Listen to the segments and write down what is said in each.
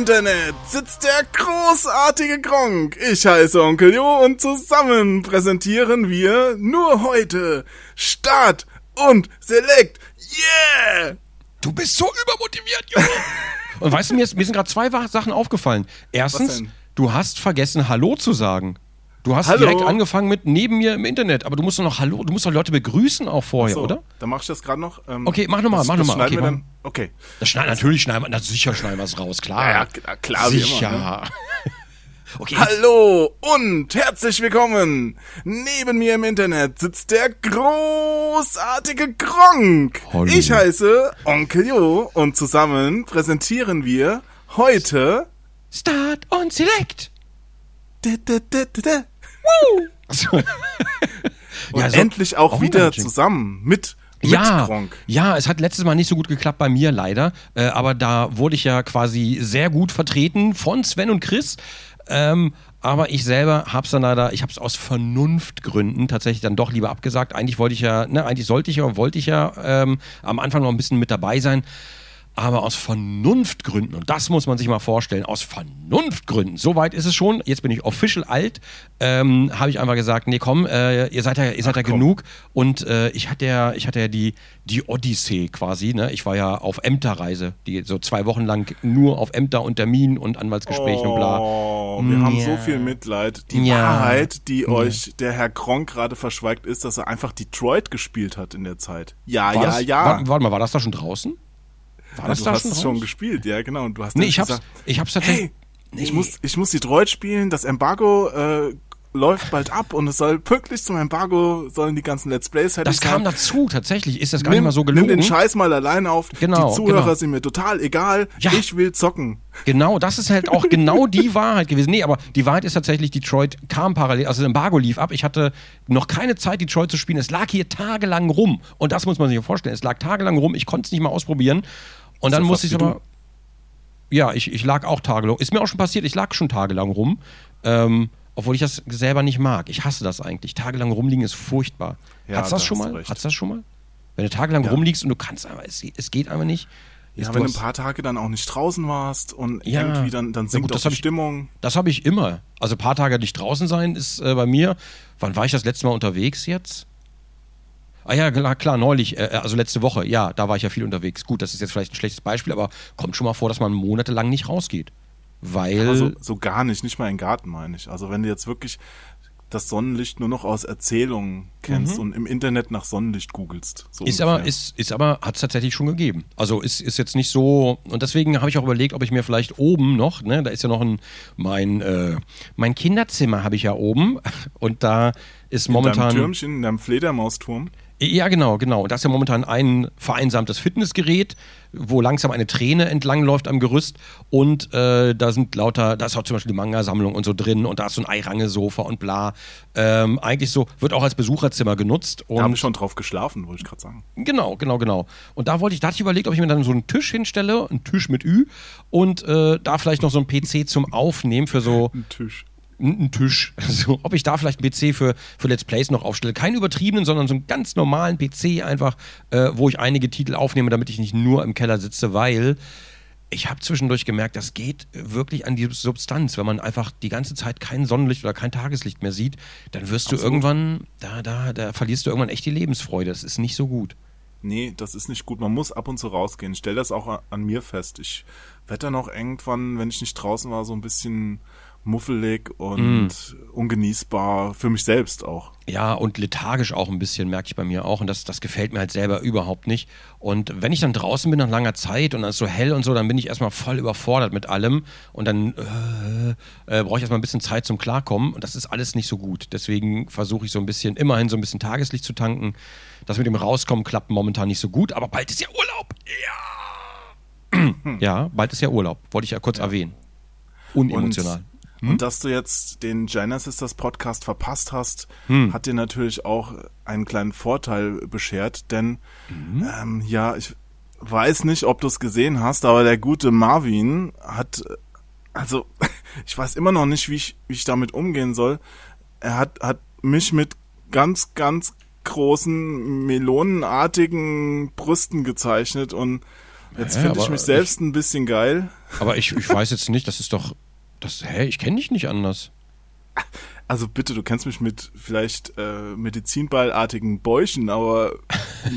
Internet sitzt der großartige Gronk. Ich heiße Onkel Jo und zusammen präsentieren wir nur heute Start und Select. Yeah! Du bist so übermotiviert, Junge. Und weißt du, mir, ist, mir sind gerade zwei Sachen aufgefallen. Erstens, du hast vergessen, Hallo zu sagen. Du hast Hallo. direkt angefangen mit neben mir im Internet, aber du musst doch noch Hallo, du musst doch Leute begrüßen auch vorher, So, oder? Dann mach ich das gerade noch. Ähm, Okay, mach noch mal, das- mach das noch mal. schneiden Okay, dann. Okay. Das schneiden, natürlich schneiden wir, na, sicher schneiden wir es raus, klar. Ja, klar, wie immer, sicher. ne? Okay, Hallo und herzlich willkommen. Neben mir im Internet sitzt der großartige Gronk. Hallo. Ich heiße Onkel Jo und zusammen präsentieren wir heute Start und Select. Da, da, da. Und Ja, so- endlich auch wieder zusammen mit, mit ja, Gronk. ja, es hat letztes Mal nicht so gut geklappt bei mir leider, äh, aber da wurde ich ja quasi sehr gut vertreten von Sven und Chris. Ähm, aber ich selber hab's dann leider, ich hab's aus Vernunftgründen tatsächlich dann doch lieber abgesagt. Eigentlich wollte ich ja, ne, eigentlich sollte ich ja, wollte ich ja ähm, am Anfang noch ein bisschen mit dabei sein. Aber aus Vernunftgründen, und das muss man sich mal vorstellen, aus Vernunftgründen, soweit ist es schon, jetzt bin ich official alt, ähm, habe ich einfach gesagt, nee komm, äh, ihr seid ja, ihr seid ja komm. genug. Und äh, ich hatte ja, ich hatte ja die, die Odyssee quasi, ne? Ich war ja auf Ämterreise, die so zwei Wochen lang nur auf Ämter und Termin und Anwaltsgesprächen und bla. Oh, wir haben Ja. so viel Mitleid. Die Ja. Wahrheit, die euch der Herr Gronk gerade verschweigt, ist, dass er einfach Detroit gespielt hat in der Zeit. Ja, War ja, das, ja. Warte, warte mal, war das da schon draußen? War das du da hast schon es schon gespielt, ja, genau. Und du hast Nee, ich hab's, gesagt, ich hab's tatsächlich. hey, ich muss, ich muss Detroit spielen, das Embargo äh, läuft bald ab und es soll pünktlich zum Embargo sollen die ganzen Let's Plays fertig das kam sein. dazu, tatsächlich. Ist das gar Nimm, nicht mal so nimm gelogen? den Scheiß mal allein auf. Genau, die Zuhörer genau. sind mir total egal. Ja. Ich will zocken. Genau, das ist halt auch genau die Wahrheit gewesen. Nee, aber die Wahrheit ist tatsächlich, Detroit kam parallel, also das Embargo lief ab. Ich hatte noch keine Zeit, Detroit zu spielen. Es lag hier tagelang rum. Und das muss man sich vorstellen. Es lag tagelang rum. Ich konnte es nicht mal ausprobieren. Und dann ja musste ich aber. Ja, ich, ich lag auch tagelang. Ist mir auch schon passiert, ich lag schon tagelang rum. Ähm, obwohl ich das selber nicht mag. Ich hasse das eigentlich. Tagelang rumliegen ist furchtbar. Ja, Hat's das da schon mal? recht. Hat's das schon mal? Wenn du tagelang Ja. rumliegst und du kannst einfach, es, es geht einfach nicht. Ja, Ist wenn du ein paar Tage dann auch nicht draußen warst und Ja. irgendwie dann, dann sinkt gut, auch das die ich- Stimmung. Das habe ich immer. Also ein paar Tage nicht draußen sein ist äh, bei mir. Wann war ich das letzte Mal unterwegs jetzt? Ah ja, klar, klar neulich, äh, also letzte Woche, ja, da war ich ja viel unterwegs. Gut, das ist jetzt vielleicht ein schlechtes Beispiel, aber kommt schon mal vor, dass man monatelang nicht rausgeht. Weil. Also so gar nicht, nicht mal im Garten meine ich. Also wenn du jetzt wirklich das Sonnenlicht nur noch aus Erzählungen kennst und im Internet nach Sonnenlicht googelst. So Mhm. Ist ungefähr. aber, ist, ist aber, hat es tatsächlich schon gegeben. Also ist, ist jetzt nicht so, und deswegen habe ich auch überlegt, ob ich mir vielleicht oben noch, ne, da ist ja noch ein, mein, äh, mein Kinderzimmer habe ich ja oben und da ist in deinem momentan. Türmchen, in deinem Fledermausturm. Ja, genau, genau. Und da ist ja momentan ein vereinsamtes Fitnessgerät, wo langsam eine Träne entlang läuft am Gerüst. Und äh, da sind lauter, da ist auch zum Beispiel die Manga-Sammlung und so drin und da ist so ein Eirange-Sofa und bla. Ähm, eigentlich so, wird auch als Besucherzimmer genutzt. Und Da habe ich schon drauf geschlafen, wollte ich gerade sagen. Genau, genau, genau. Und da wollte ich, da hatte ich überlegt, ob ich mir dann so einen Tisch hinstelle, einen Tisch mit Ü und äh, da vielleicht noch so einen PC zum Aufnehmen für so Ein Tisch. Einen Tisch. Also, ob ich da vielleicht einen PC für, für Let's Plays noch aufstelle. Keinen übertriebenen, sondern so einen ganz normalen PC einfach, äh, wo ich einige Titel aufnehme, damit ich nicht nur im Keller sitze, weil ich habe zwischendurch gemerkt, das geht wirklich an die Substanz. Wenn man einfach die ganze Zeit kein Sonnenlicht oder kein Tageslicht mehr sieht, dann wirst du Absolut. irgendwann, da, da, da verlierst du irgendwann echt die Lebensfreude. Das ist nicht so gut. Nee, das ist nicht gut. Man muss ab und zu rausgehen. Ich stelle das auch an mir fest. Ich werde dann auch irgendwann, wenn ich nicht draußen war, so ein bisschen muffelig und Mm. ungenießbar für mich selbst auch. Ja, und lethargisch auch ein bisschen, merke ich bei mir auch. Und das, das gefällt mir halt selber überhaupt nicht. Und wenn ich dann draußen bin nach langer Zeit und dann ist so hell und so, dann bin ich erstmal voll überfordert mit allem. Und dann äh, äh, brauche ich erstmal ein bisschen Zeit zum Klarkommen. Und das ist alles nicht so gut. Deswegen versuche ich so ein bisschen, immerhin so ein bisschen Tageslicht zu tanken. Das mit dem Rauskommen klappt momentan nicht so gut, aber bald ist ja Urlaub. Ja. ja, bald ist ja Urlaub. Wollte ich ja kurz erwähnen. unemotional. Und, und dass du jetzt den Genesis das Podcast verpasst hast, Hm. hat dir natürlich auch einen kleinen Vorteil beschert, denn Mhm. ähm, ja, ich weiß nicht, ob du es gesehen hast, aber der gute Marvin hat, also ich weiß immer noch nicht, wie ich, wie ich damit umgehen soll. Er hat, hat mich mit ganz, ganz großen melonenartigen Brüsten gezeichnet und jetzt Hä, finde ich mich selbst ein bisschen geil. Aber ich, ich weiß jetzt nicht, das ist doch. Das, hä, ich kenne dich nicht anders. Also bitte, du kennst mich mit vielleicht äh, medizinballartigen Bäuchen, aber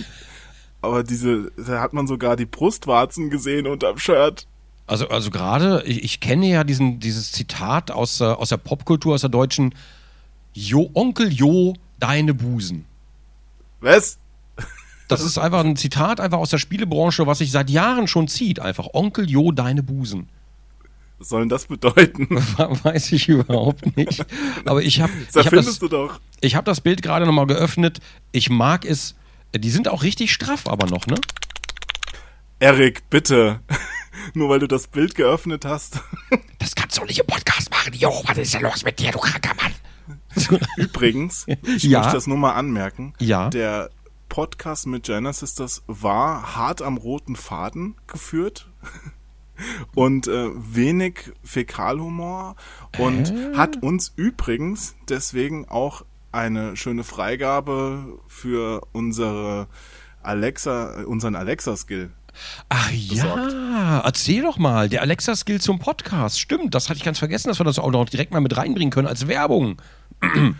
aber diese, da hat man sogar die Brustwarzen gesehen unterm Shirt. Also, also gerade, ich, ich kenne ja diesen, dieses Zitat aus, der- aus der Popkultur, aus der deutschen Jo, Onkel Jo, deine Busen. Was? Das ist einfach ein Zitat einfach aus der Spielebranche, was sich seit Jahren schon zieht. Einfach Onkel Jo, deine Busen. Was soll denn das bedeuten? Weiß ich überhaupt nicht. Aber ich habe hab das, erfindest du doch. ich hab das Bild gerade nochmal geöffnet. Ich mag es. Die sind auch richtig straff, aber noch, ne? Erik, bitte. Nur weil du das Bild geöffnet hast. Das kannst du nicht im Podcast machen. Jo, was ist denn los mit dir, du kranker Mann? Übrigens, ich Ja. möchte das nur mal anmerken. Ja. Der Podcast mit Genesis, das war hart am roten Faden geführt. Und äh, wenig Fäkalhumor und hat uns übrigens deswegen auch eine schöne Freigabe für unsere Alexa, unseren Alexa-Skill. Ach ja, erzähl doch mal. Der Alexa-Skill zum Podcast. Stimmt, das hatte ich ganz vergessen, dass wir das auch noch direkt mal mit reinbringen können als Werbung.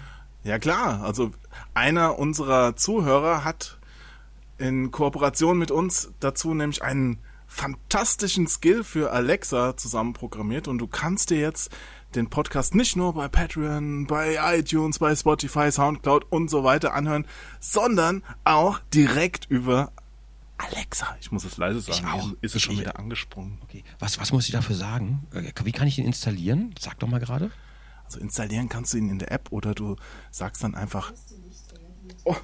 Ja klar, also einer unserer Zuhörer hat in Kooperation mit uns dazu nämlich einen fantastischen Skill für Alexa zusammen programmiert und du kannst dir jetzt den Podcast nicht nur bei Patreon, bei iTunes, bei Spotify, Soundcloud und so weiter anhören, sondern auch direkt über Alexa. Ich muss es leise sagen, auch. hier ist es schon Ich- wieder angesprungen. Okay, was, was muss ich dafür sagen? Äh, Wie kann ich den installieren? Sag doch mal gerade. Also installieren kannst du ihn in der App oder du sagst dann einfach. Oh.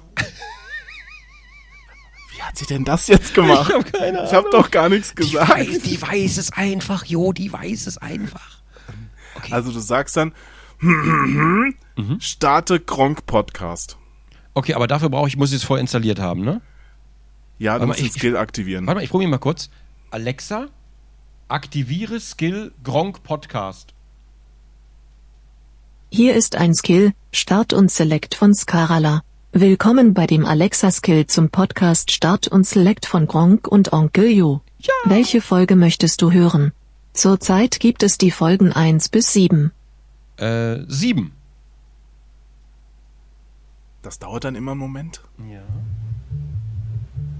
Wie hat sie denn das jetzt gemacht? Ich hab keine Ich habe doch gar nichts Die gesagt. weiß, die weiß es einfach, Jo, die weiß es einfach. Okay, Also du sagst dann, starte Gronk Podcast. okay aber dafür brauche ich, muss ich es vorher installiert haben, ne? Ja, du musst den ich- Skill aktivieren. Warte mal, ich probiere mal kurz. Alexa, aktiviere Skill Gronk Podcast. Hier ist ein Skill, Start und Select von Scarala. Willkommen bei dem Alexa Skill zum Podcast Start und Select von Gronk und Onkel Jo. Ja. Welche Folge möchtest du hören? Zurzeit gibt es die Folgen 1 bis 7. Äh, sieben. Das dauert dann immer einen Moment. Ja.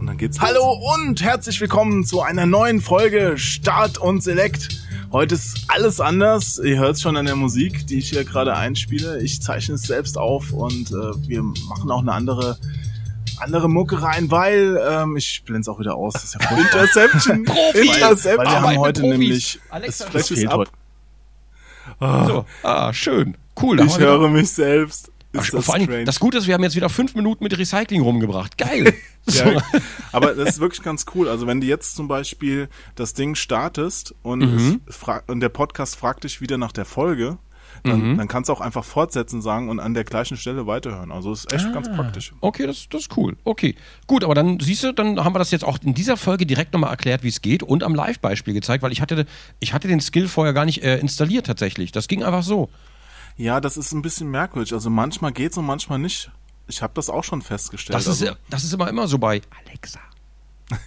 Und dann geht's. Hallo und herzlich willkommen zu einer neuen Folge Start und Select. Heute ist alles anders. Ihr hört es schon an der Musik, die ich hier gerade einspiele. Ich zeichne es selbst auf und äh, wir machen auch eine andere andere Mucke rein, weil ähm, ich blende es auch wieder aus. Das ist ja voll Interception. Profi. Interception. Weil wir Arbeit haben heute Profis. nämlich Alexa, es das fehlt heute. Ah, So, ah, schön. Cool. ich wir höre mich selbst. Vor strange. das Gute ist, wir haben jetzt wieder fünf Minuten mit Recycling rumgebracht. Geil. so. Ja, aber das ist wirklich ganz cool. Also wenn du jetzt zum Beispiel das Ding startest und, Mhm. und der Podcast fragt dich wieder nach der Folge, dann, Mhm. dann kannst du auch einfach fortsetzen sagen und an der gleichen Stelle weiterhören. Also ist echt ganz praktisch. Okay, das, das ist cool. Okay, gut, aber dann siehst du, dann haben wir das jetzt auch in dieser Folge direkt nochmal erklärt, wie es geht und am Live-Beispiel gezeigt, weil ich hatte, ich hatte den Skill vorher gar nicht äh, installiert tatsächlich. Das ging einfach so. Ja, das ist ein bisschen merkwürdig. Also manchmal geht's und manchmal nicht. Ich habe das auch schon festgestellt. Das ist, also, das ist immer, immer so bei Alexa.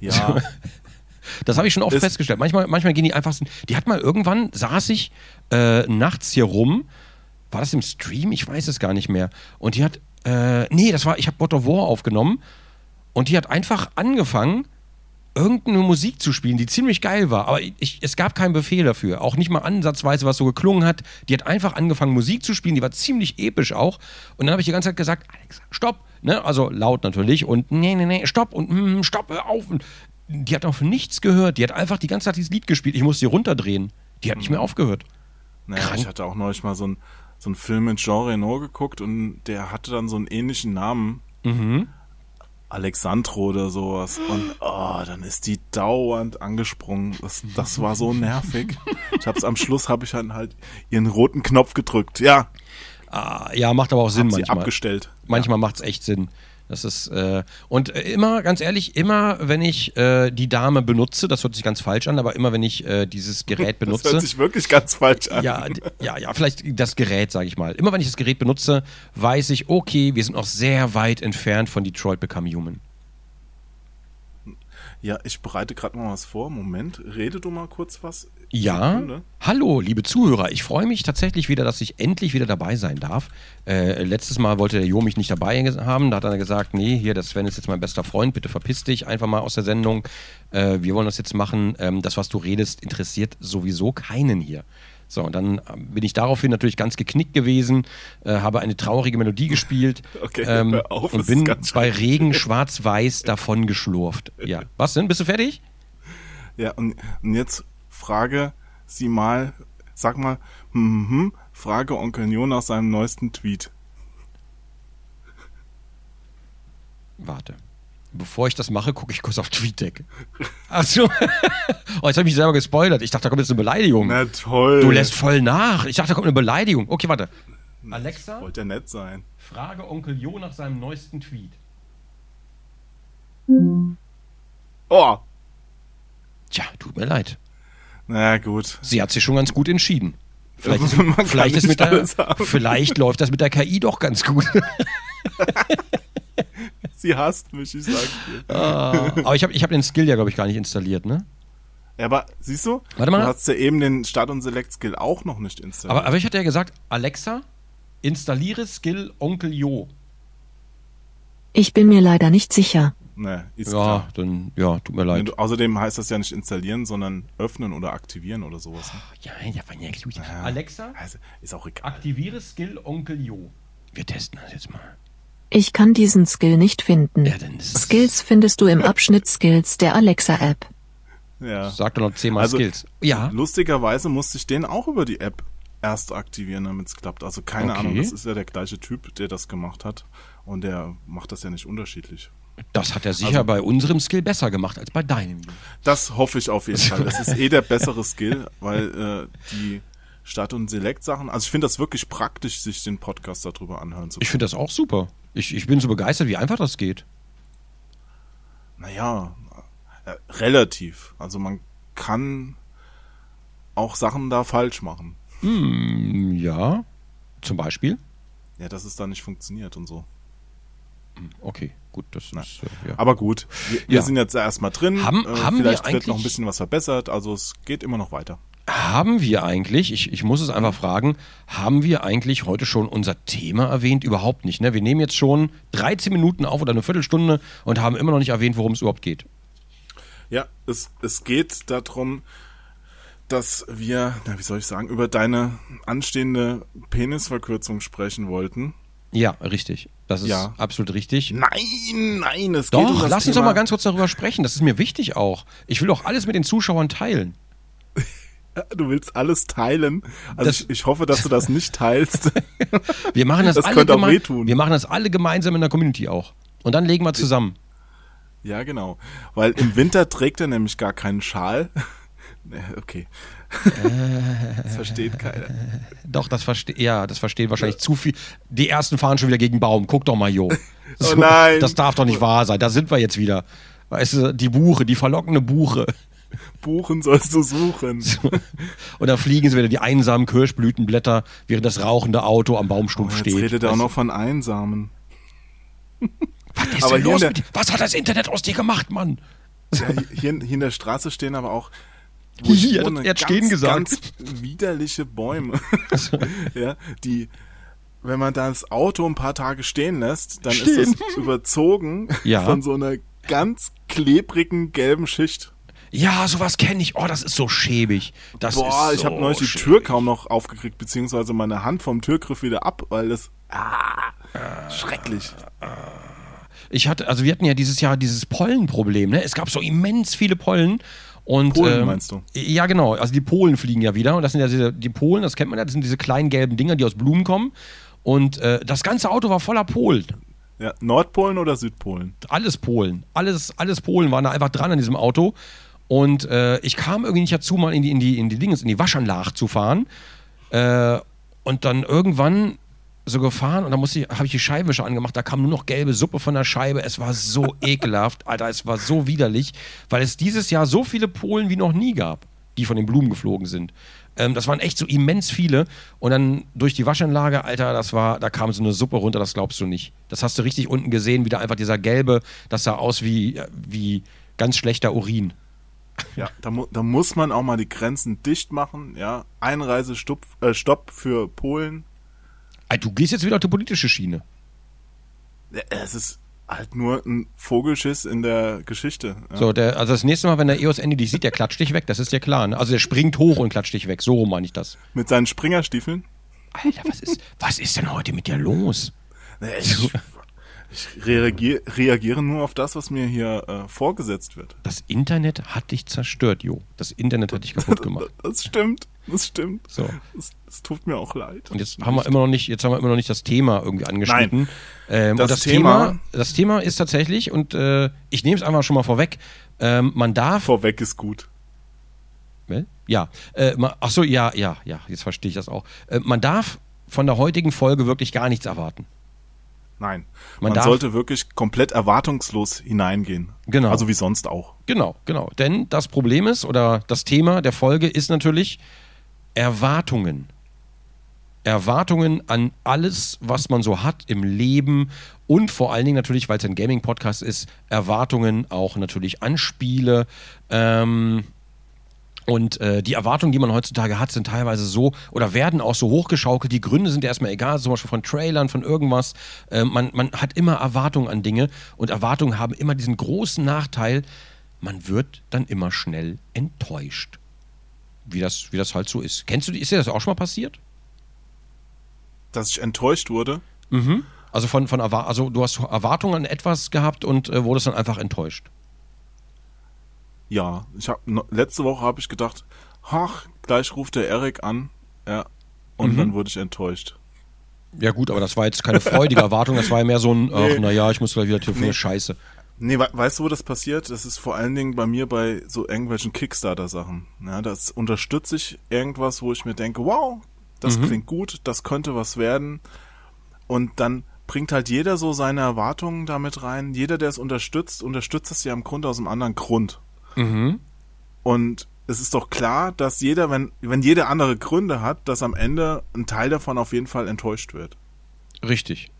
ja, Das habe ich schon oft Ist- festgestellt. Manchmal, manchmal gehen die einfach. Die hat mal irgendwann, saß ich äh, nachts hier rum. War das im Stream? Ich weiß es gar nicht mehr. Und die hat. Äh, nee, das war. Ich habe God of War aufgenommen. Und die hat einfach angefangen, irgendeine Musik zu spielen, die ziemlich geil war. Aber ich, es gab keinen Befehl dafür. Auch nicht mal ansatzweise, was so geklungen hat. Die hat einfach angefangen, Musik zu spielen. Die war ziemlich episch auch. Und dann habe ich die ganze Zeit gesagt: Alexa, stopp. Ne? Also laut natürlich. Und nee, nee, nee, stopp. Und mm, stopp, hör auf. Und die hat für nichts gehört. Die hat einfach die ganze Zeit dieses Lied gespielt. Ich musste sie runterdrehen. Die hat nicht mehr aufgehört. naja, Krank. ich hatte auch neulich mal so einen so einen Film mit Jean Reno geguckt und der hatte dann so einen ähnlichen Namen. Mhm. Alexandro oder sowas. Und oh, dann ist die dauernd angesprungen. Das, das war so nervig. Ich hab's am Schluss habe ich dann halt ihren roten Knopf gedrückt. Ja, Ah, ja, macht aber auch Sinn hab manchmal. abgestellt. Manchmal macht's echt Sinn. Das ist äh, und äh, immer, ganz ehrlich, immer wenn ich äh, die Dame benutze, das hört sich ganz falsch an, aber immer wenn ich äh, dieses Gerät Das benutze, hört sich wirklich ganz falsch an. ja, ja, ja, vielleicht das Gerät, sage ich mal. Immer wenn ich das Gerät benutze, weiß ich, okay, wir sind noch sehr weit entfernt von Detroit Become Human. Ja, ich bereite gerade mal was vor. Moment, rede du mal kurz was. Ja. Sekunde. Hallo, liebe Zuhörer. Ich freue mich tatsächlich wieder, dass ich endlich wieder dabei sein darf. Äh, letztes Mal wollte der Jo mich nicht dabei haben. Da hat er gesagt, nee, hier, der Sven ist jetzt mein bester Freund. Bitte verpiss dich einfach mal aus der Sendung. Äh, wir wollen das jetzt machen. Ähm, das, was du redest, interessiert sowieso keinen hier. So, und dann ähm, bin ich daraufhin natürlich ganz geknickt gewesen, äh, habe eine traurige Melodie gespielt Okay, ähm, auf, und bin bei. Regen schwarz-weiß davon geschlurft. Ja. Was denn? Bist du fertig? Ja, und, und jetzt frage sie mal, sag mal, hm, hm, frage Onkel Jo nach seinem neuesten Tweet. Warte. Bevor ich das mache, gucke ich kurz auf TweetDeck. Achso. oh, jetzt habe ich mich selber gespoilert. Ich dachte, da kommt jetzt eine Beleidigung. Na toll. Du lässt voll nach. Ich dachte, da kommt eine Beleidigung. Okay, warte. Alexa, Wollte ja nett sein. frage Onkel Jo nach seinem neuesten Tweet. Oh, Tja, tut mir leid. na gut. Sie hat sich schon ganz gut entschieden. Vielleicht, ist, vielleicht, ist der, vielleicht läuft das mit der KI doch ganz gut. Sie hasst mich, ich sag's dir. Ah, Aber ich habe ich hab den Skill ja, glaube ich, gar nicht installiert, ne? Ja, aber siehst du? Warte mal. Du hast ja eben den Start- und Select-Skill auch noch nicht installiert. Aber, aber ich hatte ja gesagt, Alexa, installiere Skill Onkel Jo. Ich bin mir leider nicht sicher. ne, ist Ja, klar. dann, ja, tut mir leid. du, außerdem heißt das ja nicht installieren, sondern öffnen oder aktivieren oder sowas. Ne? Ja, ja, war ja gut. Alexa, Also, ist auch egal. aktiviere Skill Onkel Jo. Wir testen das jetzt mal. Ich kann diesen Skill nicht finden. Ja, Skills findest du im Abschnitt Skills der Alexa-App. Ja. Sag doch noch zehnmal Also, Skills. Ja. Lustigerweise musste ich den auch über die App erst aktivieren, damit es klappt. Also keine Okay. Ahnung, das ist ja der gleiche Typ, der das gemacht hat. Und der macht das ja nicht unterschiedlich. Das hat er sicher bei unserem Skill besser gemacht als bei deinem. Das hoffe ich auf jeden Fall. Das ist eh der bessere Skill, weil äh, die Start- und Select-Sachen, also ich finde das wirklich praktisch, sich den Podcast darüber anhören zu Ich können. finde das auch super. Ich, ich bin so begeistert, wie einfach das geht. Naja, äh, relativ. Also man kann auch Sachen da falsch machen. Hm, ja. Zum Beispiel. Ja, dass es da nicht funktioniert und so. Okay, gut, das ist, äh, ja. Aber gut, wir, wir Ja. sind jetzt erstmal drin. Haben- äh, haben wir vielleicht wird eigentlich- noch ein bisschen was verbessert. Also es geht immer noch weiter. Haben wir eigentlich, ich, ich muss es einfach fragen, haben wir eigentlich heute schon unser Thema erwähnt? Überhaupt nicht, ne? Wir nehmen jetzt schon 13 Minuten auf oder eine Viertelstunde und haben immer noch nicht erwähnt, worum es überhaupt geht. Ja, es, es geht darum, dass wir, na, wie soll ich sagen, über deine anstehende Penisverkürzung sprechen wollten. Ja, richtig. Das ist Ja. absolut richtig. Nein, nein, es geht um Doch, das lass uns Thema, doch mal ganz kurz darüber sprechen. Das ist mir wichtig auch. Ich will doch alles mit den Zuschauern teilen. Du willst alles teilen. Also Das- ich, ich hoffe, dass du das nicht teilst. Wir machen das, Das alle könnte auch wehtun. Wir machen das alle gemeinsam in der Community auch. Und dann legen wir zusammen. ja, genau. Weil im Winter trägt er nämlich gar keinen Schal. Okay. Das versteht keiner. Doch, das verstehe ja, das verstehen wahrscheinlich zu viel. Die ersten fahren schon wieder gegen Baum. Guck doch mal, Jo. Oh nein. Das darf doch nicht wahr sein. Da sind wir jetzt wieder. Weißt du, die Buche, die verlockende Buche. Buchen sollst du suchen. Und da fliegen sie wieder die einsamen Kirschblütenblätter, während das rauchende Auto am Baumstumpf Oh, jetzt steht. redet er auch noch von Einsamen. Was ist aber denn los mit dir? Was hat das Internet aus dir gemacht, Mann? Ja, hier, hier in der Straße stehen aber auch Hier, wohne, er hat stehen gesagt. ganz widerliche Bäume. ja, die, wenn man das Auto ein paar Tage stehen lässt, dann Stehen. ist das überzogen Ja. von so einer ganz klebrigen gelben Schicht. Ja, sowas kenne ich. Oh, das ist so schäbig. Das Boah, ich so habe neulich die schäbig. Tür kaum noch aufgekriegt, beziehungsweise meine Hand vom Türgriff wieder ab, weil das ah, schrecklich. Ich hatte, also wir hatten ja dieses Jahr dieses Pollenproblem, ne? Es gab so immens viele Pollen. Und, Polen ähm, meinst du? Ja, genau. Also die Polen fliegen ja wieder. Und das sind ja diese, die Polen, das kennt man ja, das sind diese kleinen gelben Dinger, die aus Blumen kommen. Und äh, das ganze Auto war voller Polen. Ja, Nordpolen oder Südpolen? Alles Polen. Alles, alles Polen waren da einfach dran an diesem Auto. Und äh, ich kam irgendwie nicht dazu, mal in die, in die, in die Dinges, in die Waschanlage zu fahren. Äh, und dann irgendwann so gefahren und dann musste ich, habe ich die Scheibenwischer angemacht, da kam nur noch gelbe Suppe von der Scheibe. Es war so ekelhaft, Alter, es war so widerlich, weil es dieses Jahr so viele Polen wie noch nie gab, die von den Blumen geflogen sind. Ähm, das waren echt so immens viele. Und dann durch die Waschanlage, Alter, das war, da kam so eine Suppe runter, das glaubst du nicht. Das hast du richtig unten gesehen, wieder einfach dieser gelbe, das sah aus wie, wie ganz schlechter Urin. Ja, da, mu da muss man auch mal die Grenzen dicht machen, ja. Einreisestopp äh, Stopp für Polen. Du gehst jetzt wieder auf die politische Schiene. Es ist halt nur ein Vogelschiss in der Geschichte. Ja. So, der, also das nächste Mal, wenn der EOS Ende dich sieht, der klatscht dich weg, das ist dir klar. Ne? Also der springt hoch und klatscht dich weg. So rum meine ich das. Mit seinen Springerstiefeln? Alter, was ist, was ist denn heute mit dir los? Ich, ich reagier, reagiere nur auf das, was mir hier äh, vorgesetzt wird. Das Internet hat dich zerstört, Jo. Das Internet hat dich kaputt gemacht. das stimmt. Das stimmt. So. Das, das, tut mir auch leid. Und jetzt haben wir immer noch nicht, jetzt haben wir immer noch nicht das Thema irgendwie angeschnitten. Ähm, das, das Thema, Thema, das Thema ist tatsächlich, und äh, ich nehme es einfach schon mal vorweg, ähm, man darf. Vorweg ist gut. Ja. Äh, ach so, ja, ja, ja, jetzt verstehe ich das auch. Äh, man darf von der heutigen Folge wirklich gar nichts erwarten. Nein. Man, man sollte wirklich komplett erwartungslos hineingehen. Genau. Also wie sonst auch. Genau, genau. Denn das Problem ist, oder das Thema der Folge ist natürlich Erwartungen. Erwartungen an alles, was man so hat im Leben und vor allen Dingen natürlich, weil es ein Gaming-Podcast ist, Erwartungen auch natürlich an Spiele. Ähm, und äh, die Erwartungen, die man heutzutage hat, sind teilweise so oder werden auch so hochgeschaukelt. Die Gründe sind erstmal egal, zum Beispiel von Trailern, von irgendwas. Äh, man, man hat immer Erwartungen an Dinge und Erwartungen haben immer diesen großen Nachteil, man wird dann immer schnell enttäuscht. Wie das, wie das halt so ist. Kennst du, ist dir das auch schon mal passiert? Dass ich enttäuscht wurde? Mhm. Also von, von also du hast Erwartungen an etwas gehabt und äh, wurdest dann einfach enttäuscht. Ja, ich habe letzte Woche habe ich gedacht, ach, gleich ruft der Erik an, ja, und mhm. dann wurde ich enttäuscht. Ja gut, aber das war jetzt keine freudige Erwartung, das war ja mehr so ein, ach, nee. naja, ich muss gleich wieder telefonieren, nee. scheiße. Nee, we weißt du, wo das passiert? Das ist vor allen Dingen bei mir bei so irgendwelchen Kickstarter-Sachen. Ja, das unterstütze ich irgendwas, wo ich mir denke, wow, das mhm. klingt gut, das könnte was werden. Und dann bringt halt jeder so seine Erwartungen damit rein. Jeder, der es unterstützt, unterstützt es ja im Grunde aus einem anderen Grund. Mhm. Und es ist doch klar, dass jeder, wenn, wenn jeder andere Gründe hat, dass am Ende ein Teil davon auf jeden Fall enttäuscht wird. Richtig.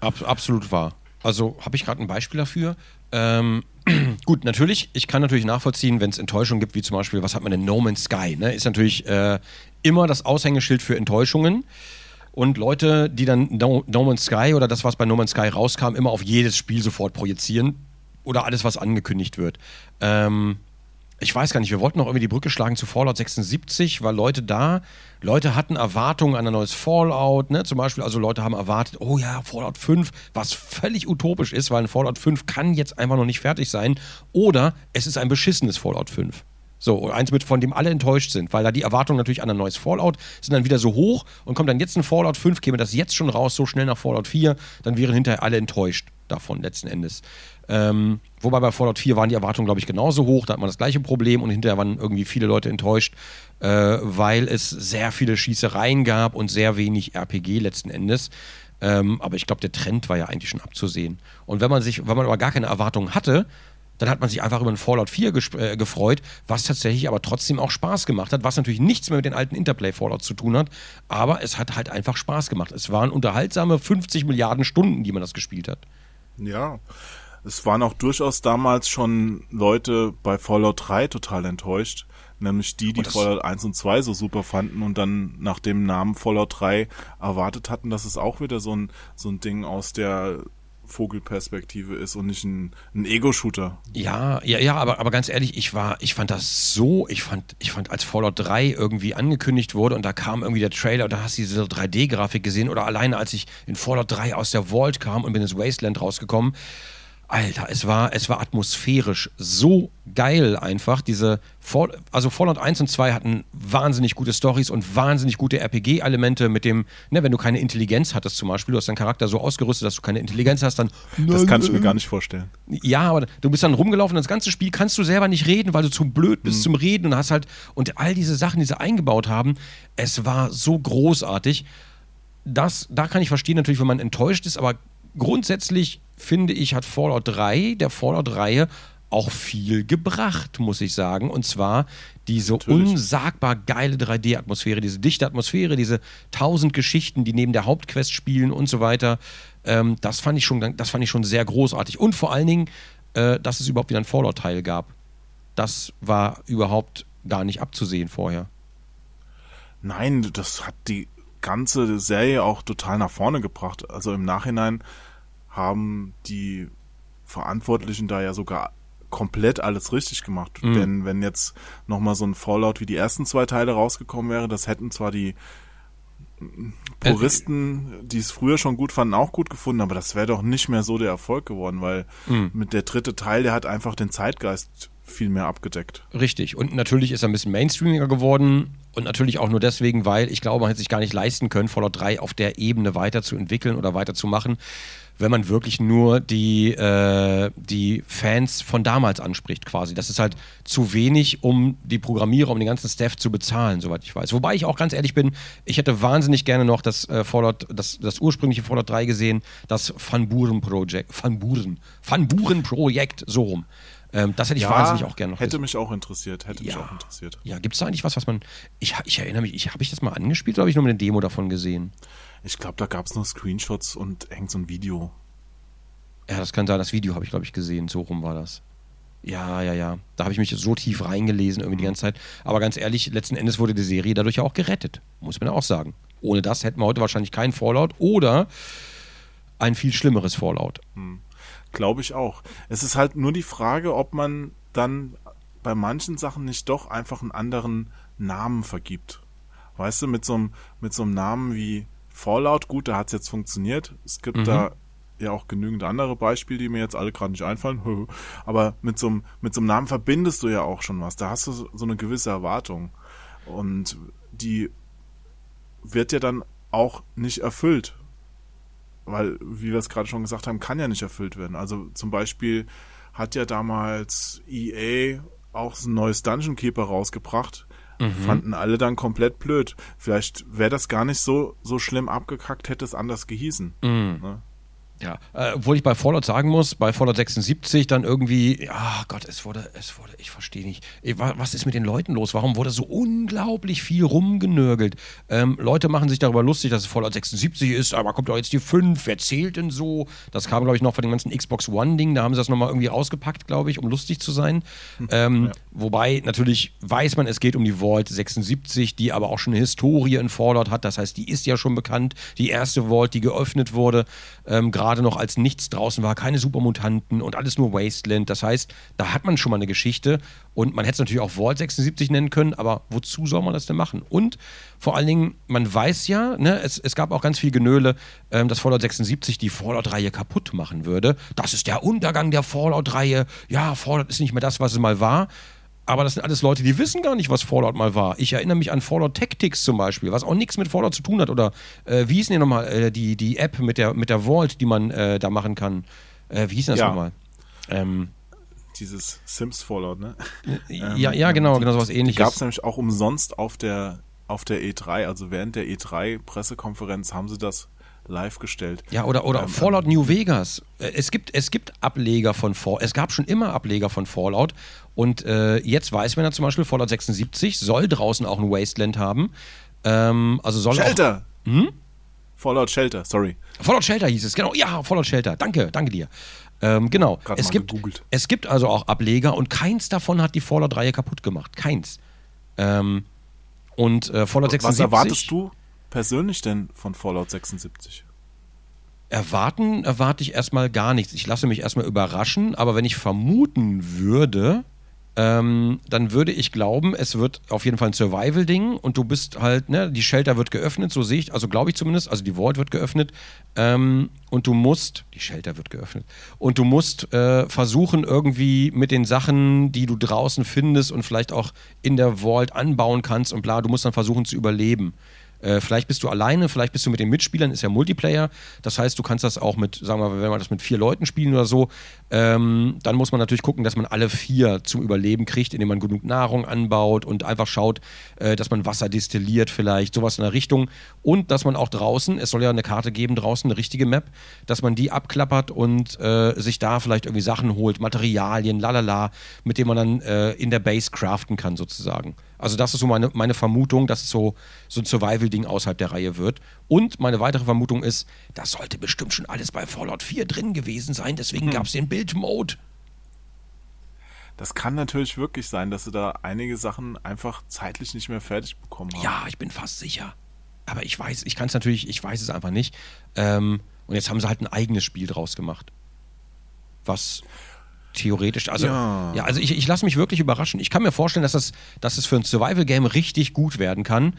Ab, absolut wahr. Also habe ich gerade ein Beispiel dafür. Ähm, gut, natürlich, ich kann natürlich nachvollziehen, wenn es Enttäuschungen gibt, wie zum Beispiel, was hat man denn No Man's Sky, ne? Ist natürlich äh, immer das Aushängeschild für Enttäuschungen. Und Leute, die dann no, no Man's Sky oder das, was bei No Man's Sky rauskam, immer auf jedes Spiel sofort projizieren, oder alles, was angekündigt wird. Ähm, ich weiß gar nicht, wir wollten noch irgendwie die Brücke schlagen zu Fallout 76, weil Leute da, Leute hatten Erwartungen an ein neues Fallout, ne? Zum Beispiel, also Leute haben erwartet, oh ja, Fallout 5, was völlig utopisch ist, weil ein Fallout 5 kann jetzt einfach noch nicht fertig sein. Oder es ist ein beschissenes Fallout 5. So, eins mit, von dem alle enttäuscht sind, weil da die Erwartungen natürlich an ein neues Fallout sind dann wieder so hoch und kommt dann jetzt ein Fallout 5, käme das jetzt schon raus, so schnell nach Fallout 4, dann wären hinterher alle enttäuscht davon letzten Endes. Ähm, wobei bei Fallout 4 waren die Erwartungen, glaube ich, genauso hoch. Da hat man das gleiche Problem und hinterher waren irgendwie viele Leute enttäuscht, äh, weil es sehr viele Schießereien gab und sehr wenig RPG letzten Endes. Ähm, aber ich glaube, der Trend war ja eigentlich schon abzusehen. Und wenn man sich, wenn man aber gar keine Erwartungen hatte, dann hat man sich einfach über ein Fallout 4 äh, gefreut, was tatsächlich aber trotzdem auch Spaß gemacht hat, was natürlich nichts mehr mit den alten Interplay-Fallouts zu tun hat, aber es hat halt einfach Spaß gemacht. Es waren unterhaltsame 50 Milliarden Stunden, die man das gespielt hat. Ja, es waren auch durchaus damals schon Leute bei Fallout 3 total enttäuscht. Nämlich die, die Fallout 1 und 2 so super fanden und dann nach dem Namen Fallout 3 erwartet hatten, dass es auch wieder so ein, so ein Ding aus der Vogelperspektive ist und nicht ein, ein Ego-Shooter. Ja, ja, ja, aber, aber ganz ehrlich, ich war, ich fand das so, ich fand, ich fand, als Fallout 3 irgendwie angekündigt wurde und da kam irgendwie der Trailer und da hast du diese 3D-Grafik gesehen oder alleine als ich in Fallout 3 aus der Vault kam und bin ins Wasteland rausgekommen, Alter, es war, es war atmosphärisch so geil einfach. Diese, Fall, also Fallout 1 und 2 hatten wahnsinnig gute Stories und wahnsinnig gute RPG-Elemente mit dem, ne, wenn du keine Intelligenz hattest zum Beispiel, du hast deinen Charakter so ausgerüstet, dass du keine Intelligenz hast, dann... Das kann ich mir gar nicht vorstellen. Ja, aber du bist dann rumgelaufen und das ganze Spiel kannst du selber nicht reden, weil du zu blöd bist mhm. zum Reden und hast halt, und all diese Sachen, die sie eingebaut haben, es war so großartig. Das, da kann ich verstehen natürlich, wenn man enttäuscht ist, aber grundsätzlich finde ich, hat Fallout 3, der Fallout-Reihe, auch viel gebracht, muss ich sagen. Und zwar diese Natürlich. unsagbar geile 3D-Atmosphäre, diese dichte Atmosphäre, diese tausend Geschichten, die neben der Hauptquest spielen und so weiter. Ähm, das, fand ich schon, das fand ich schon sehr großartig. Und vor allen Dingen, äh, dass es überhaupt wieder einen Fallout-Teil gab. Das war überhaupt gar nicht abzusehen vorher. Nein, das hat die ganze Serie auch total nach vorne gebracht. Also im Nachhinein haben die Verantwortlichen da ja sogar komplett alles richtig gemacht. Mhm. Denn wenn jetzt nochmal so ein Fallout wie die ersten zwei Teile rausgekommen wäre, das hätten zwar die Puristen, die es früher schon gut fanden, auch gut gefunden, aber das wäre doch nicht mehr so der Erfolg geworden, weil mhm. mit der dritte Teil, der hat einfach den Zeitgeist viel mehr abgedeckt. Richtig. Und natürlich ist er ein bisschen mainstreamiger geworden. Und natürlich auch nur deswegen, weil ich glaube, man hätte sich gar nicht leisten können, Fallout 3 auf der Ebene weiterzuentwickeln oder weiterzumachen wenn man wirklich nur die, äh, die Fans von damals anspricht, quasi. Das ist halt zu wenig, um die Programmierer, um den ganzen Staff zu bezahlen, soweit ich weiß. Wobei ich auch ganz ehrlich bin, ich hätte wahnsinnig gerne noch das äh, Fallout, das, das ursprüngliche Fallout 3 gesehen, das Van Buren Project, Van Buren, Van Buren Projekt, so rum. Ähm, das hätte ich ja, wahnsinnig auch gerne noch Hätte gesehen. mich auch interessiert, hätte ja. mich auch interessiert. Ja, gibt es da eigentlich was, was man. Ich, ich erinnere mich, habe ich das mal angespielt oder habe ich nur eine Demo davon gesehen? Ich glaube, da gab es noch Screenshots und hängt so ein Video. Ja, das kann sein, das Video habe ich, glaube ich, gesehen. So rum war das. Ja, ja, ja. Da habe ich mich so tief reingelesen irgendwie die ganze Zeit. Aber ganz ehrlich, letzten Endes wurde die Serie dadurch ja auch gerettet. Muss man auch sagen. Ohne das hätten wir heute wahrscheinlich keinen Fallout oder ein viel schlimmeres Fallout. Hm. Glaube ich auch. Es ist halt nur die Frage, ob man dann bei manchen Sachen nicht doch einfach einen anderen Namen vergibt. Weißt du, mit so einem, mit so einem Namen wie Fallout, gut, da hat es jetzt funktioniert. Es gibt mhm. da ja auch genügend andere Beispiele, die mir jetzt alle gerade nicht einfallen. Aber mit so, einem, mit so einem Namen verbindest du ja auch schon was. Da hast du so eine gewisse Erwartung. Und die wird ja dann auch nicht erfüllt. Weil, wie wir es gerade schon gesagt haben, kann ja nicht erfüllt werden. Also zum Beispiel hat ja damals EA auch ein neues Dungeon Keeper rausgebracht. Mhm. Fanden alle dann komplett blöd. Vielleicht wäre das gar nicht so, so schlimm abgekackt, hätte es anders gehießen. Mhm. Ne? Ja, äh, obwohl ich bei Fallout sagen muss, bei Fallout 76 dann irgendwie, ja Gott, es wurde, es wurde, ich verstehe nicht, was ist mit den Leuten los? Warum wurde so unglaublich viel rumgenörgelt? Ähm, Leute machen sich darüber lustig, dass es Fallout 76 ist, aber kommt doch jetzt die 5, wer zählt denn so? Das kam, glaube ich, noch von dem ganzen Xbox One-Ding, da haben sie das nochmal irgendwie rausgepackt, glaube ich, um lustig zu sein. Hm, ähm, ja. Wobei natürlich weiß man, es geht um die Vault 76, die aber auch schon eine Historie in Fallout hat, das heißt, die ist ja schon bekannt, die erste Vault, die geöffnet wurde, ähm, gerade gerade noch als nichts draußen war, keine Supermutanten und alles nur Wasteland. Das heißt, da hat man schon mal eine Geschichte und man hätte es natürlich auch Vault 76 nennen können, aber wozu soll man das denn machen? Und vor allen Dingen, man weiß ja, ne, es, es gab auch ganz viel Genöle, ähm, dass Fallout 76 die Fallout-Reihe kaputt machen würde. Das ist der Untergang der Fallout-Reihe. Ja, Fallout ist nicht mehr das, was es mal war. Aber das sind alles Leute, die wissen gar nicht, was Fallout mal war. Ich erinnere mich an Fallout Tactics zum Beispiel, was auch nichts mit Fallout zu tun hat. Oder äh, wie hieß denn nochmal äh, die, die App mit der, mit der Vault, die man äh, da machen kann? Äh, wie hieß denn das ja. nochmal? Ähm, Dieses Sims Fallout, ne? ja, ja, genau, genau sowas ähnliches. Gab es nämlich auch umsonst auf der, auf der E3, also während der E3-Pressekonferenz haben sie das live gestellt. Ja, oder, oder ähm, Fallout New Vegas. Äh, es gibt, es gibt Ableger von Fallout. Es gab schon immer Ableger von Fallout. Und äh, jetzt weiß man ja zum Beispiel, Fallout 76 soll draußen auch ein Wasteland haben. Ähm, also soll Shelter! Auch, hm? Fallout Shelter, sorry. Fallout Shelter hieß es, genau. Ja, Fallout Shelter. Danke, danke dir. Ähm, genau. Es gibt, es gibt also auch Ableger und keins davon hat die Fallout-Reihe kaputt gemacht. Keins. Ähm, und äh, Fallout 76. Was erwartest du persönlich denn von Fallout 76? Erwarten erwarte ich erstmal gar nichts. Ich lasse mich erstmal überraschen, aber wenn ich vermuten würde, ähm, dann würde ich glauben, es wird auf jeden Fall ein Survival-Ding und du bist halt, ne, die Shelter wird geöffnet, so sehe ich, also glaube ich zumindest, also die Vault wird geöffnet ähm, und du musst, die Shelter wird geöffnet und du musst äh, versuchen irgendwie mit den Sachen, die du draußen findest und vielleicht auch in der Vault anbauen kannst und bla, du musst dann versuchen zu überleben. Äh, vielleicht bist du alleine, vielleicht bist du mit den Mitspielern, ist ja Multiplayer. Das heißt, du kannst das auch mit, sagen wir mal, wenn wir das mit vier Leuten spielen oder so, ähm, dann muss man natürlich gucken, dass man alle vier zum Überleben kriegt, indem man genug Nahrung anbaut und einfach schaut, äh, dass man Wasser destilliert vielleicht, sowas in der Richtung. Und dass man auch draußen, es soll ja eine Karte geben draußen, eine richtige Map, dass man die abklappert und äh, sich da vielleicht irgendwie Sachen holt, Materialien, lalala, mit denen man dann äh, in der Base craften kann sozusagen. Also das ist so meine, meine Vermutung, dass es so, so ein Survival-Ding außerhalb der Reihe wird. Und meine weitere Vermutung ist, das sollte bestimmt schon alles bei Fallout 4 drin gewesen sein, deswegen hm. gab es den Build-Mode. Das kann natürlich wirklich sein, dass sie da einige Sachen einfach zeitlich nicht mehr fertig bekommen haben. Ja, ich bin fast sicher. Aber ich weiß, ich kann es natürlich, ich weiß es einfach nicht. Ähm, und jetzt haben sie halt ein eigenes Spiel draus gemacht. Was theoretisch. Also, ja, ja also ich, ich lasse mich wirklich überraschen. Ich kann mir vorstellen, dass das, dass es für ein Survival-Game richtig gut werden kann.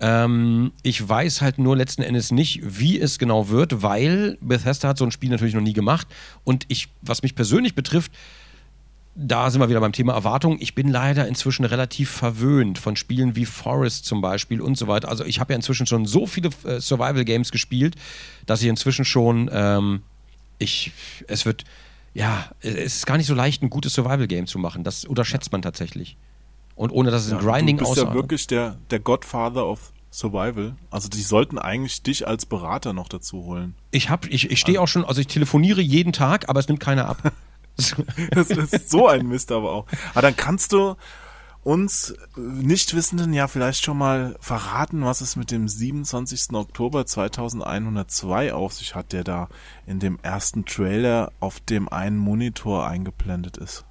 Ähm, ich weiß halt nur letzten Endes nicht, wie es genau wird, weil Bethesda hat so ein Spiel natürlich noch nie gemacht. Und ich, was mich persönlich betrifft, da sind wir wieder beim Thema Erwartung. Ich bin leider inzwischen relativ verwöhnt von Spielen wie Forest zum Beispiel und so weiter. Also ich habe ja inzwischen schon so viele äh, Survival-Games gespielt, dass ich inzwischen schon, ähm, ich, es wird, ja, es ist gar nicht so leicht, ein gutes Survival-Game zu machen. Das unterschätzt man tatsächlich. Und ohne dass es ja, ein Grinding aussieht. Du bist ja wirklich der, der Godfather of Survival. Also die sollten eigentlich dich als Berater noch dazu holen. Ich hab, ich, ich stehe also. auch schon, also ich telefoniere jeden Tag, aber es nimmt keiner ab. das ist so ein Mist aber auch. Aber dann kannst du uns Nichtwissenden ja vielleicht schon mal verraten, was es mit dem 27. Oktober 2102 auf sich hat, der da in dem ersten Trailer auf dem einen Monitor eingeblendet ist.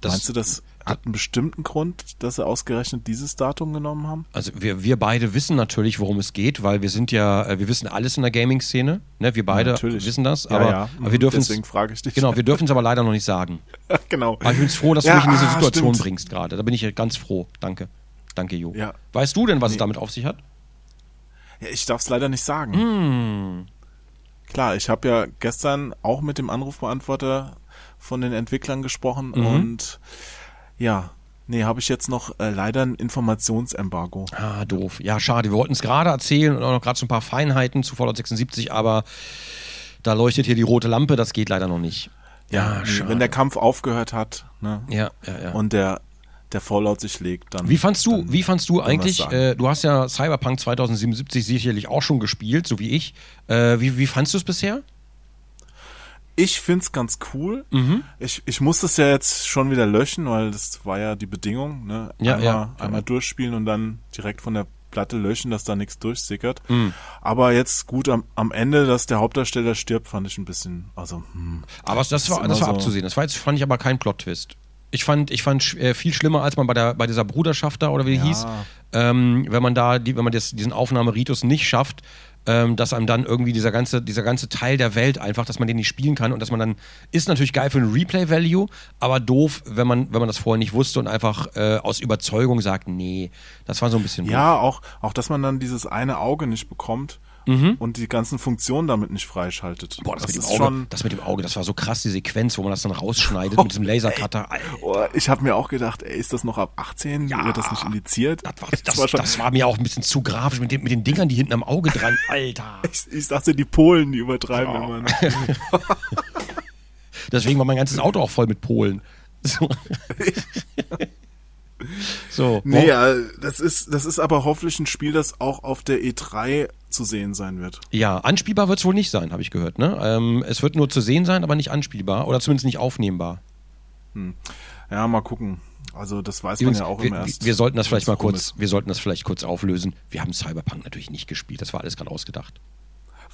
Das, Meinst du, das hat einen bestimmten Grund, dass sie ausgerechnet dieses Datum genommen haben? Also wir, wir beide wissen natürlich, worum es geht, weil wir sind ja, äh, wir wissen alles in der Gaming-Szene. Ne? Wir beide ja, wissen das, aber, ja, ja. aber wir dürfen Deswegen frage ich dich. Genau, wir dürfen es aber leider noch nicht sagen. genau. Aber ich bin froh, dass du mich in diese Situation stimmt. bringst gerade. Da bin ich ganz froh. Danke. Danke, Jo. Weißt du denn, was nee. es damit auf sich hat? Ich darf es leider nicht sagen. Hm. Klar, ich habe ja gestern auch mit dem Anrufbeantworter von den Entwicklern gesprochen mhm. und ja, nee, habe ich jetzt noch äh, leider ein Informationsembargo. Ah, doof. Ja, schade. Wir wollten es gerade erzählen und auch noch gerade so ein paar Feinheiten zu Fallout 76, aber da leuchtet hier die rote Lampe, das geht leider noch nicht. Ja, ja wenn der Kampf aufgehört hat, ne? Ja, ja, ja. Und der der Fallout sich legt, dann. Wie fandst du, wie fandst du eigentlich, äh, du hast ja Cyberpunk 2077 sicherlich auch schon gespielt, so wie ich. Äh, wie, wie fandst du es bisher? Ich find's ganz cool. Mhm. Ich, ich muss das ja jetzt schon wieder löschen, weil das war ja die Bedingung. Ne? Ja, einmal, ja, einmal durchspielen und dann direkt von der Platte löschen, dass da nichts durchsickert. Mhm. Aber jetzt gut am, am Ende, dass der Hauptdarsteller stirbt, fand ich ein bisschen, also. Hm, aber das, das war, das war so abzusehen. Das war jetzt fand ich aber kein Plot-Twist. Ich fand, ich fand äh, viel schlimmer, als man bei der bei dieser Bruderschaft da oder wie die ja. hieß, ähm, wenn man da, die, wenn man das, diesen Aufnahmeritus nicht schafft, ähm, dass einem dann irgendwie dieser ganze, dieser ganze Teil der Welt einfach, dass man den nicht spielen kann und dass man dann, ist natürlich geil für ein Replay-Value, aber doof, wenn man, wenn man das vorher nicht wusste und einfach äh, aus Überzeugung sagt, nee, das war so ein bisschen. Ja, auch, auch, dass man dann dieses eine Auge nicht bekommt mhm. und die ganzen Funktionen damit nicht freischaltet. Boah, das, das mit dem Auge, schon das mit dem Auge, das war so krass, die Sequenz, wo man das dann rausschneidet oh, mit diesem Lasercutter. Oh, ich habe mir auch gedacht, ey, ist das noch ab 18? Ja, Wird das nicht indiziert? Das war, das, war, das war, mir auch ein bisschen zu grafisch mit den, mit den Dingern, die hinten am Auge dran, Alter. ich, ich dachte, die Polen, die übertreiben oh. immer. Deswegen war mein ganzes Auto auch voll mit Polen. So. So. Nee, ja, das ist, das ist aber hoffentlich ein Spiel, das auch auf der E3 zu sehen sein wird. Ja, anspielbar wird es wohl nicht sein, habe ich gehört. Ne? Ähm, es wird nur zu sehen sein, aber nicht anspielbar oder zumindest nicht aufnehmbar. Hm. Ja, mal gucken. Also das weiß Übrigens, man ja auch wir, immer erst. Wir sollten das vielleicht mal kurz, ist. wir sollten das vielleicht kurz auflösen. Wir haben Cyberpunk natürlich nicht gespielt. Das war alles gerade ausgedacht.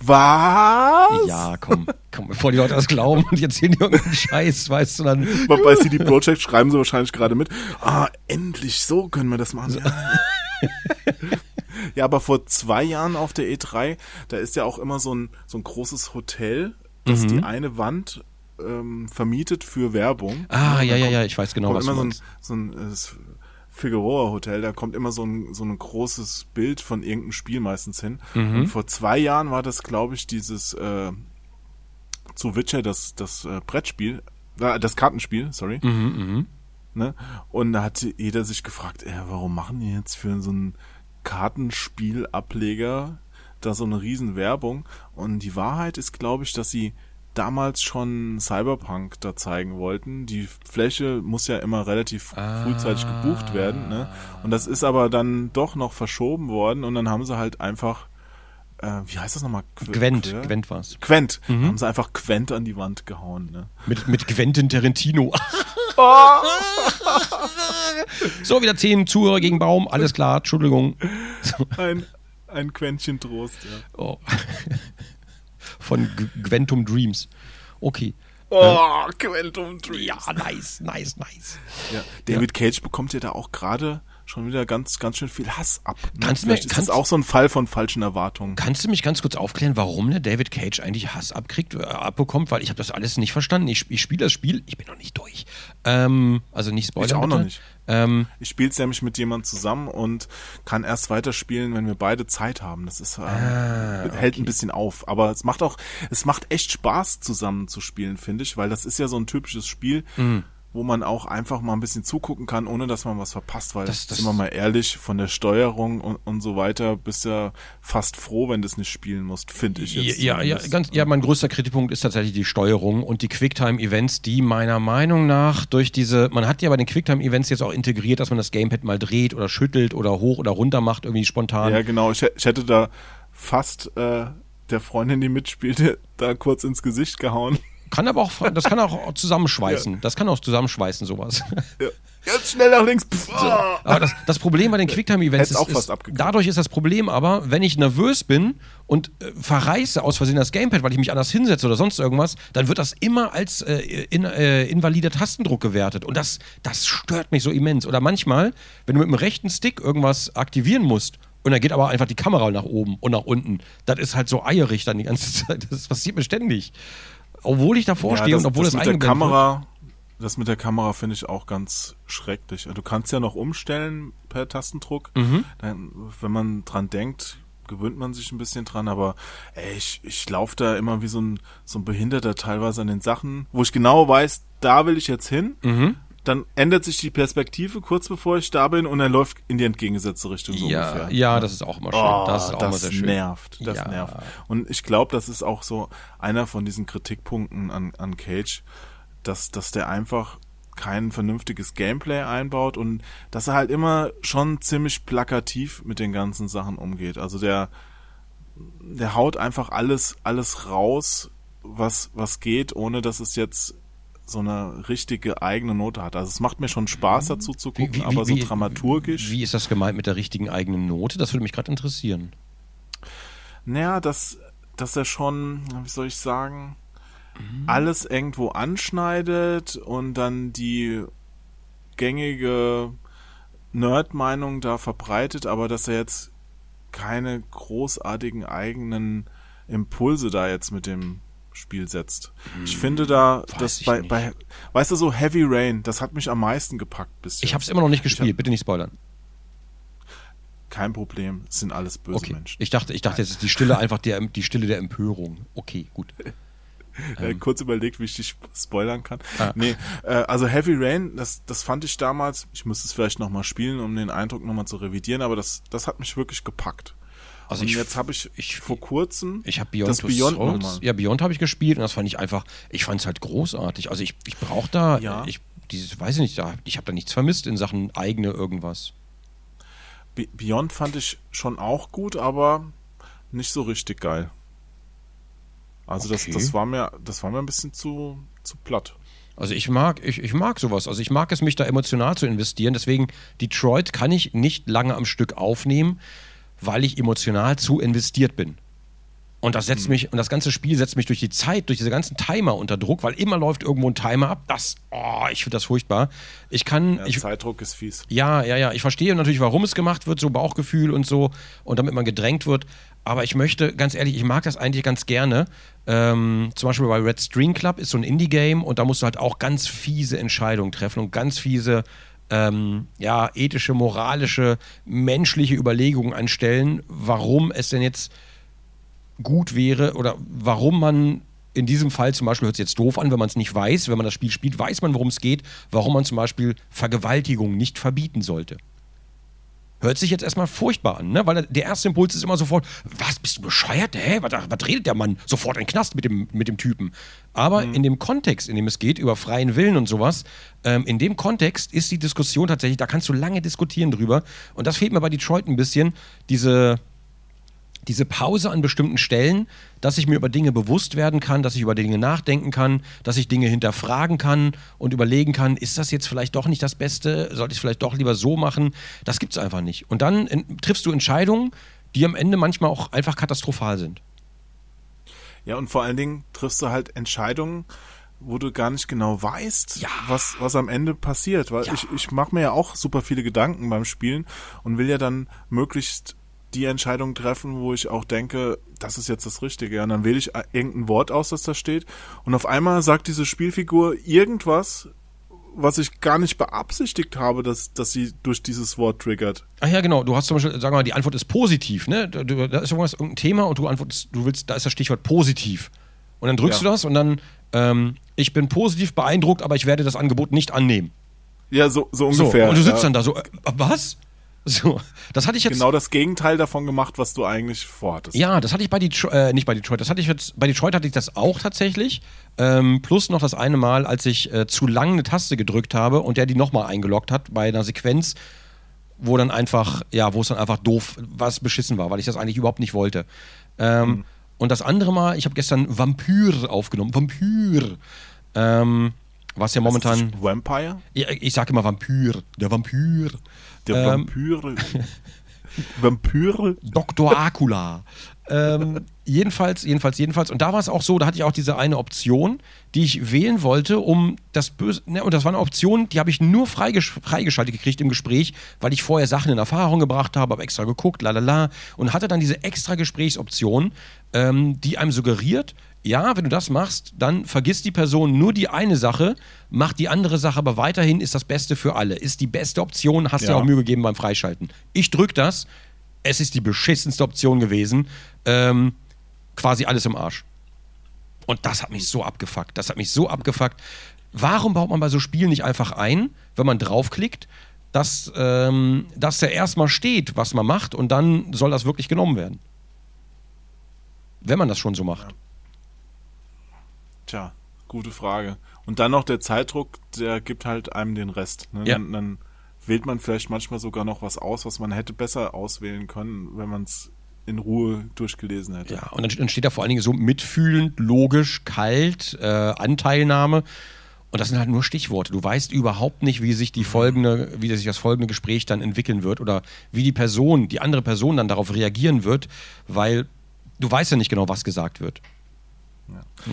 Was? Ja, komm, komm, bevor die Leute das glauben und jetzt hier irgendeinen Scheiß, weißt du dann. Bei CD Projekt schreiben sie wahrscheinlich gerade mit. Ah, endlich, so können wir das machen. Ja. ja, aber vor zwei Jahren auf der E3, da ist ja auch immer so ein, so ein großes Hotel, das mhm. die eine Wand ähm, vermietet für Werbung. Ah, ja, ja, ja, ich weiß genau, was immer du so ein, so ein das Figueroa Hotel, da kommt immer so ein, so ein großes Bild von irgendeinem Spiel meistens hin. Mhm. Und vor zwei Jahren war das, glaube ich, dieses äh, zu Witcher, das, das äh, Brettspiel, äh, das Kartenspiel, sorry. Mhm, Ne? Und da hat jeder sich gefragt, äh, warum machen die jetzt für so ein Kartenspiel-Ableger da so eine riesen Werbung? Und die Wahrheit ist, glaube ich, dass sie damals schon Cyberpunk da zeigen wollten. Die Fläche muss ja immer relativ frühzeitig gebucht werden. Ne? Und das ist aber dann doch noch verschoben worden und dann haben sie halt einfach, äh, wie heißt das nochmal? Qu- Gwent, Quer- Gwent war's. Quent. Haben sie einfach Quent an die Wand gehauen. Ne? Mit, mit Quentin Tarantino. so, wieder zehn Zuhörer gegen Baum, alles klar, Entschuldigung. Ein, ein Quäntchen Trost, ja. oh. Von G Gwentum Dreams. Okay. Oh, Quantum Dreams. Ja, nice, nice, nice. Ja, David Cage bekommt ja da auch gerade schon wieder ganz, ganz schön viel Hass ab. Ne? Kannst du mir- Vielleicht ist kannst- das auch so ein Fall von falschen Erwartungen. Kannst du mich ganz kurz aufklären, warum der David Cage eigentlich Hass abkriegt, äh, abbekommt? Weil ich habe das alles nicht verstanden. Ich, ich spiele das Spiel, ich bin noch nicht durch. Ähm, also nicht Spoiler. Ich auch bitte. noch nicht. Ähm, Ich spiele es nämlich mit jemandem zusammen und kann erst weiterspielen, wenn wir beide Zeit haben. Das ist ähm, Ah, hält ein bisschen auf, aber es macht auch es macht echt Spaß zusammen zu spielen, finde ich, weil das ist ja so ein typisches Spiel, Mhm. Wo man auch einfach mal ein bisschen zugucken kann, ohne dass man was verpasst, weil Das- das- sind wir mal ehrlich, von der Steuerung und, und so weiter bist ja fast froh, wenn du es nicht spielen musst, finde ich jetzt. Ja, ja, ganz, ja, mein größter Kritikpunkt ist tatsächlich die Steuerung und die Quicktime-Events, die meiner Meinung nach durch diese, man hat ja bei den Quicktime-Events jetzt auch integriert, dass man das Gamepad mal dreht oder schüttelt oder hoch oder runter macht, irgendwie spontan. Ja, genau. Ich, ich hätte da fast äh, der Freundin, die mitspielte, da kurz ins Gesicht gehauen. Kann aber auch, das kann auch zusammenschweißen. Das kann auch zusammenschweißen, sowas. Ja. Jetzt schnell nach links. Pff, ah. Aber das, das Problem bei den Quicktime-Events ist, auch fast ist dadurch ist das Problem aber, wenn ich nervös bin und äh, verreiße aus Versehen das Gamepad, weil ich mich anders hinsetze oder sonst irgendwas, dann wird das immer als äh, in, äh, invalider Tastendruck gewertet. Und das, das stört mich so immens. Oder manchmal, wenn du mit dem rechten Stick irgendwas aktivieren musst, und dann geht aber einfach die Kamera nach oben und nach unten. Das ist halt so eierig dann die ganze Zeit. Das passiert mir ständig. Obwohl ich davor stehe und obwohl das, mit der eingeblendet wird. Kamera, das mit der Kamera finde ich auch ganz schrecklich. Du kannst ja noch umstellen per Tastendruck. Mhm. Dann, wenn man dran denkt, gewöhnt man sich ein bisschen dran, aber ey, ich, ich laufe da immer wie so ein, so ein Behinderter teilweise an den Sachen, wo ich genau weiß, da will ich jetzt hin. Mhm. Dann ändert sich die Perspektive kurz bevor ich da bin und er läuft in die entgegengesetzte Richtung so Ja, ungefähr. ja, das ist auch immer schön. Oh, das ist auch immer sehr schön. nervt, das Ja. nervt. Und ich glaube, das ist auch so einer von diesen Kritikpunkten an, an Cage, dass, dass der einfach kein vernünftiges Gameplay einbaut und dass er halt immer schon ziemlich plakativ mit den ganzen Sachen umgeht. Also der, der haut einfach alles, alles raus, was, was geht, ohne dass es jetzt so eine richtige eigene Note hat. Also es macht mir schon Spaß dazu zu gucken, aber so dramaturgisch. Wie ist das gemeint mit der richtigen eigenen Note? Das würde mich gerade interessieren. Naja, dass, dass er schon, wie soll ich sagen, alles irgendwo anschneidet und dann die gängige Nerd-Meinung da verbreitet, aber dass er jetzt keine großartigen eigenen Impulse da jetzt mit dem Spiel setzt. Ich finde da, ich bei, bei, weißt du, so Heavy Rain, das hat mich am meisten gepackt bis Ich jetzt. habe es immer noch nicht hab- gespielt, bitte nicht spoilern. Kein Problem, es sind alles böse Okay. Menschen. Ich dachte, ich dachte, jetzt ist die Stille einfach der, die Stille der Empörung. Okay, gut. äh, kurz überlegt, wie ich dich spoilern kann. Ähm. Ah. Nee, äh, also Heavy Rain, das, das fand ich damals, ich müsste es vielleicht nochmal spielen, um den Eindruck nochmal zu revidieren, aber das, das hat mich wirklich gepackt. Also und ich- jetzt habe ich, ich- vor kurzem Ich habe Beyond, das Beyond Souls, ja Beyond habe ich gespielt und das fand ich einfach, ich fand es halt großartig. Also ich, ich brauche da, Ja. ich, dieses, weiß ich nicht, da, ich habe da nichts vermisst in Sachen eigene irgendwas. Be- Beyond fand ich schon auch gut, aber nicht so richtig geil. Also Okay. das, das war mir, das war mir ein bisschen zu, zu platt. Also ich mag, ich, ich mag sowas. Also ich mag es, mich da emotional zu investieren. Deswegen, Detroit kann ich nicht lange am Stück aufnehmen, weil ich emotional zu investiert bin. Und das setzt mich, und das ganze Spiel setzt mich durch die Zeit, durch diese ganzen Timer unter Druck, weil immer läuft irgendwo ein Timer ab. Das, oh, ich finde das furchtbar. Ich kann. Ja, ich, Zeitdruck ist fies. ja, ja, ja. Ich verstehe natürlich, warum es gemacht wird, so Bauchgefühl und so, und damit man gedrängt wird. Aber ich möchte, ganz ehrlich, ich mag das eigentlich ganz gerne. Ähm, zum Beispiel bei Red String Club ist so ein Indie-Game und da musst du halt auch ganz fiese Entscheidungen treffen und ganz fiese, ähm, ja, ethische, moralische, menschliche Überlegungen anstellen, warum es denn jetzt gut wäre oder warum man in diesem Fall zum Beispiel hört es jetzt doof an, wenn man es nicht weiß, wenn man das Spiel spielt, weiß man, worum es geht, warum man zum Beispiel Vergewaltigung nicht verbieten sollte. Hört sich jetzt erstmal furchtbar an, ne? weil der erste Impuls ist immer sofort, was, bist du bescheuert? Hä, was, was redet der Mann? Sofort in den Knast mit dem, mit dem Typen. Aber in dem Kontext, in dem es geht, über freien Willen und sowas, ähm, in dem Kontext ist die Diskussion tatsächlich, da kannst du lange diskutieren drüber. Und das fehlt mir bei Detroit ein bisschen, diese, diese Pause an bestimmten Stellen, dass ich mir über Dinge bewusst werden kann, dass ich über Dinge nachdenken kann, dass ich Dinge hinterfragen kann und überlegen kann, ist das jetzt vielleicht doch nicht das Beste, sollte ich es vielleicht doch lieber so machen? Das gibt es einfach nicht. Und dann in, triffst du Entscheidungen, die am Ende manchmal auch einfach katastrophal sind. Ja, und vor allen Dingen triffst du halt Entscheidungen, wo du gar nicht genau weißt, Ja. was, was am Ende passiert. Weil Ja. ich, ich mache mir ja auch super viele Gedanken beim Spielen und will ja dann möglichst die Entscheidung treffen, wo ich auch denke, das ist jetzt das Richtige. Und dann wähle ich irgendein Wort aus, das da steht. Und auf einmal sagt diese Spielfigur irgendwas, was ich gar nicht beabsichtigt habe, dass, dass sie durch dieses Wort triggert. Ach ja, genau. Du hast zum Beispiel, sagen wir mal, die Antwort ist positiv, ne? Da ist irgendwas, irgendein Thema und du antwortest, du willst, da ist das Stichwort positiv. Und dann drückst Ja. du das und dann, ähm, ich bin positiv beeindruckt, aber ich werde das Angebot nicht annehmen. Ja, so, so So, ungefähr. und du sitzt ja. dann da so, äh, was? So, das hatte ich jetzt. Genau das Gegenteil davon gemacht, was du eigentlich vorhattest. Ja, das hatte ich bei Detroit, äh, nicht bei Detroit, das hatte ich jetzt, bei Detroit hatte ich das auch tatsächlich. Ähm, plus noch das eine Mal, als ich äh, zu lang eine Taste gedrückt habe und der die nochmal eingeloggt hat bei einer Sequenz, wo dann einfach, ja, wo es dann einfach doof, was beschissen war, weil ich das eigentlich überhaupt nicht wollte. Ähm, Und das andere Mal, ich habe gestern Vampyr aufgenommen. Vampyr. Ähm, was ja momentan. Vampire? Ich, ich sage immer Vampyr. Der Vampyr. Der Ähm, Vampire. Vampire? Dr. Acula. ähm, jedenfalls, jedenfalls, jedenfalls. Und da war es auch so, da hatte ich auch diese eine Option, die ich wählen wollte, um das Böse. Ne, und das war eine Option, die habe ich nur freigesch freigeschaltet gekriegt im Gespräch, weil ich vorher Sachen in Erfahrung gebracht habe, habe extra geguckt, lalala. Und hatte dann diese extra Gesprächsoption, ähm, die einem suggeriert, ja, wenn du das machst, dann vergisst die Person nur die eine Sache, macht die andere Sache aber weiterhin, ist das Beste für alle. Ist die beste Option, hast dir Ja. auch Mühe gegeben beim Freischalten. Ich drück das, es ist die beschissenste Option gewesen. Ähm, quasi alles im Arsch. Und das hat mich so abgefuckt. Das hat mich so abgefuckt. Warum baut man bei so Spielen nicht einfach ein, wenn man draufklickt, dass, ähm, dass da erstmal steht, was man macht und dann soll das wirklich genommen werden? Wenn man das schon so macht. Tja, gute Frage. Und dann noch der Zeitdruck, der gibt halt einem den Rest. Ne? Ja. Dann, dann wählt man vielleicht manchmal sogar noch was aus, was man hätte besser auswählen können, wenn man es in Ruhe durchgelesen hätte. Ja, und dann, steht da vor allen Dingen so mitfühlend, logisch, kalt, äh, Anteilnahme. Und das sind halt nur Stichworte. Du weißt überhaupt nicht, wie sich die folgende, wie sich das folgende Gespräch dann entwickeln wird oder wie die Person, die andere Person dann darauf reagieren wird, weil du weißt ja nicht genau, was gesagt wird.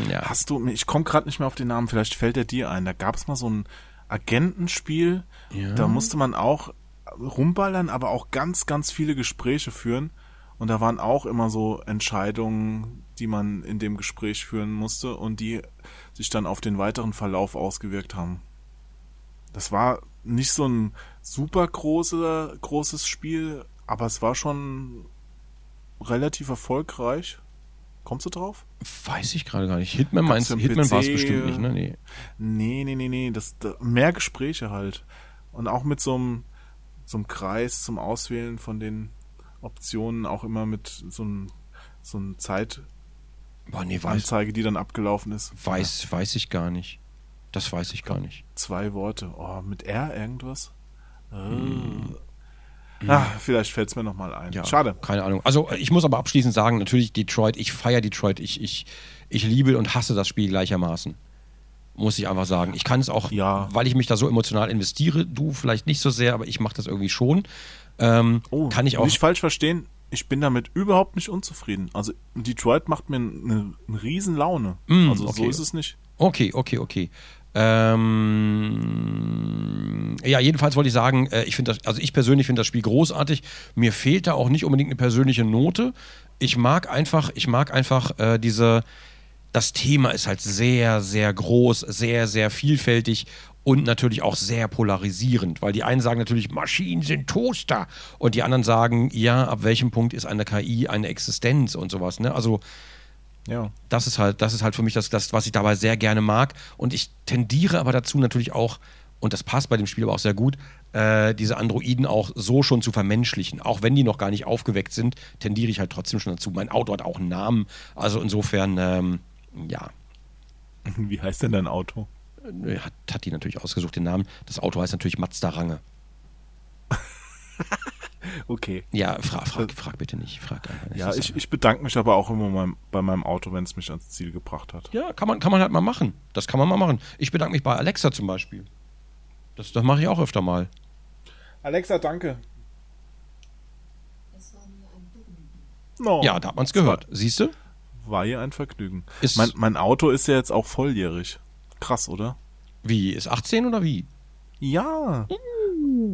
Ja. Hast du, ich komme gerade nicht mehr auf den Namen, vielleicht fällt er dir ein. Da gab es mal so ein Agentenspiel, Ja. da musste man auch rumballern, aber auch ganz, ganz viele Gespräche führen. Und da waren auch immer so Entscheidungen, die man in dem Gespräch führen musste und die sich dann auf den weiteren Verlauf ausgewirkt haben. Das war nicht so ein super großer, großes Spiel, aber es war schon relativ erfolgreich. Kommst du drauf? Weiß ich gerade gar nicht. Hitman meinst Hitman war es bestimmt nicht, ne? Nee. Nee, nee, nee, nee. Das, da, mehr Gespräche halt. Und auch mit so einem, so einem Kreis zum Auswählen von den Optionen, auch immer mit so einem, so einem Zeitanzeige, Boah, nee, weiß, die dann abgelaufen ist. weiß, weiß ich gar nicht. Das weiß ich gar nicht. Zwei Worte. Oh, mit R irgendwas? Äh. Ah, vielleicht fällt es mir nochmal ein. Ja, Schade. Keine Ahnung. Also ich muss aber abschließend sagen, natürlich Detroit, ich feiere Detroit, ich, ich, ich liebe und hasse das Spiel gleichermaßen. Muss ich einfach sagen. Ich kann es auch, Ja. weil ich mich da so emotional investiere, du vielleicht nicht so sehr, aber ich mache das irgendwie schon. Ähm, Oh, kann ich auch. Nicht falsch verstehen. ich bin damit überhaupt nicht unzufrieden. Also Detroit macht mir eine, eine riesen Laune. Mm, also okay. so ist es nicht. Okay, okay, okay. Ähm, ja, jedenfalls wollte ich sagen, äh, ich finde das, also ich persönlich finde das Spiel großartig. Mir fehlt da auch nicht unbedingt eine persönliche Note. Ich mag einfach, ich mag einfach äh, diese, das Thema ist halt sehr, sehr groß, sehr, sehr vielfältig und natürlich auch sehr polarisierend, weil die einen sagen natürlich, Maschinen sind Toaster und die anderen sagen, ja, ab welchem Punkt ist eine KI eine Existenz und sowas. Ne? Also Ja. das ist halt, das ist halt für mich das, das, was ich dabei sehr gerne mag. Und ich tendiere aber dazu natürlich auch, und das passt bei dem Spiel aber auch sehr gut, äh, diese Androiden auch so schon zu vermenschlichen. Auch wenn die noch gar nicht aufgeweckt sind, tendiere ich halt trotzdem schon dazu. Mein Auto hat auch einen Namen. Also insofern, ähm, ja, Wie heißt denn dein Auto? äh, hat, hat die natürlich ausgesucht, den Namen. Das Auto heißt natürlich Mazda Range. Okay. Ja, fra frag, frag bitte nicht. Frag einfach nicht. Ja, ich, ich bedanke mich aber auch immer mein, bei meinem Auto, wenn es mich ans Ziel gebracht hat. Ja, kann man, kann man halt mal machen. Das kann man mal machen. Ich bedanke mich bei Alexa zum Beispiel. Das, das mache ich auch öfter mal. Alexa, danke. No, Ja, da hat man es gehört. Siehst du? War hier ein Vergnügen. Ist- mein, mein Auto ist ja jetzt auch volljährig. Krass, oder? Wie? Ist 18 oder wie? Ja.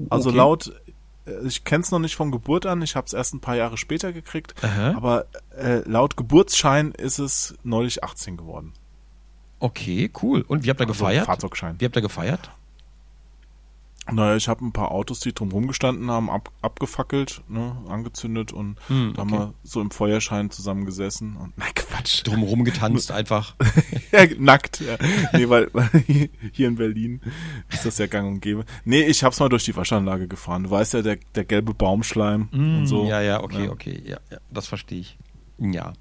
Also okay. laut, äh, ich kenn's noch nicht von Geburt an, ich habe es erst ein paar Jahre später gekriegt, Aha. aber äh, laut Geburtsschein ist es neulich 18 geworden. Okay, cool. Und wie habt ihr Also gefeiert? Fahrzeugschein. Wie habt ihr gefeiert? Naja, ich habe ein paar Autos, die drumherum gestanden haben, ab, abgefackelt, ne, angezündet und Hm, da haben okay. wir so im Feuerschein zusammengesessen und nein, Quatsch. Drumherum getanzt einfach. ja, nackt, ja. Nee, weil, weil hier in Berlin ist das ja gang und gäbe. Nee, ich hab's mal durch die Waschanlage gefahren. Du weißt ja, der, der gelbe Baumschleim und so. Mm, Ja, ja, okay, okay. Ja, ja, das verstehe ich. Ja.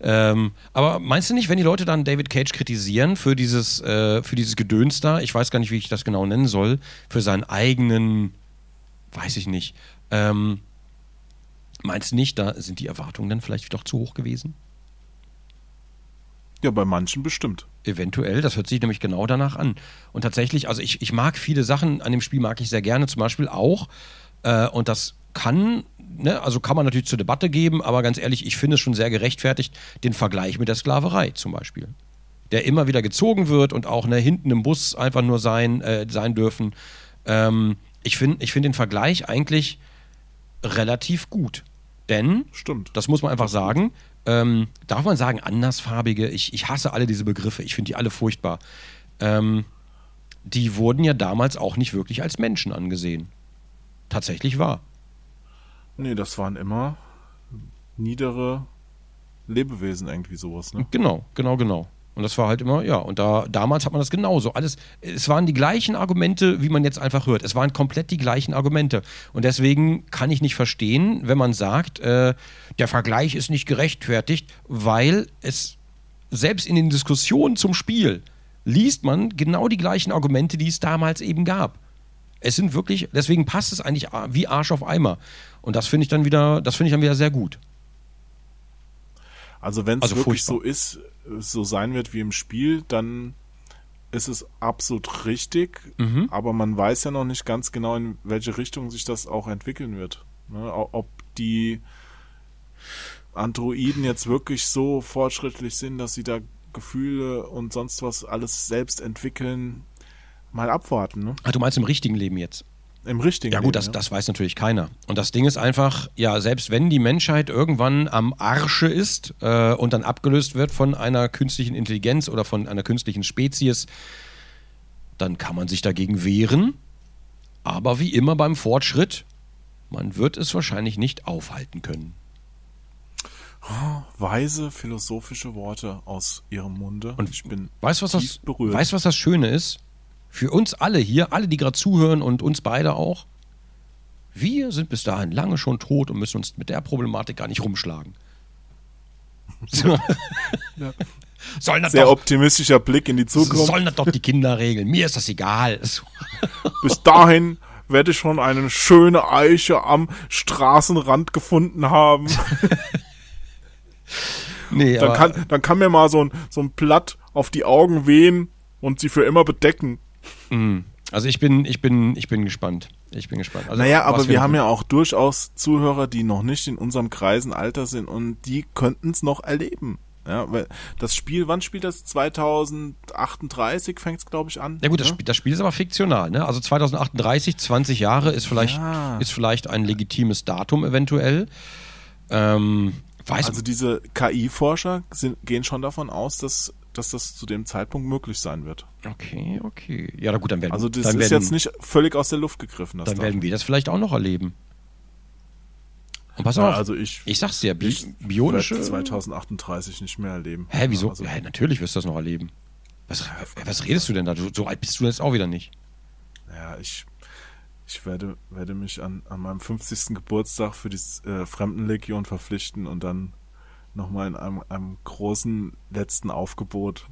Ähm, aber meinst du nicht, wenn die Leute dann David Cage kritisieren für dieses, äh, für dieses Gedöns da, ich weiß gar nicht, wie ich das genau nennen soll, für seinen eigenen, weiß ich nicht, ähm, meinst du nicht, da sind die Erwartungen dann vielleicht doch zu hoch gewesen? Ja, bei manchen bestimmt. Eventuell, das hört sich nämlich genau danach an. Und tatsächlich, also ich, ich mag viele Sachen an dem Spiel, mag ich sehr gerne, zum Beispiel auch, äh, und das kann, ne, also kann man natürlich zur Debatte geben, aber ganz ehrlich, ich finde es schon sehr gerechtfertigt, den Vergleich mit der Sklaverei zum Beispiel. Der immer wieder gezogen wird und auch ne, hinten im Bus einfach nur sein, äh, sein dürfen. Ähm, ich finde ich find den Vergleich eigentlich relativ gut. Denn Stimmt. das muss man einfach sagen. Ähm, darf man sagen, andersfarbige? Ich, ich hasse alle diese Begriffe. Ich finde die alle furchtbar. Ähm, die wurden ja damals auch nicht wirklich als Menschen angesehen. Tatsächlich wahr. Nee, das waren immer niedere Lebewesen, irgendwie sowas, ne? Genau, genau, genau. Und das war halt immer, ja, und da damals hat man das genauso. Alles, es waren die gleichen Argumente, wie man jetzt einfach hört. Es waren komplett die gleichen Argumente. Und deswegen kann ich nicht verstehen, wenn man sagt, äh, der Vergleich ist nicht gerechtfertigt, weil es selbst in den Diskussionen zum Spiel liest man genau die gleichen Argumente, die es damals eben gab. Es sind wirklich, deswegen passt es eigentlich wie Arsch auf Eimer. Und das finde ich dann wieder, das finde ich dann wieder sehr gut. Also wenn es Also wirklich furchtbar. so ist, so sein wird wie im Spiel, dann ist es absolut richtig, Mhm. aber man weiß ja noch nicht ganz genau, in welche Richtung sich das auch entwickeln wird. Ne? Ob die Androiden jetzt wirklich so fortschrittlich sind, dass sie da Gefühle und sonst was alles selbst entwickeln, mal abwarten. Ne? Ah, du meinst im richtigen Leben jetzt? Im richtigen Ja gut, das, Leben, das weiß natürlich keiner. Und das Ding ist einfach, ja, selbst wenn die Menschheit irgendwann am Arsche ist äh, und dann abgelöst wird von einer künstlichen Intelligenz oder von einer künstlichen Spezies, dann kann man sich dagegen wehren. Aber wie immer beim Fortschritt, man wird es wahrscheinlich nicht aufhalten können. Weise philosophische Worte aus ihrem Munde. Und ich bin Weißt was das, berührt. weißt, du, was das Schöne ist? Für uns alle hier, alle, die gerade zuhören und uns beide auch, wir sind bis dahin lange schon tot und müssen uns mit der Problematik gar nicht rumschlagen. So. Sollen das Sehr doch, optimistischer Blick in die Zukunft. sollen das doch die Kinder regeln. Mir ist das egal. Bis dahin werde ich schon eine schöne Eiche am Straßenrand gefunden haben. Nee, Dann kann, dann kann mir mal so ein, so ein Blatt auf die Augen wehen und sie für immer bedecken. Also ich bin, ich bin, ich bin gespannt. Ich bin gespannt. Also, naja, aber wir haben ja auch durchaus Zuhörer, die noch nicht in unserem Kreisen Alter sind und die könnten es noch erleben. Ja, weil das Spiel, wann spielt das? 2038 fängt es, glaube ich, an. Ja gut, das, ne? Spiel, das Spiel ist aber fiktional, ne? Also 2038, 20 Jahre ist vielleicht, Ja. ist vielleicht ein legitimes Datum eventuell. Ähm, weiß Also diese KI-Forscher gehen schon davon aus, dass, dass das zu dem Zeitpunkt möglich sein wird. Okay, okay. Ja, na gut, dann werden, Also das ist werden, jetzt nicht völlig aus der Luft gegriffen. Dann werden wir das vielleicht auch noch erleben. Und pass ja, auf, also ich, ich sag's dir, bi ich bionische... werde 2038 nicht mehr erleben. Hä, wieso? Also, Hä, natürlich wirst du das noch erleben. Was, was redest du denn da? Du, so alt bist du jetzt auch wieder nicht. ja, ich, ich werde, werde mich an, an meinem 50. Geburtstag für die äh, Fremdenlegion verpflichten und dann nochmal in einem, einem großen letzten Aufgebot.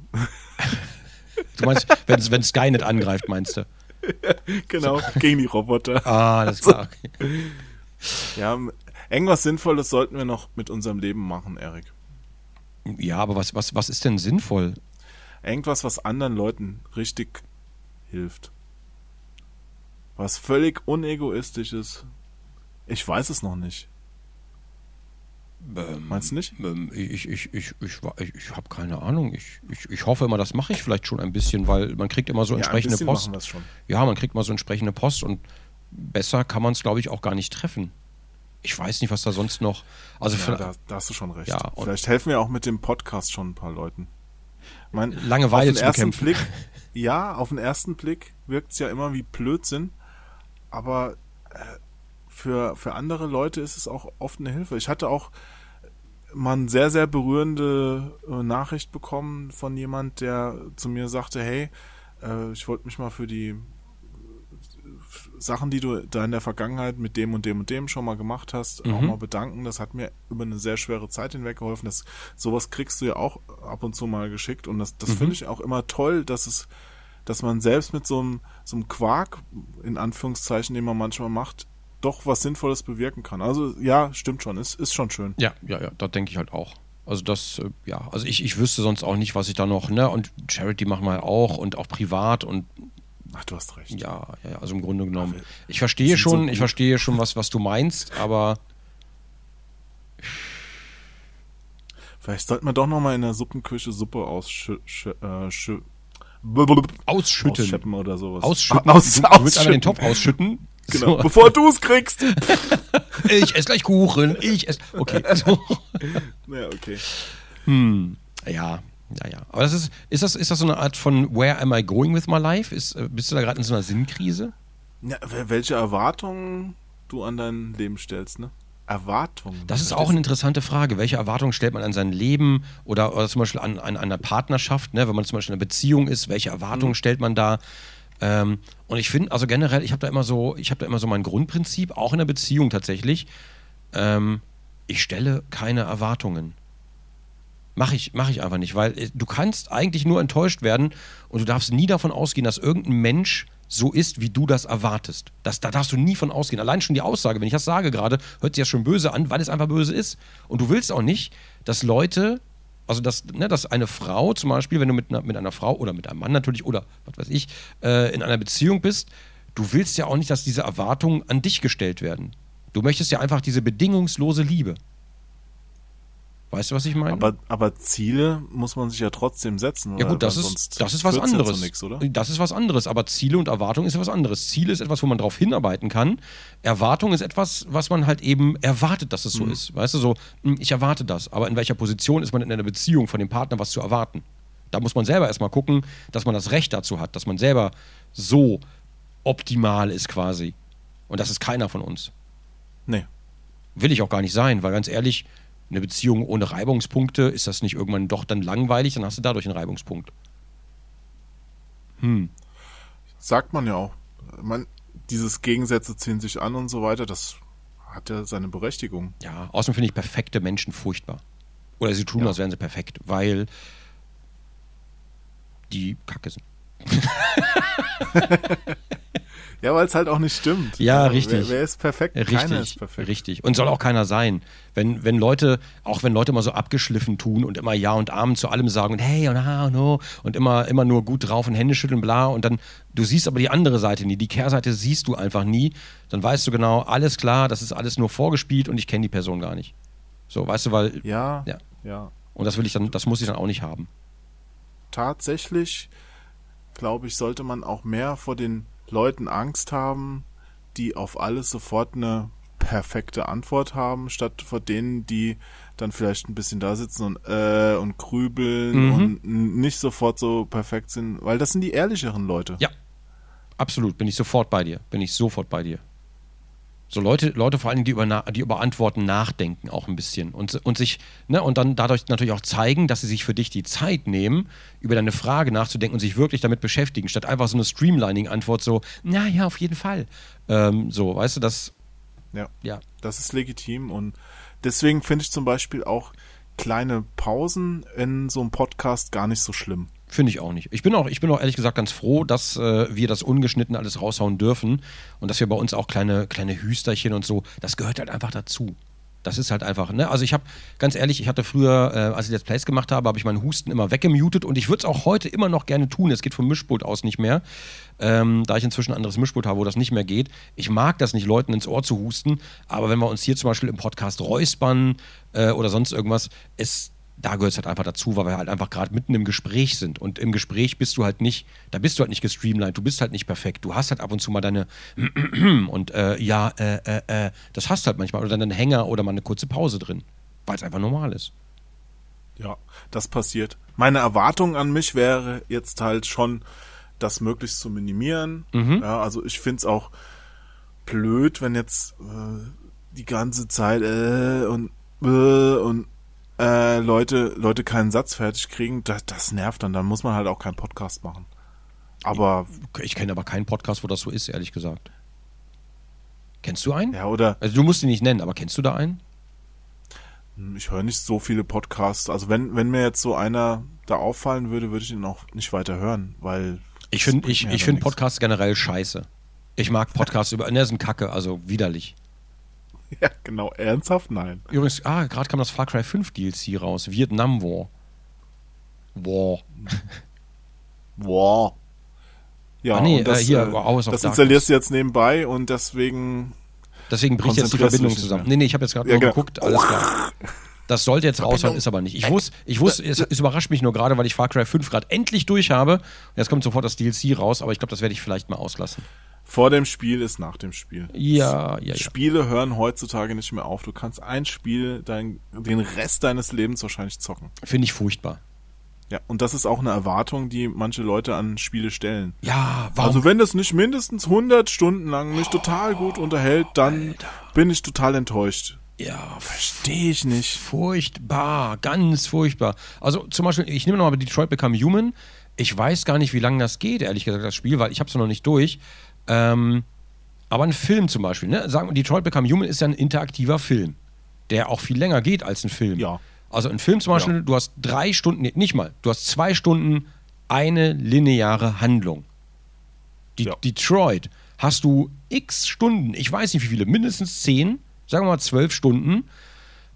Du meinst, wenn, wenn Skynet angreift, meinst du? genau, gegen die Roboter. Ah, das ist klar. Okay. Ja, irgendwas Sinnvolles sollten wir noch mit unserem Leben machen, Erik. Ja, aber was, was, was ist denn sinnvoll? Irgendwas, was anderen Leuten richtig hilft. Was völlig unegoistisch ist. Ich weiß es noch nicht. Ähm, Meinst du nicht? Ähm, ich ich, ich, ich, ich, ich habe keine Ahnung. Ich, ich, ich hoffe immer, das mache ich vielleicht schon ein bisschen, weil man kriegt immer so Ja, ein entsprechende bisschen Post. machen es schon. Ja, man kriegt mal so entsprechende Post und besser kann man es, glaube ich, auch gar nicht treffen. Ich weiß nicht, was da sonst noch. Also Ja, da, da hast du schon recht. Ja, Vielleicht helfen wir auch mit dem Podcast schon ein paar Leuten. Mein, Langeweile auf den ersten bekämpfen. Blick, ja, auf den ersten Blick wirkt es ja immer wie Blödsinn, aber äh, für, für andere Leute ist es auch oft eine Hilfe. Ich hatte auch mal eine sehr, sehr berührende äh, Nachricht bekommen von jemand, der zu mir sagte, hey, äh, ich wollte mich mal für die Sachen, die du da in der Vergangenheit mit dem und dem und dem schon mal gemacht hast, auch Mhm. mal bedanken. Das hat mir über eine sehr schwere Zeit hinweg geholfen. Das, sowas kriegst du ja auch ab und zu mal geschickt. Und das, das Mhm. finde ich auch immer toll, dass es, dass man selbst mit so einem, so einem Quark, in Anführungszeichen, den man manchmal macht, doch was Sinnvolles bewirken kann. Also ja, stimmt schon, ist, ist schon schön. Ja, ja, ja, das denke ich halt auch. Also das, äh, ja, also ich, ich wüsste sonst auch nicht, was ich da noch, ne? Und Charity machen wir auch und auch privat und Ach, du hast recht. ja, ja, also im Grunde genommen. wir Ich verstehe so schon, gut. ich verstehe schon, was, was du meinst, aber Vielleicht sollte man doch noch mal in der Suppenküche Suppe ausschü schü- äh, schü ausschütten. ausscheppen oder sowas. Ausschütten. Aus, du, du willst einmal ausschütten. den Topf ausschütten. Genau. So. Bevor du es kriegst. Ich esse gleich Kuchen, ich esse. Okay. So. ja, okay. Hm, ja, ja, ja. Aber das ist, ist das, ist das so eine Art von Where am I going with my life? Ist, äh, bist du da gerade in so einer Sinnkrise? Ja, wel- welche Erwartungen du an dein Leben stellst, ne? Erwartungen. Das ist auch eine interessante Frage. Welche Erwartungen stellt man an sein Leben oder, oder zum Beispiel an, an einer Partnerschaft, ne? wenn man zum Beispiel in einer Beziehung ist, welche Erwartungen stellt man da? Ähm, und ich finde, also generell, ich habe da immer so, ich habe da immer so mein Grundprinzip, auch in der Beziehung tatsächlich. Ähm, ich stelle keine Erwartungen. Mache ich, mach ich einfach nicht, weil äh, du kannst eigentlich nur enttäuscht werden und du darfst nie davon ausgehen, dass irgendein Mensch so ist, wie du das erwartest. Das, da darfst du nie von ausgehen. Allein schon die Aussage, wenn ich das sage gerade, hört sich ja schon böse an, weil es einfach böse ist. Und du willst auch nicht, dass Leute, also dass, ne, dass eine Frau zum Beispiel, wenn du mit einer, mit einer Frau oder mit einem Mann natürlich oder was weiß ich, äh, in einer Beziehung bist, du willst ja auch nicht, dass diese Erwartungen an dich gestellt werden. Du möchtest ja einfach diese bedingungslose Liebe. Weißt du, was ich meine? aber, aber Ziele muss man sich ja trotzdem setzen. Ja gut, das ist, das ist was ja anderes. Nix, oder? Das ist was anderes, aber Ziele und Erwartung ist was anderes. Ziel ist etwas, wo man drauf hinarbeiten kann. Erwartung ist etwas, was man halt eben erwartet, dass es so ist. Weißt du, so, hm, ich erwarte das, aber in welcher Position ist man in einer Beziehung von dem Partner, was zu erwarten? Da muss man selber erstmal gucken, dass man das Recht dazu hat, dass man selber so optimal ist quasi. Und das ist keiner von uns. Nee. Will ich auch gar nicht sein, weil ganz ehrlich, eine Beziehung ohne Reibungspunkte, ist das nicht irgendwann doch dann langweilig, dann hast du dadurch einen Reibungspunkt. Hm. Sagt man ja auch. Man, dieses Gegensätze ziehen sich an und so weiter, das hat ja seine Berechtigung. Ja, außerdem finde ich perfekte Menschen furchtbar. Oder sie tun, Ja. als wären sie perfekt, weil die Kacke sind. Ja, weil es halt auch nicht stimmt. Ja, Also, richtig. Wer, wer ist perfekt? Richtig, Keiner ist perfekt. richtig. Und soll auch keiner sein. Wenn, wenn Leute, auch wenn Leute mal so abgeschliffen tun und immer Ja und Amen zu allem sagen und hey und ha und ho und immer, immer nur gut drauf und Hände schütteln, bla und dann, du siehst aber die andere Seite nie, die Kehrseite siehst du einfach nie, dann weißt du genau, alles klar, das ist alles nur vorgespielt und ich kenne die Person gar nicht. So, weißt du, weil, Ja, Ja. ja. und das will ich dann, das muss ich dann auch nicht haben. Tatsächlich, glaube ich, sollte man auch mehr vor den Leuten Angst haben, die auf alles sofort eine perfekte Antwort haben, statt vor denen, die dann vielleicht ein bisschen da sitzen und äh und grübeln Mhm. und nicht sofort so perfekt sind, weil das sind die ehrlicheren Leute. Ja, absolut, bin ich sofort bei dir, bin ich sofort bei dir. So Leute, Leute vor allem, die über, die über Antworten nachdenken auch ein bisschen und, und sich, ne, und dann dadurch natürlich auch zeigen, dass sie sich für dich die Zeit nehmen, über deine Frage nachzudenken und sich wirklich damit beschäftigen, statt einfach so eine Streamlining-Antwort so, na ja, auf jeden Fall. Ähm, so, weißt du, das, Ja. ja, Das ist legitim und deswegen finde ich zum Beispiel auch kleine Pausen in so einem Podcast gar nicht so schlimm. Finde ich auch nicht. Ich bin auch, ich bin auch ehrlich gesagt ganz froh, dass äh, wir das ungeschnitten alles raushauen dürfen und dass wir bei uns auch kleine, kleine Hüsterchen und so, das gehört halt einfach dazu. Das ist halt einfach, ne? Also ich habe, ganz ehrlich, ich hatte früher, äh, als ich Let's Plays gemacht habe, habe ich meinen Husten immer weggemutet und ich würde es auch heute immer noch gerne tun. Es geht vom Mischpult aus nicht mehr, ähm, da ich inzwischen ein anderes Mischpult habe, wo das nicht mehr geht. Ich mag das nicht, Leuten ins Ohr zu husten, aber wenn wir uns hier zum Beispiel im Podcast räuspern äh, oder sonst irgendwas, es da gehört es halt einfach dazu, weil wir halt einfach gerade mitten im Gespräch sind. Und im Gespräch bist du halt nicht, da bist du halt nicht gestreamlined, du bist halt nicht perfekt. Du hast halt ab und zu mal deine und äh, ja, äh, äh, äh, das hast halt manchmal. Oder dann einen Hänger oder mal eine kurze Pause drin. Weil es einfach normal ist. Ja, das passiert. Meine Erwartung an mich wäre jetzt halt schon, das möglichst zu minimieren. Ja, also ich find's auch blöd, wenn jetzt äh, die ganze Zeit äh, und äh, und äh, Leute Leute keinen Satz fertig kriegen. Das, das nervt dann. Dann muss man halt auch keinen Podcast machen. Aber Ich kenne aber keinen Podcast, wo das so ist, ehrlich gesagt. Kennst du einen? ja, oder Also du musst ihn nicht nennen, aber kennst du da einen? ich höre nicht so viele Podcasts. Also wenn wenn mir jetzt so einer da auffallen würde, würde ich ihn auch nicht weiter hören, weil Ich finde ich, ich find. Podcasts generell scheiße. Ich mag Podcasts über. Ne, sind Kacke, also widerlich. Ja, genau. Ernsthaft? Nein. Übrigens, ah, gerade kam das Far Cry 5 DLC raus. Vietnam War. War. Wow. Ja, Ah, nee, das, äh, hier, äh, Hours das installierst du jetzt nebenbei und deswegen. Deswegen bricht jetzt die Verbindung zusammen. Nee, nee, ich habe jetzt gerade Ja, nur genau. geguckt, alles klar. Das sollte jetzt raushauen, ist aber nicht. Ich wusste, ich wusste, es, es überrascht mich nur gerade, weil ich Far Cry 5 gerade endlich durch habe. Jetzt kommt sofort das DLC raus, aber ich glaube, das werde ich vielleicht mal auslassen. Vor dem Spiel ist nach dem Spiel. Ja, ja, ja. Spiele hören heutzutage nicht mehr auf. Du kannst ein Spiel dein, den Rest deines Lebens wahrscheinlich zocken. Finde ich furchtbar. Ja, und das ist auch eine Erwartung, die manche Leute an Spiele stellen. Ja, warum? Also wenn das nicht mindestens 100 Stunden lang mich total gut unterhält, dann bin ich total enttäuscht. ja, Verstehe ich nicht. furchtbar, ganz furchtbar. Also zum Beispiel, ich nehme nochmal Detroit Become Human. Ich weiß gar nicht, wie lange das geht, ehrlich gesagt, das Spiel, weil ich habe es noch nicht durch. Ähm, aber ein Film zum Beispiel, ne? Sagen wir, Detroit Become Human ist ja ein interaktiver Film, der auch viel länger geht als ein Film. Ja. Also ein Film zum Beispiel, Ja. du hast drei Stunden, nee, nicht mal, du hast zwei Stunden eine lineare Handlung. Die, Ja. Detroit hast du x Stunden, ich weiß nicht wie viele, mindestens zehn, sagen wir mal zwölf Stunden,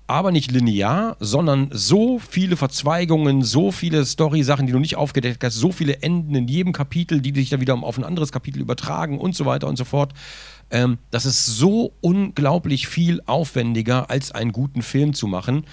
aber nicht linear, sondern so viele Verzweigungen, so viele Story-Sachen, die du nicht aufgedeckt hast, so viele Enden in jedem Kapitel, die dich dann wieder auf ein anderes Kapitel übertragen und so weiter und so fort. Ähm, das ist so unglaublich viel aufwendiger, als einen guten Film zu machen.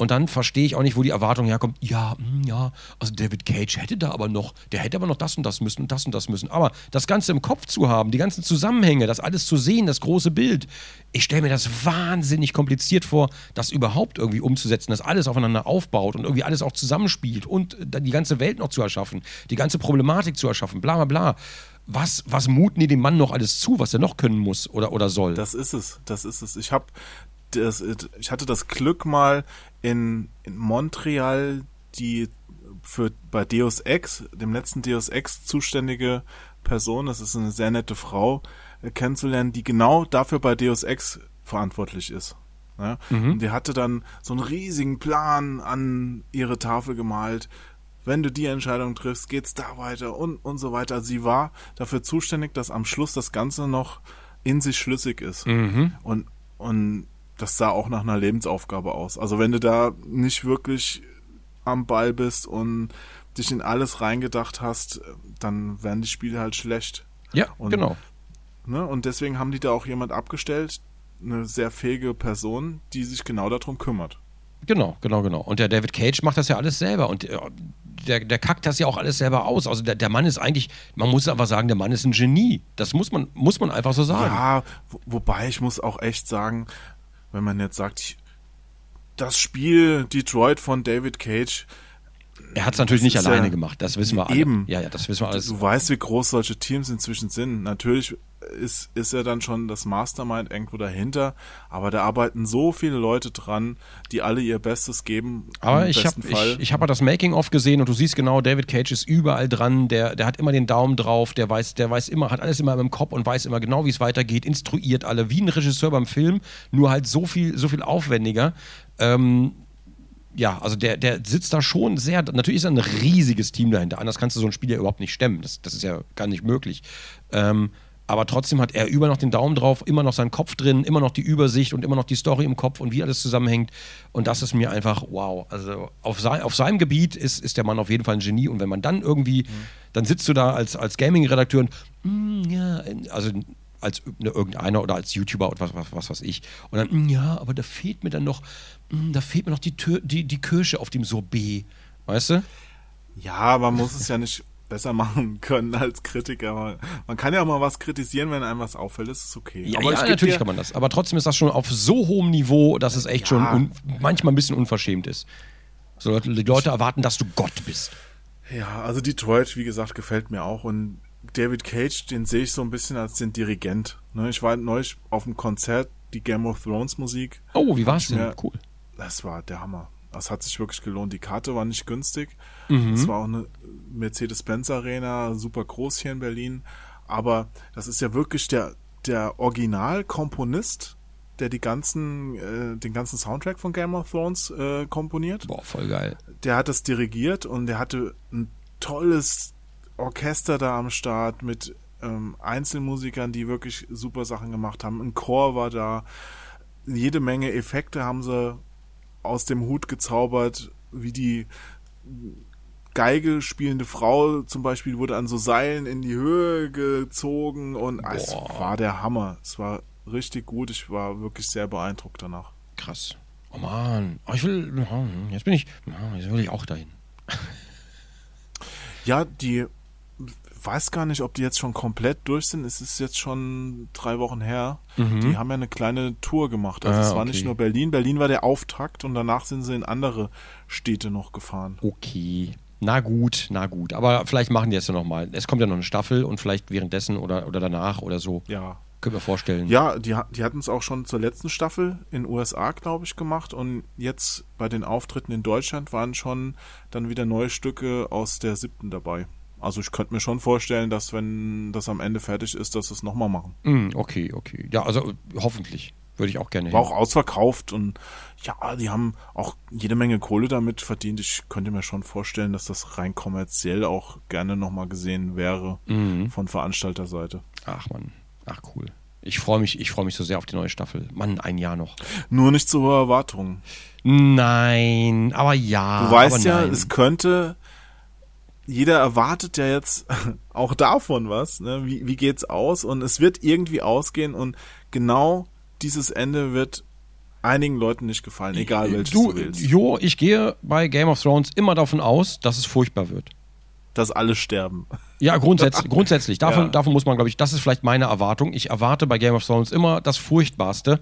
Und dann verstehe ich auch nicht, wo die Erwartung herkommt. Ja, hm, ja, also David Cage hätte da aber noch, der hätte aber noch das und das müssen und das und das müssen. Aber das Ganze im Kopf zu haben, die ganzen Zusammenhänge, das alles zu sehen, das große Bild, ich stelle mir das wahnsinnig kompliziert vor, das überhaupt irgendwie umzusetzen, dass alles aufeinander aufbaut und irgendwie alles auch zusammenspielt und dann die ganze Welt noch zu erschaffen, die ganze Problematik zu erschaffen, bla bla bla. Was, was muten die dem Mann noch alles zu, was er noch können muss oder, oder soll? Das ist es, das ist es. Ich habe das, ich hatte das Glück mal in, in Montreal die für bei Deus Ex, dem letzten Deus Ex zuständige Person, das ist eine sehr nette Frau, äh, kennenzulernen, die genau dafür bei Deus Ex verantwortlich ist. Ja? Und die hatte dann so einen riesigen Plan an ihre Tafel gemalt, wenn du die Entscheidung triffst, geht's da weiter und, und so weiter. Sie war dafür zuständig, dass am Schluss das Ganze noch in sich schlüssig ist. Mhm. Und, und das sah auch nach einer Lebensaufgabe aus. Also wenn du da nicht wirklich am Ball bist und dich in alles reingedacht hast, dann werden die Spiele halt schlecht. Ja, Und- genau. Ne? Und deswegen haben die da auch jemand abgestellt, eine sehr fähige Person, die sich genau darum kümmert. Genau, genau, genau. Und der David Cage macht das ja alles selber. Und äh, der, der kackt das ja auch alles selber aus. Also der, der Mann ist eigentlich, man muss einfach sagen, der Mann ist ein Genie. Das muss man, muss man einfach so sagen. Ja, wo, wobei ich muss auch echt sagen, wenn man jetzt sagt, ich, das Spiel Detroit von David Cage, Er hat es natürlich nicht alleine ja- gemacht. Das wissen wir alle. Eben. Ja, ja, das wissen wir alles. du weißt, wie groß solche Teams inzwischen sind. Natürlich ist, ist er dann schon das Mastermind irgendwo dahinter, aber da arbeiten so viele Leute dran, die alle ihr Bestes geben. Aber ich habe ich, ich hab mal das Making-of gesehen und du siehst genau, David Cage ist überall dran, der, der hat immer den Daumen drauf, der weiß, der weiß immer, hat alles immer im Kopf und weiß immer genau, wie es weitergeht, instruiert alle, wie ein Regisseur beim Film, nur halt so viel, so viel aufwendiger. Ähm, ja, also der, der sitzt da schon sehr, natürlich ist da ein riesiges Team dahinter, anders kannst du so ein Spiel ja überhaupt nicht stemmen, das, das ist ja gar nicht möglich. Ähm, aber trotzdem hat er über noch den Daumen drauf, immer noch seinen Kopf drin, immer noch die Übersicht und immer noch die Story im Kopf und wie alles zusammenhängt. Und das ist mir einfach wow. Also auf, sei, auf seinem Gebiet ist, ist der Mann auf jeden Fall ein Genie. Und wenn man dann irgendwie, dann sitzt du da als, als Gaming-Redakteur und, mm, ja, also als ne, irgendeiner oder als YouTuber oder was, was, was weiß ich. Und dann, mm, ja, aber da fehlt mir dann noch, mm, da fehlt mir noch die, Tür, die, die Kirsche auf dem Sorbet. Weißt du? Ja, man muss es ja nicht besser machen können als Kritiker. Man, kann ja auch mal was kritisieren, wenn einem was auffällt, das ist okay. Ja, Aber ja natürlich kann man das. Aber trotzdem ist das schon auf so hohem Niveau, dass es echt Ja. schon manchmal ein bisschen unverschämt ist. So, Leute- die Leute erwarten, dass du Gott bist. Ja, also Detroit, wie gesagt, gefällt mir auch. Und David Cage, den sehe ich so ein bisschen als den Dirigent. Ne, ich war neulich auf dem Konzert, die Game of Thrones Musik. Oh, wie war's denn? Ja. Cool. Das war der Hammer. Das hat sich wirklich gelohnt. Die Karte war nicht günstig. Mhm. Es war auch eine Mercedes-Benz Arena, super groß hier in Berlin. Aber das ist ja wirklich der, der Originalkomponist, der die ganzen, äh, den ganzen Soundtrack von Game of Thrones äh, komponiert Boah, voll geil. der hat das dirigiert und der hatte ein tolles Orchester da am Start mit ähm, Einzelmusikern, die wirklich super Sachen gemacht haben. Ein Chor war da. Jede Menge Effekte haben sie aus dem Hut gezaubert, wie die Geige spielende Frau zum Beispiel wurde an so Seilen in die Höhe gezogen und es Boah. war der Hammer. Es war richtig gut. Ich war wirklich sehr beeindruckt danach. Krass. Oh Mann. Oh, ich will. Jetzt bin ich. Jetzt will ich auch dahin. Ja, die weiß gar nicht, ob die jetzt schon komplett durch sind. Es ist jetzt schon drei Wochen her. Die haben ja eine kleine Tour gemacht. Also Mhm. Ah, es war okay. nicht nur Berlin. Berlin war der Auftakt und danach sind sie in andere Städte noch gefahren. Okay. Na gut, na gut. Aber vielleicht machen die jetzt ja nochmal. Es kommt ja noch eine Staffel und vielleicht währenddessen oder, oder danach oder so. Ja. Können wir vorstellen. Ja, die, die hatten es auch schon zur letzten Staffel in USA, glaube ich, gemacht. Und jetzt bei den Auftritten in Deutschland waren schon dann wieder neue Stücke aus der siebten dabei. Also ich könnte mir schon vorstellen, dass wenn das am Ende fertig ist, dass sie es nochmal machen. Mm, okay, okay. Ja, also äh, hoffentlich. Würde ich auch gerne War hin. auch ausverkauft und ja, die haben auch jede Menge Kohle damit verdient. Ich könnte mir schon vorstellen, dass das rein kommerziell auch gerne nochmal gesehen wäre Mhm. von Veranstalterseite. Ach man. Ach cool. Ich freue mich, ich freue mich so sehr auf die neue Staffel. Mann, ein Jahr noch. Nur nicht zu hohe Erwartungen. Nein, aber ja. Du weißt ja, nein. es könnte, jeder erwartet ja jetzt auch davon was, ne? Wie, wie geht's aus? Und es wird irgendwie ausgehen und genau dieses Ende wird einigen Leuten nicht gefallen, egal welches du, du, wählst. Jo, ich gehe bei Game of Thrones immer davon aus, dass es furchtbar wird. Dass alle sterben. Ja, grundsätzlich. grundsätzlich. Davon, Ja. davon muss man, glaube ich, das ist vielleicht meine Erwartung. Ich erwarte bei Game of Thrones immer das Furchtbarste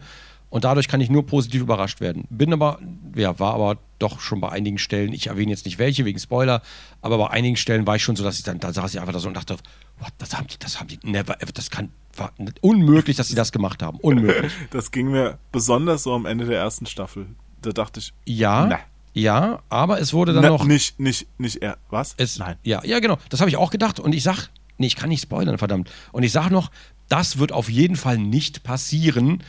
und dadurch kann ich nur positiv überrascht werden. Bin aber, ja, war aber doch schon bei einigen Stellen, ich erwähne jetzt nicht welche wegen Spoiler, aber bei einigen Stellen war ich schon so, dass ich dann, da saß ich einfach da so und dachte, what, das haben die, das haben die, never ever, das kann, war unmöglich, dass sie das gemacht haben. Unmöglich. Das ging mir besonders so am Ende der ersten Staffel. Da dachte ich, Ja, Na. ja, aber es wurde dann na, noch. nicht, nicht, nicht er. Was? Es, Nein. Ja, ja, genau. Das habe ich auch gedacht. Und ich sag, nee, ich kann nicht spoilern, verdammt. Und ich sag noch, das wird auf jeden Fall nicht passieren.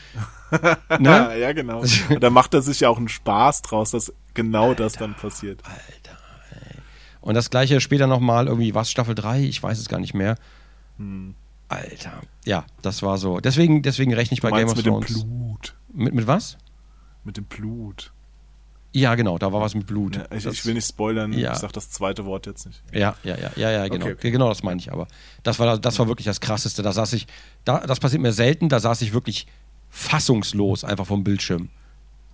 ne? Ja, genau. Da macht er sich ja auch einen Spaß draus, dass genau das dann passiert. Alter. Und das gleiche später nochmal, irgendwie, was, Staffel 3? Ich weiß es gar nicht mehr. Alter. Ja, das war so. Deswegen, deswegen rechne ich bei Game of mit dem Thrones. Blut. Mit, mit was? Mit dem Blut. Ja, genau, da war was mit Blut. Ja, ich, Das- ich will nicht spoilern, Ja. ich sag das zweite Wort jetzt nicht. Ja, ja, ja, ja, ja, genau. Okay, okay. Genau das meine ich aber. Das war, das war wirklich das Krasseste. Da saß ich, da, das passiert mir selten, da saß ich wirklich fassungslos einfach vom Bildschirm.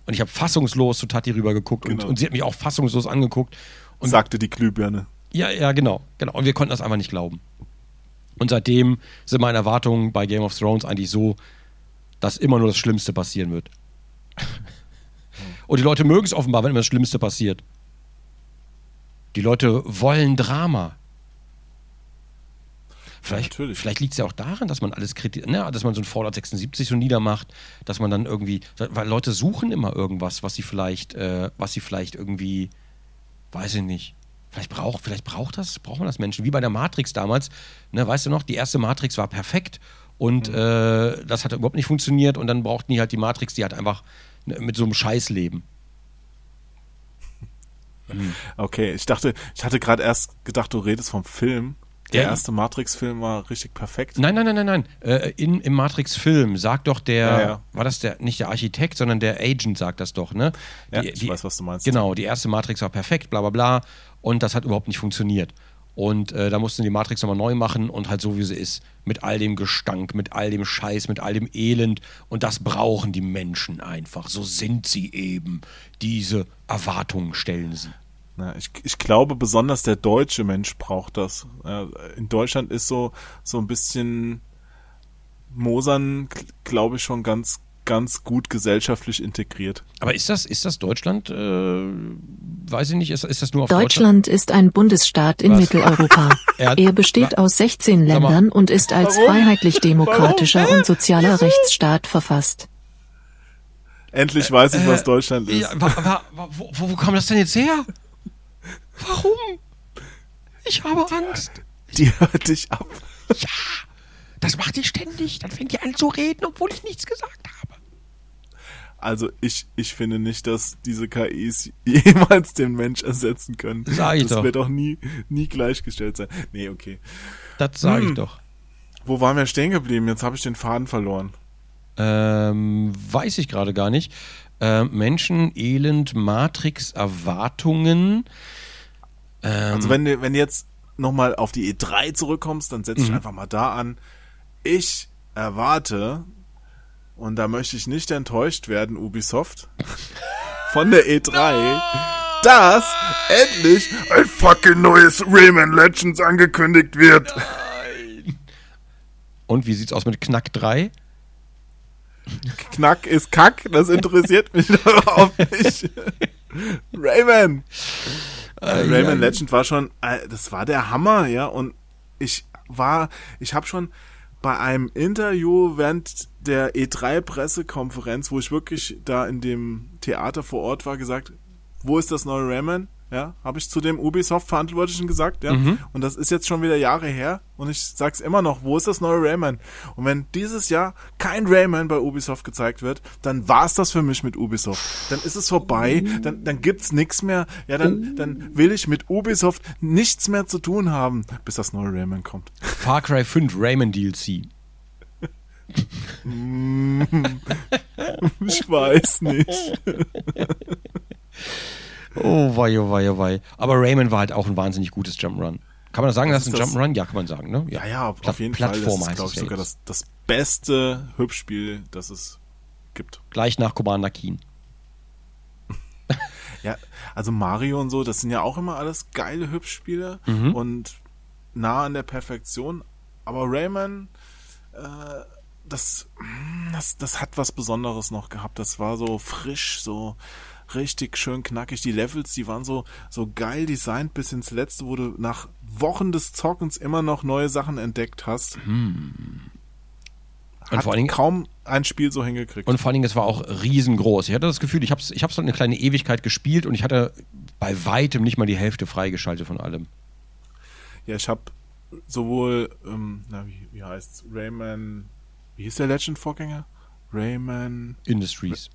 Und ich habe fassungslos zu Tati rüber geguckt und, Genau. und sie hat mich auch fassungslos angeguckt. Und sagte die Glühbirne. ja, ja, genau, genau. Und wir konnten das einfach nicht glauben. Und seitdem sind meine Erwartungen bei Game of Thrones eigentlich so, dass immer nur das Schlimmste passieren wird. Und die Leute mögen es offenbar, wenn immer das Schlimmste passiert. Die Leute wollen Drama. Vielleicht, natürlich. vielleicht liegt es ja auch daran, dass man alles kritisiert, ne, dass man so ein Fallout 76 so niedermacht, dass man dann irgendwie, weil Leute suchen immer irgendwas, was sie vielleicht, äh, was sie vielleicht irgendwie, weiß ich nicht, vielleicht braucht, vielleicht braucht das, brauchen das Menschen, wie bei der Matrix damals, ne, weißt du noch, die erste Matrix war perfekt und äh, das hat überhaupt nicht funktioniert und dann brauchten die halt die Matrix, die halt einfach ne, mit so einem Scheiß leben. Okay, ich dachte, ich hatte gerade erst gedacht, du redest vom Film. Der Ja. erste Matrix-Film war richtig perfekt. Nein, nein, nein, nein, nein. Äh, in, Im Matrix-Film sagt doch der, Ja, ja. war das der, nicht der Architekt, sondern der Agent sagt das doch, ne? Ja, ich weiß, was du meinst. Genau, die erste Matrix war perfekt, bla bla bla. Und das hat überhaupt nicht funktioniert. Und äh, da mussten die Matrix nochmal neu machen und halt so, wie sie ist. Mit all dem Gestank, mit all dem Scheiß, mit all dem Elend. Und das brauchen die Menschen einfach. So sind sie eben. Diese Erwartungen stellen sie. Ja, ich, ich glaube, besonders der deutsche Mensch braucht das. Ja, in Deutschland ist so, so ein bisschen Mosern, glaube ich, schon ganz, ganz gut gesellschaftlich integriert. Aber ist das, ist das Deutschland? Äh, weiß ich nicht, ist, ist das nur auf Deutschland? Deutschland ist ein Bundesstaat in Was? Mitteleuropa. Er- Er besteht aus 16 Sag mal. Ländern und ist als freiheitlich-demokratischer und sozialer Rechtsstaat verfasst. Endlich weiß ich, was Äh, Deutschland ist. Ja, wa, wa, wa, wo, wo wo kam das denn jetzt her? Warum? Ich habe Angst. Die hört dich ab. Ja, das macht die ständig. Dann fängt die an zu reden, obwohl ich nichts gesagt habe. Also ich, ich finde nicht, dass diese KIs jemals den Mensch ersetzen können. Sag ich das doch. wird auch nie, nie gleichgestellt sein. Nee, okay. Das sage ich Hm. doch. Wo waren wir stehen geblieben? Jetzt habe ich den Faden verloren. Ähm, weiß ich gerade gar nicht. Ähm, Menschen, Elend, Matrix, Erwartungen. Ähm, Also wenn du, wenn du jetzt nochmal auf die E3 zurückkommst, dann setze ich Mhm. einfach mal da an. Ich erwarte, und da möchte ich nicht enttäuscht werden, Ubisoft, von der E3, dass endlich ein fucking neues Rayman Legends angekündigt wird. Und wie sieht's aus mit Knack 3? Knack ist Kack, das interessiert mich überhaupt nicht. Rayman. Rayman Legend war schon, äh, das war der Hammer, ja, und ich war, ich habe schon bei einem Interview während der E3-Pressekonferenz, wo ich wirklich da in dem Theater vor Ort war, gesagt, wo ist das neue Rayman? Ja, habe ich zu dem Ubisoft-Verantwortlichen gesagt, ja. Und das ist jetzt schon wieder Jahre her und ich sag's immer noch, wo ist das neue Rayman? Und wenn dieses Jahr kein Rayman bei Ubisoft gezeigt wird, dann war's das für mich mit Ubisoft. Dann ist es vorbei, dann, dann gibt's nichts mehr. Ja, dann, dann will ich mit Ubisoft nichts mehr zu tun haben, bis das neue Rayman kommt. Far Cry 5 Rayman DLC. Ich weiß nicht. Oh wei, oh wei, oh wei. Aber Rayman war halt auch ein wahnsinnig gutes Jump'n'Run. Kann man das sagen, das ist ein? Jump'n'Run? Ja, kann man sagen, ne? Ja, ja, auf Pla- jeden Fall. Das ist, glaube ich, ja sogar das, das beste Hübschspiel, das es gibt. Gleich nach Commander Keen. Ja, also Mario und so, das sind ja auch immer alles geile Hübschspiele Mhm. und nah an der Perfektion. Aber Rayman, äh, das, das, das hat was Besonderes noch gehabt. Das war so frisch, so richtig schön knackig. Die Levels, die waren so, so geil designt bis ins Letzte, wo du nach Wochen des Zockens immer noch neue Sachen entdeckt hast. Und hat vor allen Dingen- kaum ein Spiel so hingekriegt. Und vor allen Dingen, es war auch riesengroß. Ich hatte das Gefühl, ich habe es ich hab's halt eine kleine Ewigkeit gespielt und ich hatte bei weitem nicht mal die Hälfte freigeschaltet von allem. Ja, ich habe sowohl, ähm, na, wie, wie heißt's? Rayman, wie hieß der Legend-Vorgänger? Rayman Industries.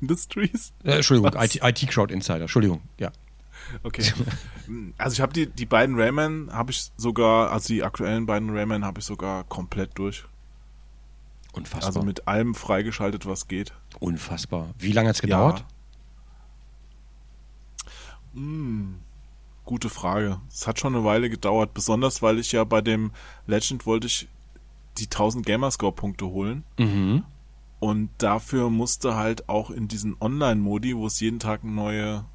Industries? Äh, Entschuldigung, Was? IT, IT Crowd Insider. Entschuldigung, ja. Okay. Also ich habe die, die beiden Rayman habe ich sogar, also die aktuellen beiden Rayman habe ich sogar komplett durch. Unfassbar. Also mit allem freigeschaltet, was geht. Unfassbar. Wie lange hat es gedauert? Ja. Hm, gute Frage. Es hat schon eine Weile gedauert, besonders weil ich ja bei dem Legend wollte ich die 1000 Gamerscore Punkte holen. Mhm. Und dafür musste halt auch in diesen Online-Modi, wo es jeden Tag ein neue,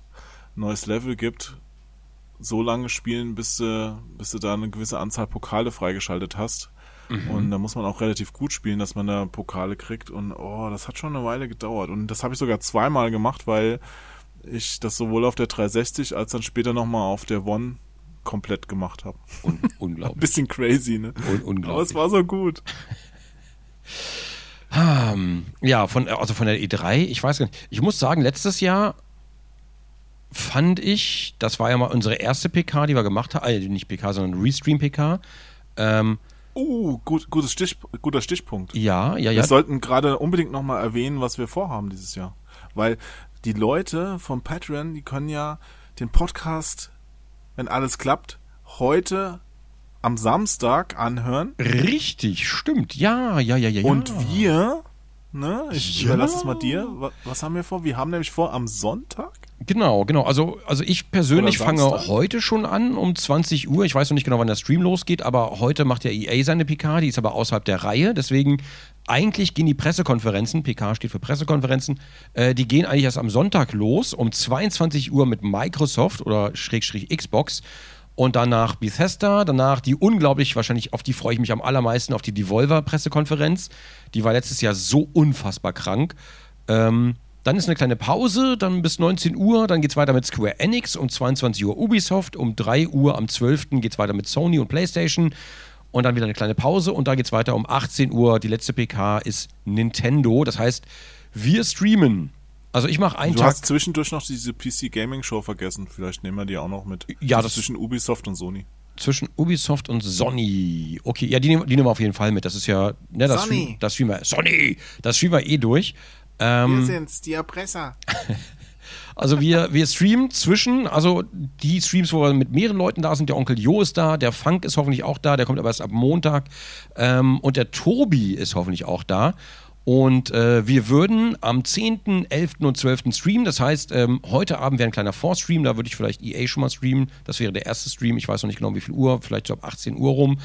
neues Level gibt, so lange spielen, bis du, bis du da eine gewisse Anzahl Pokale freigeschaltet hast. Mhm. Und da muss man auch relativ gut spielen, dass man da Pokale kriegt. Und oh, das hat schon eine Weile gedauert. Und das habe ich sogar zweimal gemacht, weil ich das sowohl auf der 360 als dann später nochmal auf der One komplett gemacht habe. Un unglaublich. Bisschen crazy, ne? Un unglaublich. Aber es war so gut. Um, ja, von, also von der E3, ich weiß gar nicht. Ich muss sagen, letztes Jahr fand ich, das war ja mal unsere erste PK, die wir gemacht haben, also nicht PK, sondern Restream-PK. Ähm, uh, gut, gutes Stich, guter Stichpunkt. Ja, ja, ja. Wir sollten gerade unbedingt nochmal erwähnen, was wir vorhaben dieses Jahr. Weil die Leute vom Patreon, die können ja den Podcast, wenn alles klappt, heute am Samstag anhören. Richtig, stimmt. Ja, ja, ja, ja. Und wir, ne, ich ja. überlasse es mal dir. Was, was, haben wir vor? Wir haben nämlich vor am Sonntag. Genau, genau. Also, also ich persönlich fange heute schon an um 20 Uhr. Ich weiß noch nicht genau, wann der Stream losgeht, aber heute macht ja EA seine PK, die ist aber außerhalb der Reihe. Deswegen eigentlich gehen die Pressekonferenzen, PK steht für Pressekonferenzen, äh, die gehen eigentlich erst am Sonntag los um 22 Uhr mit Microsoft oder Schrägstrich Xbox und danach Bethesda, danach die unglaublich, wahrscheinlich auf die freue ich mich am allermeisten, auf die Devolver-Pressekonferenz. Die war letztes Jahr so unfassbar krank. Ähm, dann ist eine kleine Pause, dann bis 19 Uhr, dann geht es weiter mit Square Enix, um 22 Uhr Ubisoft, um 3 Uhr am 12. geht es weiter mit Sony und PlayStation und dann wieder eine kleine Pause und da geht es weiter um 18 Uhr. Die letzte PK ist Nintendo. Das heißt, wir streamen. Also ich mache einen du Tag. Du hast zwischendurch noch diese PC Gaming Show vergessen. Vielleicht nehmen wir die auch noch mit. Ja, das zwischen Ubisoft und Sony. Zwischen Ubisoft und Sony. Okay, ja, die, nehmen, die nehmen wir auf jeden Fall mit. Das ist ja, ne, das Sony. das streamen wir. Sony, das streamen wir eh durch. Ähm, wir sind's, die Erpresser. Also wir, wir streamen zwischen, also die Streams, wo wir mit mehreren Leuten da sind, der Onkel Jo ist da, der Funk ist hoffentlich auch da, der kommt aber erst ab Montag ähm, und der Tobi ist hoffentlich auch da. Und äh, wir würden am 10., 11. und 12. streamen. Das heißt, ähm, heute Abend wäre ein kleiner Vorstream. Da würde ich vielleicht EA schon mal streamen. Das wäre der erste Stream. Ich weiß noch nicht genau, wie viel Uhr. Vielleicht so ab 18 Uhr rum.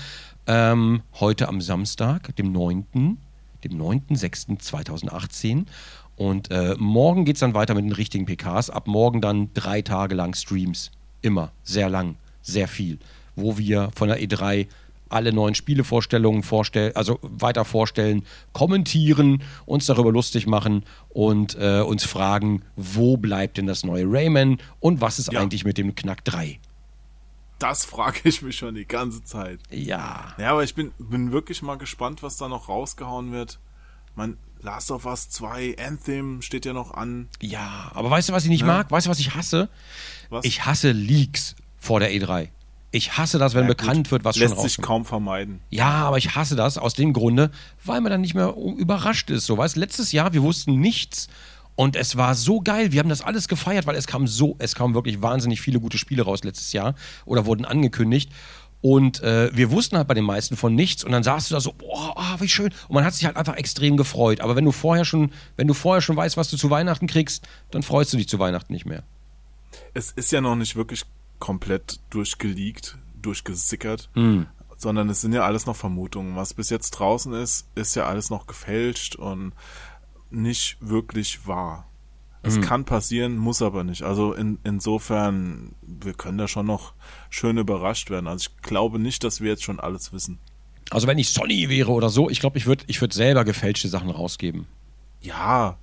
Ähm, heute am Samstag, dem 9., dem 9.6.2018. Und äh, morgen geht es dann weiter mit den richtigen PKs. Ab morgen dann drei Tage lang Streams. Immer. Sehr lang. Sehr viel. Wo wir von der E3 alle neuen Spielevorstellungen vorstellen, also weiter vorstellen, kommentieren, uns darüber lustig machen und äh, uns fragen, wo bleibt denn das neue Rayman und was ist ja. eigentlich mit dem Knack 3? Das frage ich mich schon die ganze Zeit. Ja. Ja, aber ich bin, bin wirklich mal gespannt, was da noch rausgehauen wird. Man, Last of Us 2, Anthem steht ja noch an. Ja, aber weißt du, was ich nicht ja. mag? Weißt du, was ich hasse? Was? Ich hasse Leaks vor der E3. Ich hasse das, wenn ja, bekannt gut. wird, was Lässt schon Lässt sich kaum vermeiden. Ja, aber ich hasse das aus dem Grunde, weil man dann nicht mehr überrascht ist. So, weißt letztes Jahr, wir wussten nichts und es war so geil. Wir haben das alles gefeiert, weil es kam so, es kamen wirklich wahnsinnig viele gute Spiele raus letztes Jahr oder wurden angekündigt. Und äh, wir wussten halt bei den meisten von nichts und dann saßt du da so, boah, oh, wie schön. Und man hat sich halt einfach extrem gefreut. Aber wenn du vorher schon, wenn du vorher schon weißt, was du zu Weihnachten kriegst, dann freust du dich zu Weihnachten nicht mehr. Es ist ja noch nicht wirklich komplett durchgeleakt, durchgesickert, mm. sondern es sind ja alles noch Vermutungen. Was bis jetzt draußen ist, ist ja alles noch gefälscht und nicht wirklich wahr. Es mhm. kann passieren, muss aber nicht. Also in, insofern, wir können da schon noch schön überrascht werden. Also ich glaube nicht, dass wir jetzt schon alles wissen. Also wenn ich Sony wäre oder so, ich glaube, ich würde ich würd selber gefälschte Sachen rausgeben. Ja,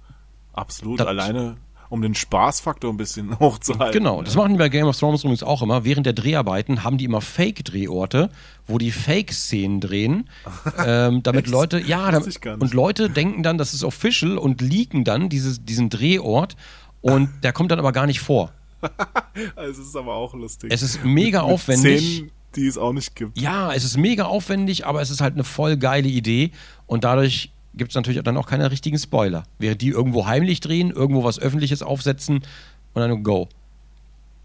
absolut. Das, Alleine um den Spaßfaktor ein bisschen hochzuhalten. Genau, das machen die bei Game of Thrones übrigens auch immer. Während der Dreharbeiten haben die immer Fake-Drehorte, wo die Fake-Szenen drehen, ähm, damit Leute, ja, damit, und Leute denken dann, das ist official und leaken dann dieses, diesen Drehort und der kommt dann aber gar nicht vor. also es ist aber auch lustig. Es ist mega mit, mit aufwendig. Szenen, die es auch nicht gibt. Ja, es ist mega aufwendig, aber es ist halt eine voll geile Idee und dadurch gibt es natürlich dann auch keine richtigen Spoiler. Während die irgendwo heimlich drehen, irgendwo was Öffentliches aufsetzen und dann go.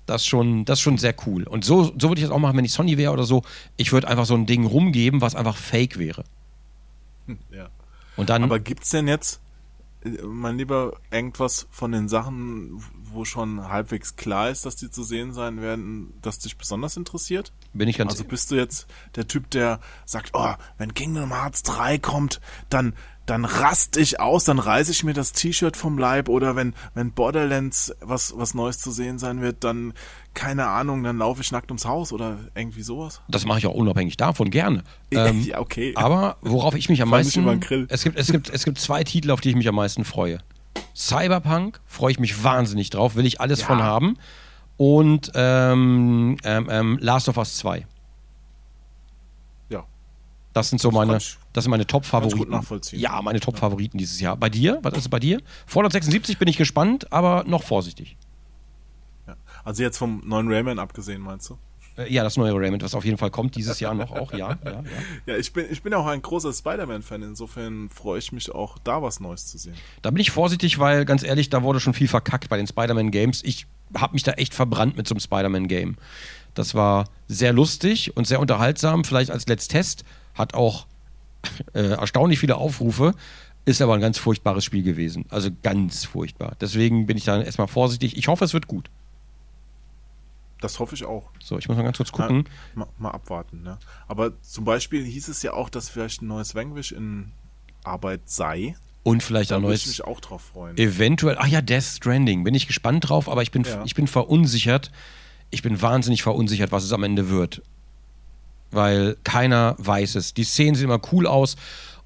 Das ist schon, das ist schon sehr cool. Und so, so würde ich das auch machen, wenn ich Sony wäre oder so. Ich würde einfach so ein Ding rumgeben, was einfach fake wäre. Ja. Und dann. Aber gibt's denn jetzt, äh, mein Lieber, irgendwas von den Sachen, wo schon halbwegs klar ist, dass die zu sehen sein werden, das dich besonders interessiert? bin ich ganz Also bist du jetzt der Typ, der sagt, oh, wenn Kingdom Hearts 3 kommt, dann dann rast ich aus, dann reiße ich mir das T-Shirt vom Leib oder wenn wenn Borderlands was was Neues zu sehen sein wird, dann keine Ahnung, dann laufe ich nackt ums Haus oder irgendwie sowas. Das mache ich auch unabhängig davon gerne. Ähm, ja, okay. Aber worauf ich mich am meisten. über den Grill. Es gibt, es, gibt, es gibt zwei Titel, auf die ich mich am meisten freue. Cyberpunk freue ich mich wahnsinnig drauf, will ich alles Ja. von haben. Und ähm, ähm, ähm, Last of Us 2. Das sind so meine, das sind meine Top-Favoriten. Ja, meine Top-Favoriten dieses Jahr. Bei dir? Was ist bei dir? Fallout 76 bin ich gespannt, aber noch vorsichtig. ja. Also jetzt vom neuen Rayman abgesehen, meinst du? Äh, ja, das neue Raymond, was auf jeden Fall kommt dieses Jahr noch auch, ja. ja, ja. Ja, ich bin ich bin auch ein großer Spider-Man-Fan, insofern freue ich mich auch da was Neues zu sehen. Da bin ich vorsichtig, weil ganz ehrlich, da wurde schon viel verkackt bei den Spider-Man-Games. Ich habe mich da echt verbrannt mit so einem Spider-Man-Game. Das war sehr lustig und sehr unterhaltsam, vielleicht als Let's Test. Hat auch äh, erstaunlich viele Aufrufe, ist aber ein ganz furchtbares Spiel gewesen. Also ganz furchtbar. Deswegen bin ich da erstmal vorsichtig. Ich hoffe, es wird gut. Das hoffe ich auch. So, ich muss mal ganz kurz gucken. Mal, mal abwarten, ne? Aber zum Beispiel hieß es ja auch, dass vielleicht ein neues Vanquish in Arbeit sei. Und vielleicht Da ein würde ich neues mich auch drauf freuen. Eventuell, ach ja, Death Stranding. Bin ich gespannt drauf, aber ich bin, Ja. ich bin verunsichert. Ich bin wahnsinnig verunsichert, was es am Ende wird. Weil keiner weiß es. Die Szenen sehen immer cool aus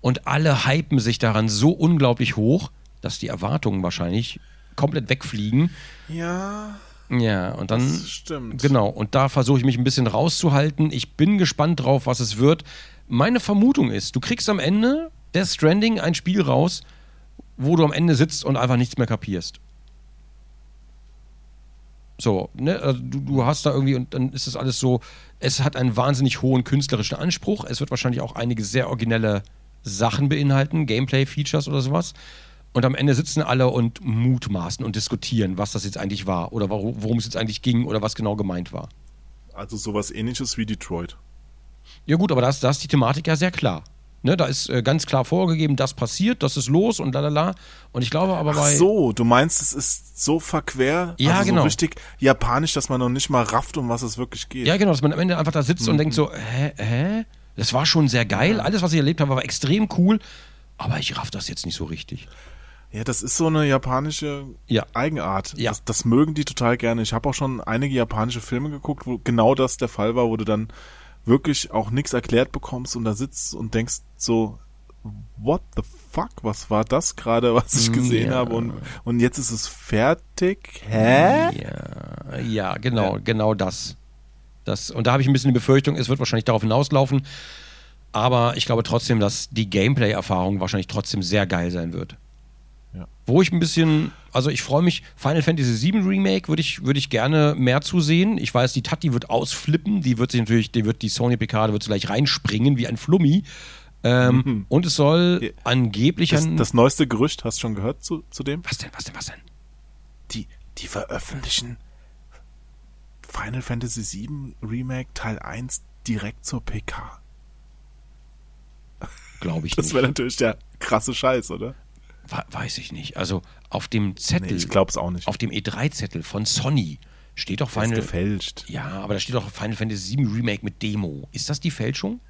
und alle hypen sich daran so unglaublich hoch, dass die Erwartungen wahrscheinlich komplett wegfliegen. Ja, Ja, und dann. das stimmt. Genau, und da versuche ich mich ein bisschen rauszuhalten. Ich bin gespannt drauf, was es wird. Meine Vermutung ist, du kriegst am Ende Death Stranding ein Spiel raus, wo du am Ende sitzt und einfach nichts mehr kapierst. So, ne, also du, du hast da irgendwie, und dann ist das alles so, es hat einen wahnsinnig hohen künstlerischen Anspruch. Es wird wahrscheinlich auch einige sehr originelle Sachen beinhalten, Gameplay-Features oder sowas. Und am Ende sitzen alle und mutmaßen und diskutieren, was das jetzt eigentlich war oder worum es jetzt eigentlich ging oder was genau gemeint war. Also sowas ähnliches wie Detroit. Ja gut, aber da ist, da ist die Thematik ja sehr klar. Ne, da ist äh, ganz klar vorgegeben, das passiert, das ist los und lalala. Und ich glaube aber Ach bei... so, du meinst, es ist so verquer, Ja, also genau. so richtig japanisch, dass man noch nicht mal rafft, um was es wirklich geht. Ja, genau, dass man am Ende einfach da sitzt Mhm. und denkt so, hä, hä? Das war schon sehr geil. Alles, was ich erlebt habe, war extrem cool. Aber ich raff das jetzt nicht so richtig. Ja, das ist so eine japanische Ja. Eigenart. Ja. Das, das mögen die total gerne. Ich habe auch schon einige japanische Filme geguckt, wo genau das der Fall war, wo du dann wirklich auch nichts erklärt bekommst und da sitzt und denkst so, what the fuck, was war das gerade, was ich gesehen Ja. habe und, und jetzt ist es fertig? Hä? Ja, ja genau, genau das. das. Und da habe ich ein bisschen die Befürchtung, es wird wahrscheinlich darauf hinauslaufen. Aber ich glaube trotzdem, dass die Gameplay-Erfahrung wahrscheinlich trotzdem sehr geil sein wird. Wo ich ein bisschen, also ich freue mich, Final Fantasy VII Remake würde ich, würde ich gerne mehr zusehen. Ich weiß, die Tati wird ausflippen, die wird sich natürlich, die wird die Sony Picard, wird gleich reinspringen wie ein Flummi. Ähm, Und es soll Ja. angeblich Das, ein. das neueste Gerücht, hast du schon gehört zu, zu dem? was denn, was denn, was denn? Die, die veröffentlichen Final Fantasy VII Remake Teil 1 direkt zur PK. Glaube ich Das nicht. wäre natürlich der krasse Scheiß, oder? We- Weiß ich nicht. Also auf dem Zettel, Nee, ich glaub's auch nicht. auf dem E3-Zettel von Sony steht doch Der ist Final. gefälscht. Ja, aber da steht doch Final Fantasy VII Remake mit Demo. Ist das die Fälschung?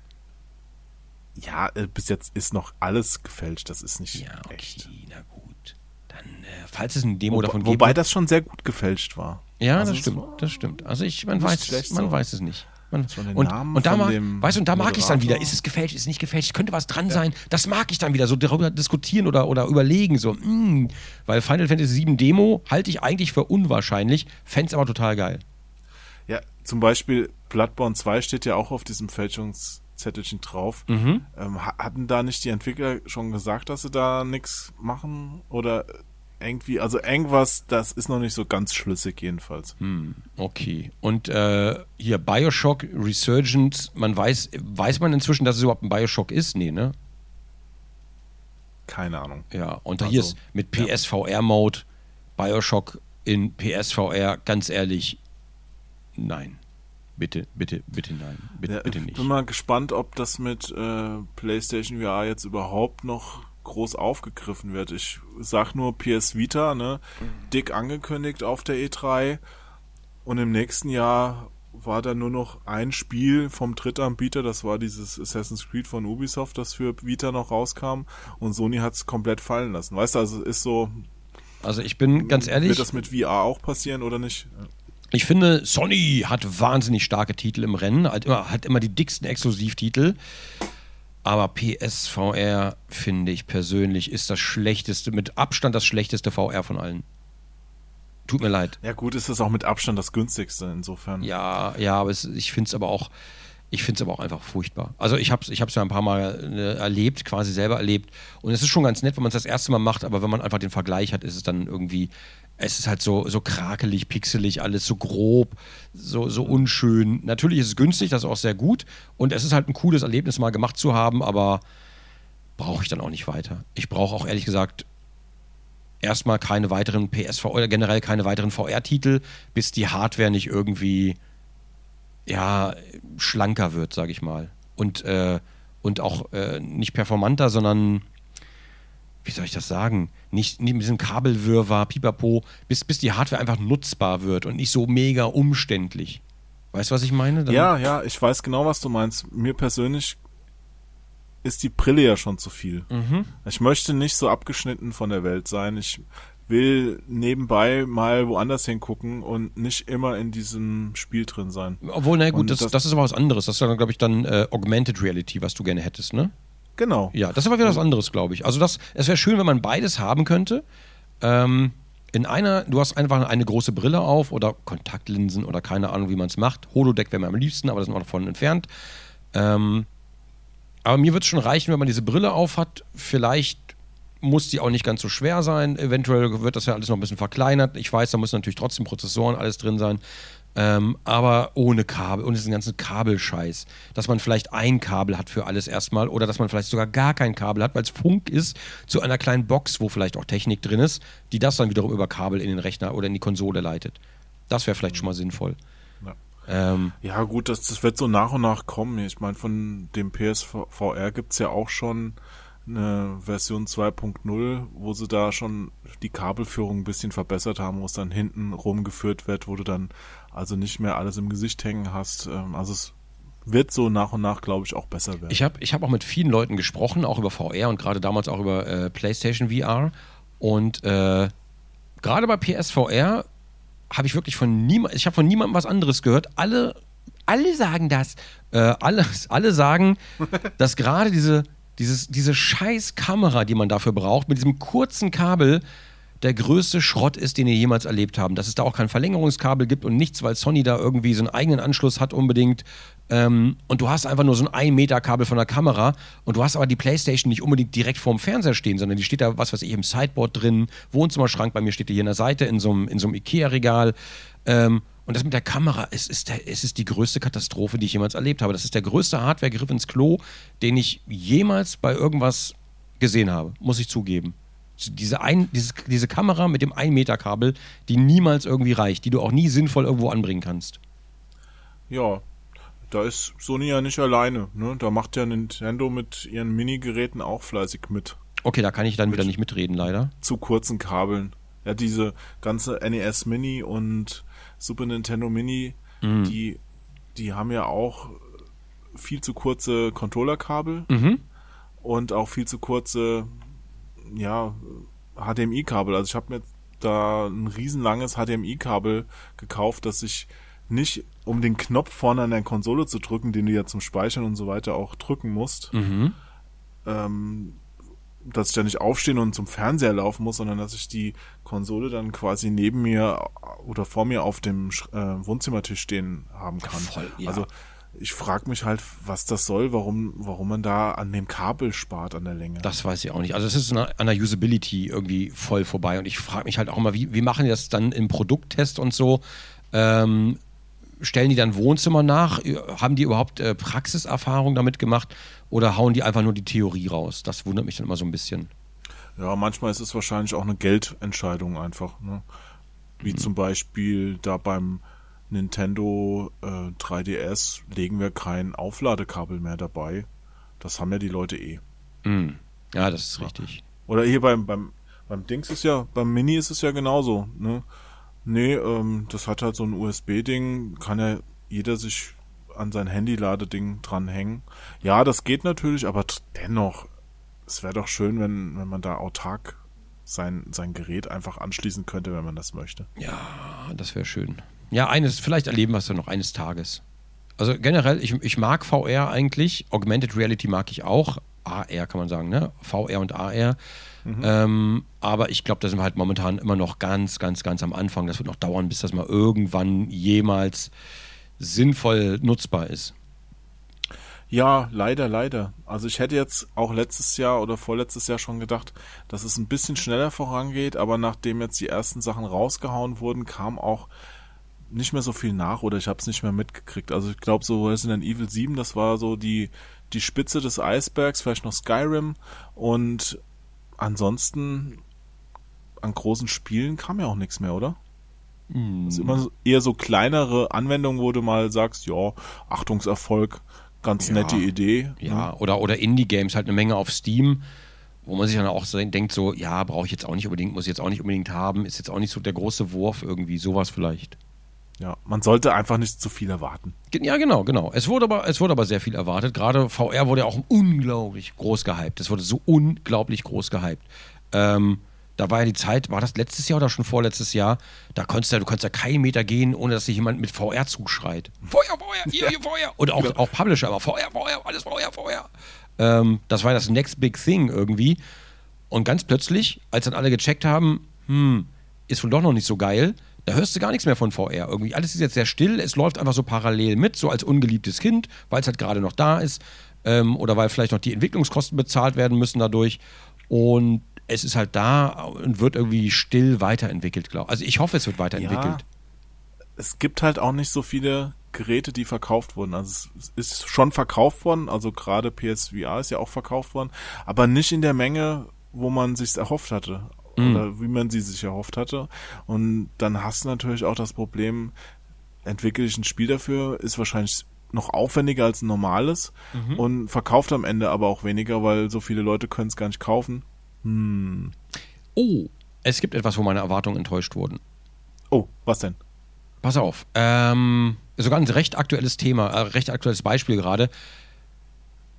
Ja, äh, bis jetzt ist noch alles gefälscht. Das ist nicht Ja, okay, echt. na gut. Dann, äh, falls es ein Demo Wo, davon gibt. wobei das schon sehr gut gefälscht war. Ja, Also das stimmt, das stimmt. Also ich, man weiß, man so. weiß es nicht. Man, und, Namen und da mag, weißt und da mag ich es dann wieder. Ist es gefälscht, ist es nicht gefälscht? Könnte was dran sein. Das mag ich dann wieder. So darüber diskutieren oder, oder überlegen. So, mm, weil Final Fantasy VII Demo halte ich eigentlich für unwahrscheinlich, fände es aber total geil. Ja, zum Beispiel Bloodborne 2 steht ja auch auf diesem Fälschungszettelchen drauf. Mhm. Ähm, ha- hatten da nicht die Entwickler schon gesagt, dass sie da nichts machen? Oder irgendwie, also irgendwas, das ist noch nicht so ganz schlüssig jedenfalls. Hm. Okay. Und äh, hier Bioshock Resurgence, man weiß, weiß man inzwischen, dass es überhaupt ein Bioshock ist? Nee, ne? Keine Ahnung. Ja, und hier Also, ist mit PSVR-Mode Bioshock in PSVR, ganz ehrlich, nein. Bitte, bitte, bitte nein. Bitte, Ja, bitte ich nicht. bin mal gespannt, ob das mit äh, PlayStation VR jetzt überhaupt noch groß aufgegriffen wird. Ich sag nur PS Vita, ne? Dick angekündigt auf der E3 und im nächsten Jahr war da nur noch ein Spiel vom Drittanbieter, das war dieses Assassin's Creed von Ubisoft, das für Vita noch rauskam und Sony hat es komplett fallen lassen. Weißt du, also ist so, Also ich bin ganz ehrlich, wird das mit VR auch passieren oder nicht? ich finde, Sony hat wahnsinnig starke Titel im Rennen, hat immer, hat immer die dicksten Exklusivtitel. Aber PSVR, finde ich persönlich, ist das schlechteste, mit Abstand das schlechteste VR von allen. Tut mir leid. Ja gut, ist das auch mit Abstand das günstigste insofern. Ja, ja, aber es, ich finde es aber auch, ich finde es aber auch einfach furchtbar. Also ich habe es ich hab's ja ein paar Mal äh, erlebt, quasi selber erlebt. Und es ist schon ganz nett, wenn man es das erste Mal macht, aber wenn man einfach den Vergleich hat, ist es dann irgendwie, es ist halt so, so krakelig, pixelig, alles so grob, so, so unschön. Natürlich ist es günstig, das ist auch sehr gut. Und es ist halt ein cooles Erlebnis, mal gemacht zu haben, aber brauche ich dann auch nicht weiter. Ich brauche auch ehrlich gesagt erstmal keine weiteren PSV oder generell keine weiteren VR-Titel, bis die Hardware nicht irgendwie ja schlanker wird, sage ich mal. Und, äh, und auch äh, nicht performanter, sondern wie soll ich das sagen? Nicht, nicht mit diesem Kabelwirrwarr, pipapo, bis, bis die Hardware einfach nutzbar wird und nicht so mega umständlich. Weißt du, was ich meine? Dann- Ja, ja, ich weiß genau, was du meinst. Mir persönlich ist die Brille ja schon zu viel. Mhm. Ich möchte nicht so abgeschnitten von der Welt sein. Ich will nebenbei mal woanders hingucken und nicht immer in diesem Spiel drin sein. Obwohl, na gut, das, das, das- ist aber was anderes. Das ist dann, glaube ich, dann äh, Augmented Reality, was du gerne hättest, ne? Genau. Ja, das ist aber wieder was anderes, glaube ich. Also das, es wäre schön, wenn man beides haben könnte. Ähm, in einer, du hast einfach eine große Brille auf oder Kontaktlinsen oder keine Ahnung, wie man es macht. Holodeck wäre mir am liebsten, aber das sind wir davon entfernt. Ähm, aber mir wird es schon reichen, wenn man diese Brille auf hat. Vielleicht muss die auch nicht ganz so schwer sein. Eventuell wird das ja alles noch ein bisschen verkleinert. Ich weiß, da müssen natürlich trotzdem Prozessoren alles drin sein. Ähm, aber ohne Kabel, ohne diesen ganzen Kabelscheiß. Dass man vielleicht ein Kabel hat für alles erstmal oder dass man vielleicht sogar gar kein Kabel hat, weil es Funk ist, zu einer kleinen Box, wo vielleicht auch Technik drin ist, die das dann wiederum über Kabel in den Rechner oder in die Konsole leitet. Das wäre vielleicht schon mal sinnvoll. Ja. Ähm, Ja, gut, das, das wird so nach und nach kommen. Ich meine, von dem PSVR gibt's ja auch schon eine Version 2.0, wo sie da schon die Kabelführung ein bisschen verbessert haben, wo es dann hinten rumgeführt wird, wo du dann also nicht mehr alles im Gesicht hängen hast. Ähm, Also es wird so nach und nach, glaube ich, auch besser werden. Ich habe ich hab auch mit vielen Leuten gesprochen, auch über VR und gerade damals auch über äh, PlayStation VR. Und äh, gerade bei PSVR habe ich wirklich von niemandem, ich habe von niemandem was anderes gehört. Alle, alle sagen das. Äh, alle, alle sagen, dass gerade diese, dieses, diese scheiß Kamera, die man dafür braucht, mit diesem kurzen Kabel, der größte Schrott ist, den ihr jemals erlebt haben. Dass es da auch kein Verlängerungskabel gibt und nichts, weil Sony da irgendwie so einen eigenen Anschluss hat unbedingt. Ähm, und du hast einfach nur so ein 1 Meter Kabel von der Kamera und du hast aber die Playstation nicht unbedingt direkt vorm Fernseher stehen, sondern die steht da, was weiß ich, im Sideboard drin, Wohnzimmerschrank, bei mir steht die hier in der Seite in so einem, in so einem Ikea-Regal. Ähm, und das mit der Kamera, es ist, der, es ist die größte Katastrophe, die ich jemals erlebt habe. Das ist der größte Hardware-Griff ins Klo, den ich jemals bei irgendwas gesehen habe, muss ich zugeben. Diese, ein, dieses, diese Kamera mit dem 1-Meter-Kabel, die niemals irgendwie reicht, die du auch nie sinnvoll irgendwo anbringen kannst. Ja, da ist Sony ja nicht alleine. Ne? Da macht ja Nintendo mit ihren Minigeräten auch fleißig mit. Okay, da kann ich dann wieder nicht mitreden, leider. Zu kurzen Kabeln. Ja, diese ganze NES Mini und Super Nintendo Mini, Mhm. die, die haben ja auch viel zu kurze Controllerkabel Mhm. und auch viel zu kurze, ja, HDMI-Kabel. Also ich habe mir da ein riesenlanges HDMI-Kabel gekauft, das ich nicht, um den Knopf vorne an der Konsole zu drücken, den du ja zum Speichern und so weiter auch drücken musst, Mhm. ähm, dass ich da nicht aufstehen und zum Fernseher laufen muss, sondern dass ich die Konsole dann quasi neben mir oder vor mir auf dem äh, Wohnzimmertisch stehen haben kann. voll, ja. Also ich frage mich halt, was das soll, warum, warum man da an dem Kabel spart, an der Länge. Das weiß ich auch nicht. Also es ist an der Usability irgendwie voll vorbei. Und ich frage mich halt auch immer, wie, wie machen die das dann im Produkttest und so? Ähm, stellen die dann Wohnzimmer nach? Haben die überhaupt äh, Praxiserfahrung damit gemacht? Oder hauen die einfach nur die Theorie raus? Das wundert mich dann immer so ein bisschen. Ja, manchmal ist es wahrscheinlich auch eine Geldentscheidung einfach. Ne? Wie Mhm. zum Beispiel da beim Nintendo äh, 3DS legen wir kein Aufladekabel mehr dabei. Das haben ja die Leute eh. Mm. Ja, das ist richtig. Oder hier beim, beim, beim Dings ist ja, beim Mini ist es ja genauso, ne? Nee, ähm, das hat halt so ein USB-Ding, kann ja jeder sich an sein Handy-Ladeding dranhängen. Ja, das geht natürlich, aber dennoch, es wäre doch schön, wenn, wenn man da autark sein, sein Gerät einfach anschließen könnte, wenn man das möchte. Ja, das wäre schön. Ja, eines, vielleicht erleben wir es dann noch eines Tages. Also generell, ich, ich mag VR eigentlich, Augmented Reality mag ich auch, AR kann man sagen, ne? VR und AR. Mhm. Ähm, aber ich glaube, da sind wir halt momentan immer noch ganz, ganz, ganz am Anfang. Das wird noch dauern, bis das mal irgendwann jemals sinnvoll nutzbar ist. Ja, leider, leider. Also ich hätte jetzt auch letztes Jahr oder vorletztes Jahr schon gedacht, dass es ein bisschen schneller vorangeht, aber nachdem jetzt die ersten Sachen rausgehauen wurden, kam auch nicht mehr so viel nach oder ich habe es nicht mehr mitgekriegt. Also ich glaube so Resident Evil 7, das war so die die Spitze des Eisbergs, vielleicht noch Skyrim und ansonsten an großen Spielen kam ja auch nichts mehr, oder? Mm. Das ist immer eher so kleinere Anwendungen, wo du mal sagst, ja, Achtungserfolg, ganz ja. nette Idee. Ja, ne? oder, oder Indie-Games, halt eine Menge auf Steam, wo man sich dann auch so denkt, so, ja, brauche ich jetzt auch nicht unbedingt, muss ich jetzt auch nicht unbedingt haben, ist jetzt auch nicht so der große Wurf irgendwie, sowas vielleicht. Ja, man sollte einfach nicht zu viel erwarten. Ja, genau, genau. Es wurde aber, es wurde aber sehr viel erwartet. Gerade VR wurde ja auch unglaublich groß gehypt. Es wurde so unglaublich groß gehypt. Ähm, da war ja die Zeit, war das letztes Jahr oder schon vorletztes Jahr? Da konntest du, du konntest ja keinen Meter gehen, ohne dass sich jemand mit VR zuschreit. Feuer, Feuer, hier, hier, Feuer. Und auch, genau. auch Publisher, aber Feuer, Feuer, alles Feuer, Feuer. Ähm, das war das Next Big Thing irgendwie. Und ganz plötzlich, als dann alle gecheckt haben, hm, ist wohl doch noch nicht so geil, da hörst du gar nichts mehr von VR. Irgendwie alles ist jetzt sehr still, es läuft einfach so parallel mit, so als ungeliebtes Kind, weil es halt gerade noch da ist ähm, oder weil vielleicht noch die Entwicklungskosten bezahlt werden müssen dadurch. Und es ist halt da und wird irgendwie still weiterentwickelt, glaube ich. Also ich hoffe, es wird weiterentwickelt. Ja, es gibt halt auch nicht so viele Geräte, die verkauft wurden. Also es ist schon verkauft worden, also gerade PSVR ist ja auch verkauft worden, aber nicht in der Menge, wo man sich erhofft hatte mhm. oder wie man sie sich erhofft hatte. Und dann hast du natürlich auch das Problem, entwickle ich ein Spiel dafür, ist wahrscheinlich noch aufwendiger als ein normales mhm. und verkauft am Ende aber auch weniger, weil so viele Leute können es gar nicht kaufen. Hm. Oh, es gibt etwas, wo meine Erwartungen enttäuscht wurden. Oh, was denn? Pass auf. Ähm, sogar ein recht aktuelles Thema, äh, recht aktuelles Beispiel gerade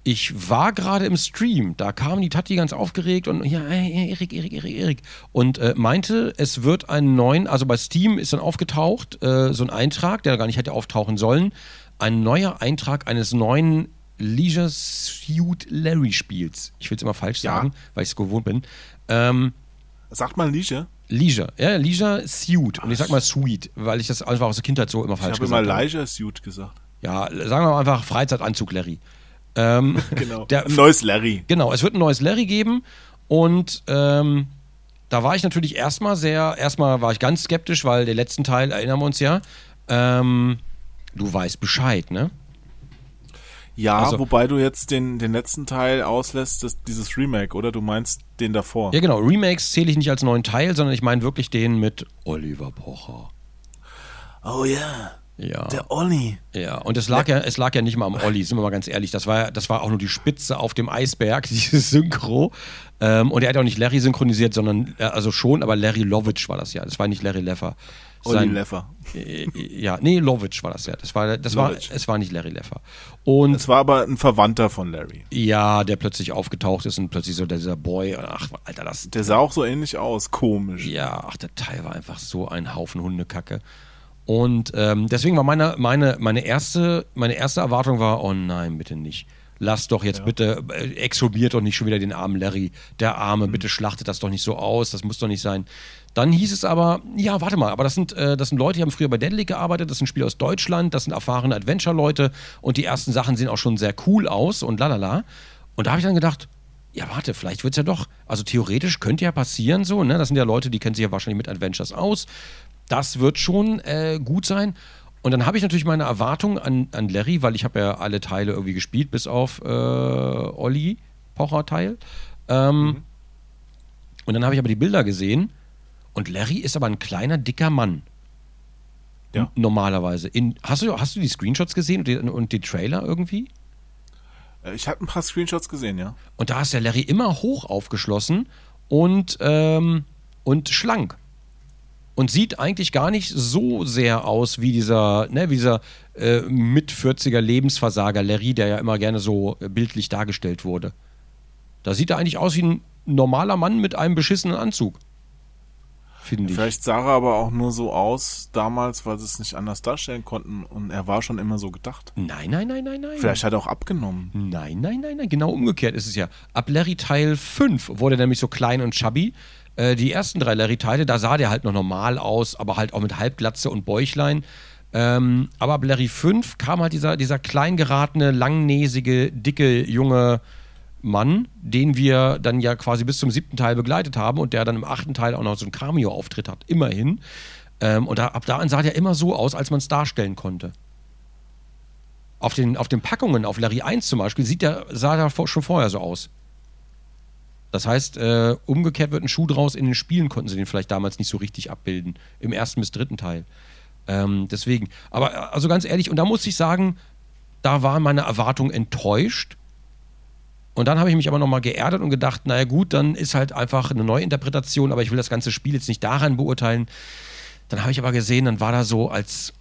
ich war gerade im Stream, da kam die Tati ganz aufgeregt und ja, Erik, Erik, Erik, Erik und äh, meinte, es wird einen neuen, also bei Steam ist dann aufgetaucht, äh, so ein Eintrag, der gar nicht hätte auftauchen sollen, ein neuer Eintrag eines neuen Leisure Suit Larry Spiels. Ich will es immer falsch sagen, ja. weil ich es gewohnt bin. Ähm, Sagt man Leisure? Leisure, ja, Leisure Suit. Und ich sag mal Sweet, weil ich das einfach aus der Kindheit so immer falsch gesagt habe. Ich habe immer Leisure Suit gesagt. Ja, sagen wir mal einfach Freizeitanzug Larry. Ähm, genau. Der, ein neues Larry. Genau, es wird ein neues Larry geben und ähm, da war ich natürlich erstmal sehr, erstmal war ich ganz skeptisch, weil der letzten Teil, erinnern wir uns ja, ähm, du weißt Bescheid, ne? Ja, also, wobei du jetzt den, den letzten Teil auslässt, das, dieses Remake, oder? Du meinst den davor? Ja, genau. Remakes zähle ich nicht als neuen Teil, sondern ich meine wirklich den mit Oliver Pocher. Oh ja. Ja. Der Olli. Ja, und es lag ja, es lag ja nicht mal am Olli, sind wir mal ganz ehrlich. Das war, das war auch nur die Spitze auf dem Eisberg, dieses Synchro. Ähm, und er hat auch nicht Larry synchronisiert, sondern, äh, also schon, aber Larry Lovitch war das ja. Das war nicht Larry Leffer. Olli Leffer. Äh, äh, ja, nee, Lovitch war das ja. Das war, das war, es war nicht Larry Leffer. Und es war aber ein Verwandter von Larry. Ja, der plötzlich aufgetaucht ist und plötzlich so dieser Boy, ach, Alter, das. Der sah auch so ähnlich aus, komisch. Ja, ach, der Teil war einfach so ein Haufen Hundekacke. Und ähm, deswegen war meine, meine, meine, erste, meine erste Erwartung war, oh nein, bitte nicht. Lass doch jetzt ja. bitte, äh, exhumiert doch nicht schon wieder den armen Larry. Der Arme, mhm. bitte schlachtet das doch nicht so aus, das muss doch nicht sein. Dann hieß es aber, ja, warte mal, aber das sind, äh, das sind Leute, die haben früher bei Deadly gearbeitet, das sind Spieler aus Deutschland, das sind erfahrene Adventure-Leute und die ersten Sachen sehen auch schon sehr cool aus und lalala. Und da habe ich dann gedacht, ja, warte, vielleicht wird es ja doch. Also theoretisch könnte ja passieren so, ne? Das sind ja Leute, die kennen sich ja wahrscheinlich mit Adventures aus. Das wird schon äh, gut sein. Und dann habe ich natürlich meine Erwartungen an, an Larry, weil ich habe ja alle Teile irgendwie gespielt, bis auf äh, Olli Pocher Teil. Ähm, mhm. Und dann habe ich aber die Bilder gesehen und Larry ist aber ein kleiner, dicker Mann. Ja. Normalerweise. In, hast, du, hast du die Screenshots gesehen und die, und die Trailer irgendwie? Äh, Ich hatte ein paar Screenshots gesehen, ja. Und da ist der Larry immer hoch aufgeschlossen und, ähm, und schlank. Und sieht eigentlich gar nicht so sehr aus wie dieser, ne, wie dieser äh, mit 40er Lebensversager Larry, der ja immer gerne so äh, bildlich dargestellt wurde. Da sieht er eigentlich aus wie ein normaler Mann mit einem beschissenen Anzug. Finde ich. Vielleicht sah er aber auch nur so aus damals, weil sie es nicht anders darstellen konnten und er war schon immer so gedacht. Nein, nein, nein, nein, nein. Vielleicht hat er auch abgenommen. Nein, nein, nein, nein, genau umgekehrt ist es ja. Ab Larry Teil 5 wurde er nämlich so klein und chubby. Äh, die ersten drei Larry-Teile, da sah der halt noch normal aus, aber halt auch mit Halbglatze und Bäuchlein. Ähm, aber ab Larry 5 kam halt dieser, dieser klein geratene, langnäsige, dicke, junge Mann, den wir dann ja quasi bis zum siebten Teil begleitet haben und der dann im achten Teil auch noch so einen Cameo-Auftritt hat, immerhin. Ähm, und da, ab da sah der immer so aus, als man es darstellen konnte. Auf den, auf den Packungen, auf Larry 1 zum Beispiel, sieht der, sah der schon vorher so aus. Das heißt, äh, umgekehrt wird ein Schuh draus, in den Spielen konnten sie den vielleicht damals nicht so richtig abbilden. Im ersten bis dritten Teil. Ähm, deswegen. Aber äh, also ganz ehrlich, und da muss ich sagen, da waren meine Erwartungen enttäuscht. Und dann habe ich mich aber nochmal geerdet und gedacht, naja gut, dann ist halt einfach eine Neuinterpretation, aber ich will das ganze Spiel jetzt nicht daran beurteilen. Dann habe ich aber gesehen, dann war da so als,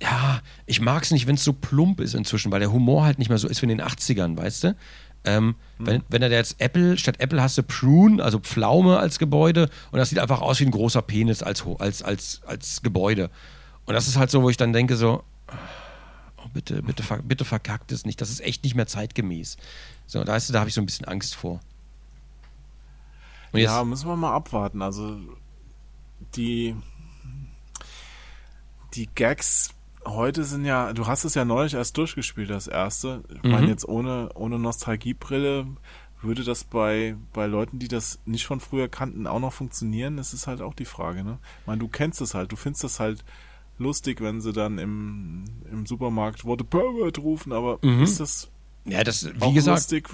ja, ich mag es nicht, wenn es so plump ist inzwischen, weil der Humor halt nicht mehr so ist wie in den 80ern, weißt du? Ähm, wenn, wenn er da jetzt Apple, statt Apple hast du Prune, also Pflaume als Gebäude und das sieht einfach aus wie ein großer Penis als, als, als, als Gebäude. Und das ist halt so, wo ich dann denke so, oh, bitte, bitte, bitte verkackt es nicht, das ist echt nicht mehr zeitgemäß. So, da, ist, da habe ich so ein bisschen Angst vor. Und jetzt, Ja, müssen wir mal abwarten. Also die die Gags heute sind ja, du hast es ja neulich erst durchgespielt, das erste. Ich meine, Mhm. jetzt ohne, ohne Nostalgiebrille würde das bei, bei Leuten, die das nicht von früher kannten, auch noch funktionieren? Das ist halt auch die Frage, ne? Ich meine, du kennst es halt, du findest das halt lustig, wenn sie dann im, im Supermarkt Worte Pervert rufen, aber Mhm. ist das ja, das, wie gesagt, lustig,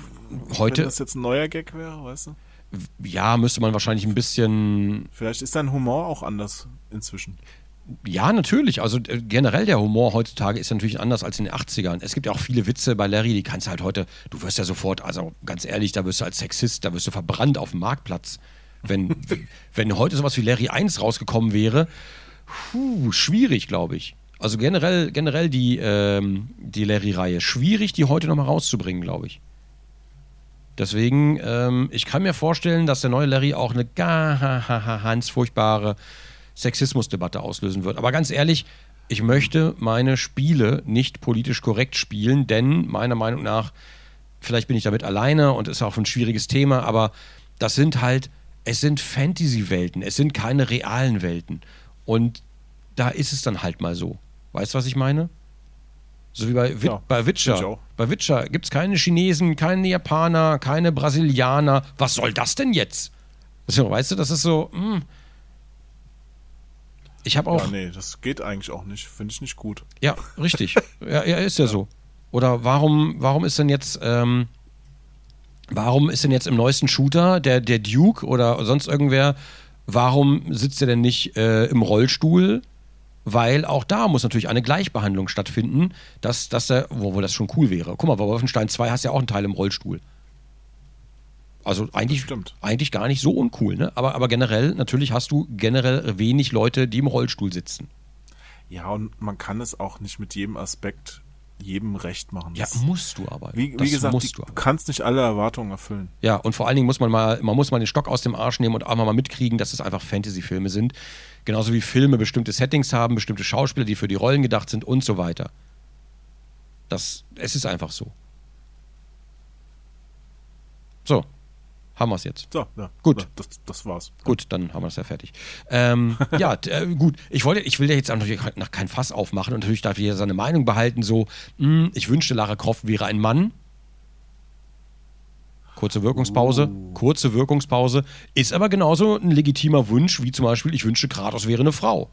heute- wenn das jetzt ein neuer Gag wäre, weißt du? ja, müsste man wahrscheinlich ein bisschen Vielleicht ist dein Humor auch anders inzwischen. Ja, natürlich. Also äh, generell der Humor heutzutage ist natürlich anders als in den 80ern. Es gibt ja auch viele Witze bei Larry, die kannst du halt heute, du wirst ja sofort, also ganz ehrlich, da wirst du als Sexist, da wirst du verbrannt auf dem Marktplatz. Wenn, wenn heute sowas wie Larry 1 rausgekommen wäre, puh, schwierig, glaube ich. Also generell, generell die, ähm, die Larry-Reihe, schwierig, die heute nochmal rauszubringen, glaube ich. Deswegen, ähm, ich kann mir vorstellen, dass der neue Larry auch eine ganz furchtbare Sexismusdebatte auslösen wird. Aber ganz ehrlich, ich möchte meine Spiele nicht politisch korrekt spielen, denn meiner Meinung nach, vielleicht bin ich damit alleine und ist auch ein schwieriges Thema, aber das sind halt, es sind Fantasy-Welten, es sind keine realen Welten. Und da ist es dann halt mal so. Weißt du, was ich meine? So wie bei, Wit Ja, bei Witcher. Bei Witcher gibt es keine Chinesen, keine Japaner, keine Brasilianer. Was soll das denn jetzt? So, weißt du, das ist so. Mh. Ich habe auch. Ja, nee, das geht eigentlich auch nicht. Finde ich nicht gut. Ja, richtig. ja, ja, ist ja, so. Oder warum, warum ist denn jetzt, ähm, warum ist denn jetzt im neuesten Shooter der, der Duke oder sonst irgendwer, warum sitzt er denn nicht äh, im Rollstuhl? Weil auch da muss natürlich eine Gleichbehandlung stattfinden, dass, dass der, wo das schon cool wäre. Guck mal, bei Wolfenstein 2 hast du ja auch einen Teil im Rollstuhl. Also eigentlich, stimmt. eigentlich gar nicht so uncool, ne? Aber, aber generell, natürlich hast du generell wenig Leute, die im Rollstuhl sitzen. Ja, und man kann es auch nicht mit jedem Aspekt jedem recht machen. Ja, Das- musst du aber. wie, wie gesagt, musst die, du aber. kannst nicht alle Erwartungen erfüllen. Ja, und vor allen Dingen muss man mal, man muss mal den Stock aus dem Arsch nehmen und auch mal mitkriegen, dass es einfach Fantasy-Filme sind. Genauso wie Filme bestimmte Settings haben, bestimmte Schauspieler, die für die Rollen gedacht sind und so weiter. Das, es ist einfach so. So, haben wir es jetzt. So, ja. Gut. Ja, Das, das war's. Gut, dann haben wir es ja fertig. Ähm, ja, äh, gut. Ich wollte, ich will ja jetzt auch natürlich noch kein Fass aufmachen und natürlich darf jeder seine Meinung behalten. So, mh, ich wünschte, Lara Croft wäre ein Mann. Kurze Wirkungspause, kurze Wirkungspause. Ist aber genauso ein legitimer Wunsch, wie zum Beispiel, ich wünschte, Kratos wäre eine Frau.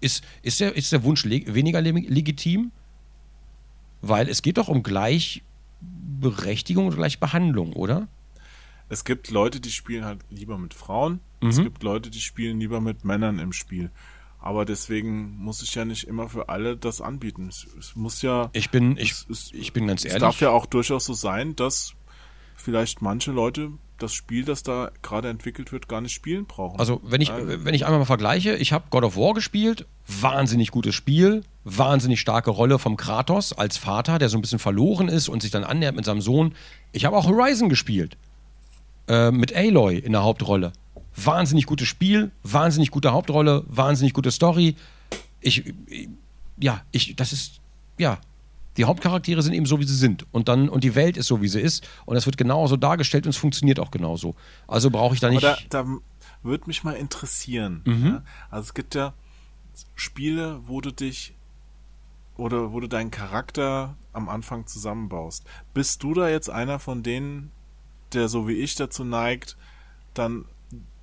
Ist, ist, der, ist der Wunsch leg weniger le legitim? Weil es geht doch um Gleichberechtigung und Gleichbehandlung, oder? Es gibt Leute, die spielen halt lieber mit Frauen. Es Mhm. gibt Leute, die spielen lieber mit Männern im Spiel. Aber deswegen muss ich ja nicht immer für alle das anbieten. Es, es muss ja. Ich bin, ich, es, es, ich bin ganz es ehrlich. darf ja auch durchaus so sein, dass vielleicht manche Leute das Spiel, das da gerade entwickelt wird, gar nicht spielen brauchen. Also wenn ich, wenn ich einmal mal vergleiche, ich habe God of War gespielt, wahnsinnig gutes Spiel, wahnsinnig starke Rolle vom Kratos als Vater, der so ein bisschen verloren ist und sich dann annähert mit seinem Sohn. Ich habe auch Horizon gespielt, äh, mit Aloy in der Hauptrolle. Wahnsinnig gutes Spiel, wahnsinnig gute Hauptrolle, wahnsinnig gute Story. Ich, ich ja, ich, das ist, ja, die Hauptcharaktere sind eben so, wie sie sind. Und dann, und die Welt ist so, wie sie ist. Und das wird genauso dargestellt und es funktioniert auch genauso. Also brauche ich da nicht. Aber da, da würde mich mal interessieren. Mhm. Ja? Also es gibt ja Spiele, wo du dich oder wo du deinen Charakter am Anfang zusammenbaust. Bist du da jetzt einer von denen, der so wie ich dazu neigt, dann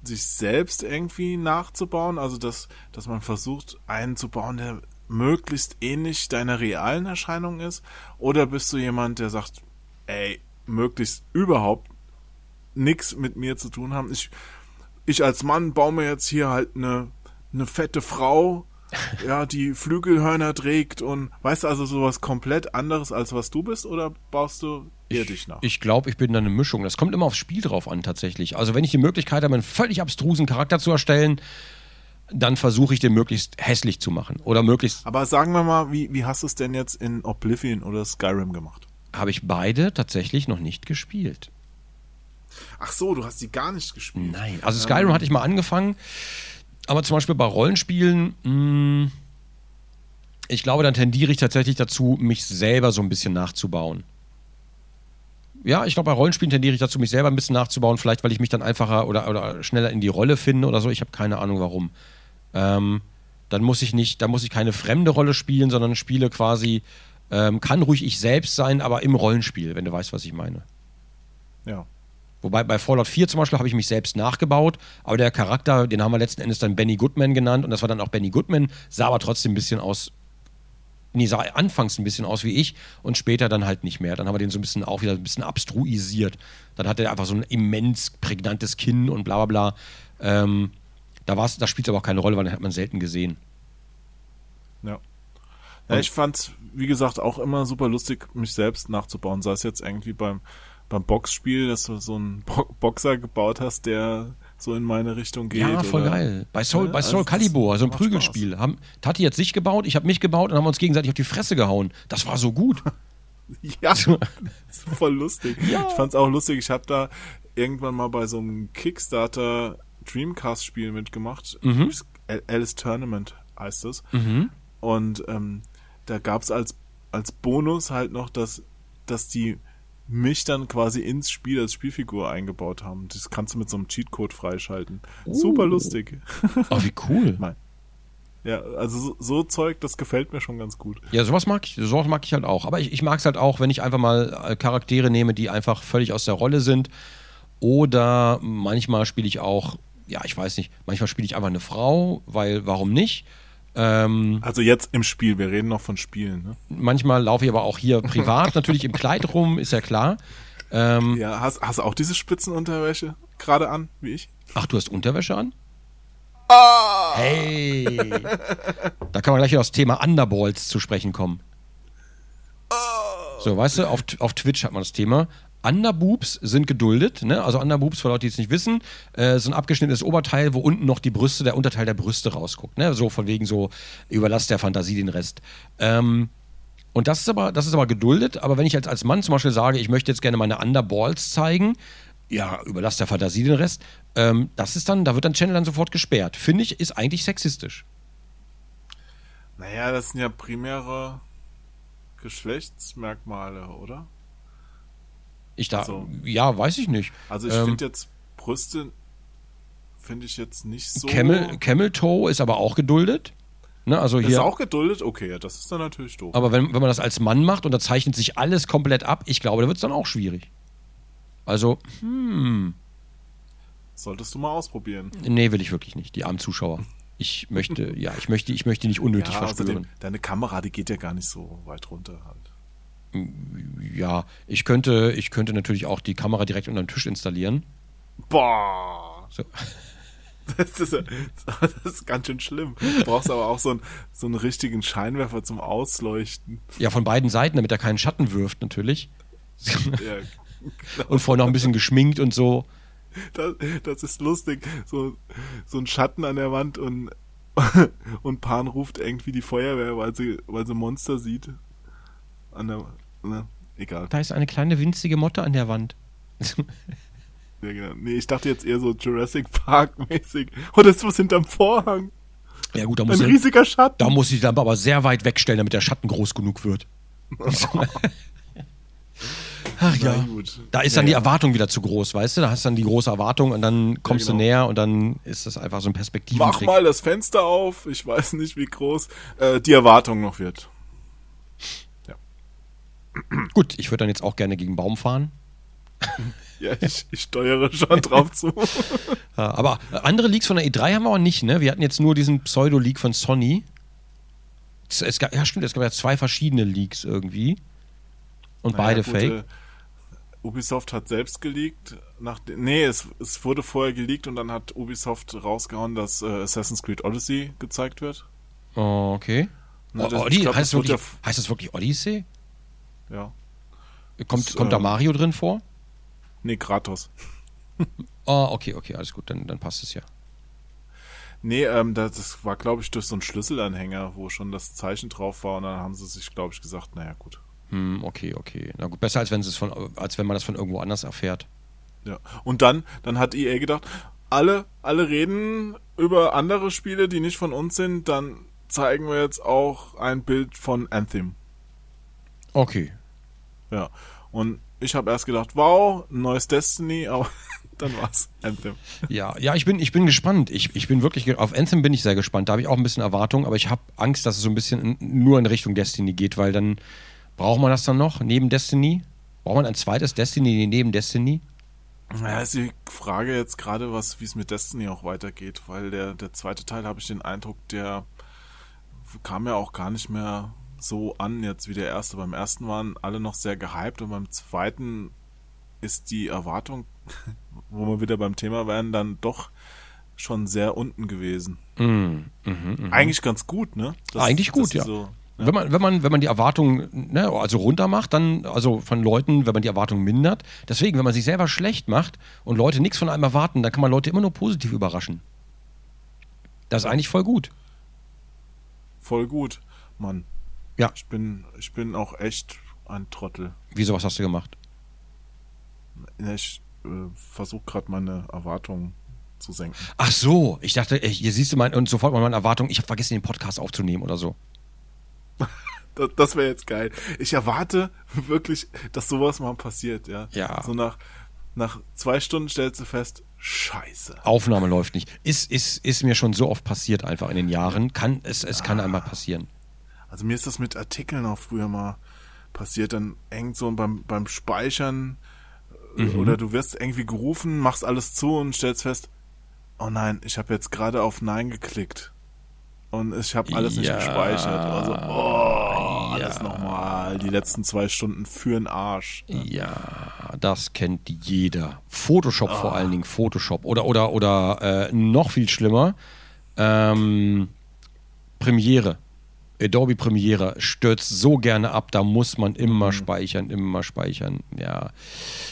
sich selbst irgendwie nachzubauen? Also dass, dass man versucht, einen zu bauen, der möglichst ähnlich deiner realen Erscheinung ist? Oder bist du jemand, der sagt, ey, möglichst überhaupt nichts mit mir zu tun haben? Ich, ich als Mann baue mir jetzt hier halt eine, eine fette Frau, ja, die Flügelhörner trägt und weißt du also sowas komplett anderes als was du bist oder baust du eher dich nach? Ich glaube, ich bin da eine Mischung. Das kommt immer aufs Spiel drauf an, tatsächlich. Also, wenn ich die Möglichkeit habe, einen völlig abstrusen Charakter zu erstellen, dann versuche ich den möglichst hässlich zu machen. Oder möglichst. Aber sagen wir mal, wie, wie hast du es denn jetzt in Oblivion oder Skyrim gemacht? Habe ich beide tatsächlich noch nicht gespielt. Ach so, du hast die gar nicht gespielt. Nein. Also Skyrim hatte ich mal angefangen, aber zum Beispiel bei Rollenspielen, mh, ich glaube, dann tendiere ich tatsächlich dazu, mich selber so ein bisschen nachzubauen. Ja, ich glaube, bei Rollenspielen tendiere ich dazu, mich selber ein bisschen nachzubauen, vielleicht weil ich mich dann einfacher oder, oder schneller in die Rolle finde oder so. Ich habe keine Ahnung warum. Ähm, dann muss ich nicht, da muss ich keine fremde Rolle spielen, sondern spiele quasi, ähm, kann ruhig ich selbst sein, aber im Rollenspiel, wenn du weißt, was ich meine. Ja. Wobei bei Fallout 4 zum Beispiel habe ich mich selbst nachgebaut, aber der Charakter, den haben wir letzten Endes dann Benny Goodman genannt und das war dann auch Benny Goodman, sah aber trotzdem ein bisschen aus, nee, sah anfangs ein bisschen aus wie ich und später dann halt nicht mehr. Dann haben wir den so ein bisschen auch wieder ein bisschen abstruisiert. Dann hat er einfach so ein immens prägnantes Kinn und bla bla bla. Ähm, da, da spielt es aber auch keine Rolle, weil den hat man selten gesehen. Ja. ja ich fand's, wie gesagt, auch immer super lustig, mich selbst nachzubauen. Sei es jetzt irgendwie beim, beim Boxspiel, dass du so einen Bo Boxer gebaut hast, der so in meine Richtung geht. Ja, voll oder, geil. Bei Soul, Ja, bei also Soul das Calibur, so ein Prügelspiel. Haben, Tati hat sich gebaut, ich habe mich gebaut und haben uns gegenseitig auf die Fresse gehauen. Das war so gut. Ja, voll lustig. Ich fand's auch lustig. Ich habe da irgendwann mal bei so einem Kickstarter Dreamcast-Spiel mitgemacht. Mhm. Alice Tournament heißt es. Und ähm, da gab's als, als Bonus halt noch, dass, dass die mich dann quasi ins Spiel als Spielfigur eingebaut haben. Das kannst du mit so einem Cheatcode freischalten. Super lustig. Oh, wie cool. Mein. Ja, also so, so Zeug, das gefällt mir schon ganz gut. Ja, sowas mag ich, sowas mag ich halt auch. Aber ich, ich mag es halt auch, wenn ich einfach mal äh, Charaktere nehme, die einfach völlig aus der Rolle sind. Oder manchmal spiele ich auch, ja, ich weiß nicht, manchmal spiele ich einfach eine Frau, weil warum nicht? Ähm, Also jetzt im Spiel, wir reden noch von Spielen, ne? manchmal laufe ich aber auch hier privat natürlich im Kleid rum, ist ja klar. Ähm, Ja, hast, hast du auch diese Spitzenunterwäsche gerade an, wie ich? Ach, du hast Unterwäsche an? Ah! Hey! Da kann man gleich wieder aufs Thema Underballs zu sprechen kommen. Ah! So, weißt du, auf, auf Twitch hat man das Thema. Underboobs sind geduldet, ne? Also Underboobs, für Leute, die es nicht wissen, äh, so ein abgeschnittenes Oberteil, wo unten noch die Brüste, der Unterteil der Brüste rausguckt, ne? So von wegen so, überlass der Fantasie den Rest. Ähm, und das ist aber, das ist aber geduldet, aber wenn ich jetzt als Mann zum Beispiel sage, ich möchte jetzt gerne meine Underballs zeigen, ja, überlass der Fantasie den Rest, ähm, das ist dann, da wird dann Channel dann sofort gesperrt. Finde ich, ist eigentlich sexistisch. Naja, das sind ja primäre Geschlechtsmerkmale, oder? Ich da, Also- ja, weiß ich nicht. Also ich Ähm, finde jetzt Brüste finde ich jetzt nicht so. Camel, Camel Toe ist aber auch geduldet. Ne, also ist hier. auch geduldet? Okay, ja, das ist dann natürlich doof. aber wenn, wenn man das als Mann macht und da zeichnet sich alles komplett ab, ich glaube, da wird es dann auch schwierig. Also, hm, Solltest du mal ausprobieren. nee, will ich wirklich nicht. Die armen Zuschauer. Ich möchte, ja, ich möchte, ich möchte nicht unnötig Ja, verspüren. deine Kamera, die geht ja gar nicht so weit runter halt. Ja, ich könnte, ich könnte natürlich auch die Kamera direkt unter den Tisch installieren. Boah. So. Das ist, das ist ganz schön schlimm. Du brauchst aber auch so einen, so einen richtigen Scheinwerfer zum Ausleuchten. Ja, von beiden Seiten, damit er keinen Schatten wirft, natürlich. Ja, Und vorher noch ein bisschen geschminkt und so. das, das ist lustig. So, so ein Schatten an der Wand und, und Pan ruft irgendwie die Feuerwehr, weil sie, weil sie Monster sieht. An der, ne, egal. Da ist eine kleine winzige Motte an der Wand. Ja, genau. Nee, ich dachte jetzt eher so Jurassic Park mäßig. Oh, das ist was hinterm Vorhang. Ja gut, da Ein muss, ich, riesiger Schatten. da muss ich die Lampe aber sehr weit wegstellen, damit der Schatten groß genug wird. Ach ja. gut. Da ist dann Ja, die ja. Erwartung wieder zu groß, weißt du? Da hast du dann die große Erwartung und dann kommst genau. du näher und dann ist das einfach so ein Mach Perspektiventrick. mal das Fenster auf. Ich weiß nicht, wie groß äh, die Erwartung noch wird. Gut, ich würde dann jetzt auch gerne gegen Baum fahren. Ja, ich, ich steuere schon drauf zu. Aber andere Leaks von der E3 haben wir auch nicht, ne? Wir hatten jetzt nur diesen Pseudo-Leak von Sony. Es, es gab, ja, stimmt, es gab ja zwei verschiedene Leaks irgendwie. Und beide Naja, gut, fake. äh, Ubisoft hat selbst geleakt. Nach, nee, es, es wurde vorher geleakt und dann hat Ubisoft rausgehauen, dass äh, Assassin's Creed Odyssey gezeigt wird. Oh, okay. Na, Oh, das- Oddi- ich glaub, heißt, das wirklich, heißt das wirklich Odyssey? Ja. Kommt, Das, kommt da äh, Mario drin vor? Nee, Kratos. Oh, okay, okay, alles gut, dann, dann passt es ja. Nee, ähm, das, das war, glaube ich, durch so einen Schlüsselanhänger, wo schon das Zeichen drauf war und dann haben sie sich, glaube ich, gesagt, naja, gut. Hm, okay, okay. Na gut, besser als wenn, es von, als wenn man das von irgendwo anders erfährt. Ja. Und dann, dann hat EA gedacht, alle, alle reden über andere Spiele, die nicht von uns sind, dann zeigen wir jetzt auch ein Bild von Anthem. Okay. Ja. Und ich habe erst gedacht, wow, ein neues Destiny, aber dann war's Anthem. Ja, ja, ich bin, ich bin gespannt. Ich, ich bin wirklich, auf Anthem bin ich sehr gespannt. Da habe ich auch ein bisschen Erwartung, aber ich habe Angst, dass es so ein bisschen in, nur in Richtung Destiny geht, weil dann braucht man das dann noch neben Destiny? Braucht man ein zweites Destiny neben Destiny? Ja, ist die Frage jetzt gerade, was, wie es mit Destiny auch weitergeht, weil der, der zweite Teil habe ich den Eindruck, der kam ja auch gar nicht mehr so an jetzt wie der erste. Beim ersten waren alle noch sehr gehypt und beim zweiten ist die Erwartung, wo wir wieder beim Thema wären, dann doch schon sehr unten gewesen. Mm, mhm, mhm. Eigentlich ganz gut, ne? Dass- Eigentlich gut, ja. So, Wenn man, wenn man, wenn man die Erwartungen, ne, also runter macht, dann, also von Leuten, wenn man die Erwartungen mindert. Deswegen, wenn man sich selber schlecht macht und Leute nichts von einem erwarten, dann kann man Leute immer nur positiv überraschen. Das ist eigentlich voll gut. voll gut, Mann. Ja. Ich bin, ich bin auch echt ein Trottel. Wieso, was hast du gemacht? Ich äh, versuche gerade meine Erwartungen zu senken. Ach so, ich dachte, ey, hier siehst du mein, und sofort mal meine Erwartung, ich habe vergessen, den Podcast aufzunehmen oder so. Das, das wäre jetzt geil. Ich erwarte wirklich, dass sowas mal passiert, ja. Ja. So nach, nach zwei Stunden stellst du fest, scheiße. Aufnahme läuft nicht. Ist, ist, ist mir schon so oft passiert einfach in den Jahren. Kann, es, es kann einmal passieren. Also mir ist das mit Artikeln auch früher mal passiert. Dann hängt so beim, beim Speichern äh, Mhm. oder du wirst irgendwie gerufen, machst alles zu und stellst fest, oh nein, ich habe jetzt gerade auf Nein geklickt. Und ich habe alles nicht Ja. gespeichert. Also, oh, alles nochmal. Die letzten zwei Stunden für den Arsch. Ja, das kennt jeder. Photoshop vor allen Dingen, Photoshop. Oder, oder, oder äh, noch viel schlimmer, ähm, Premiere. Adobe Premiere stürzt so gerne ab, da muss man immer speichern, immer speichern, ja.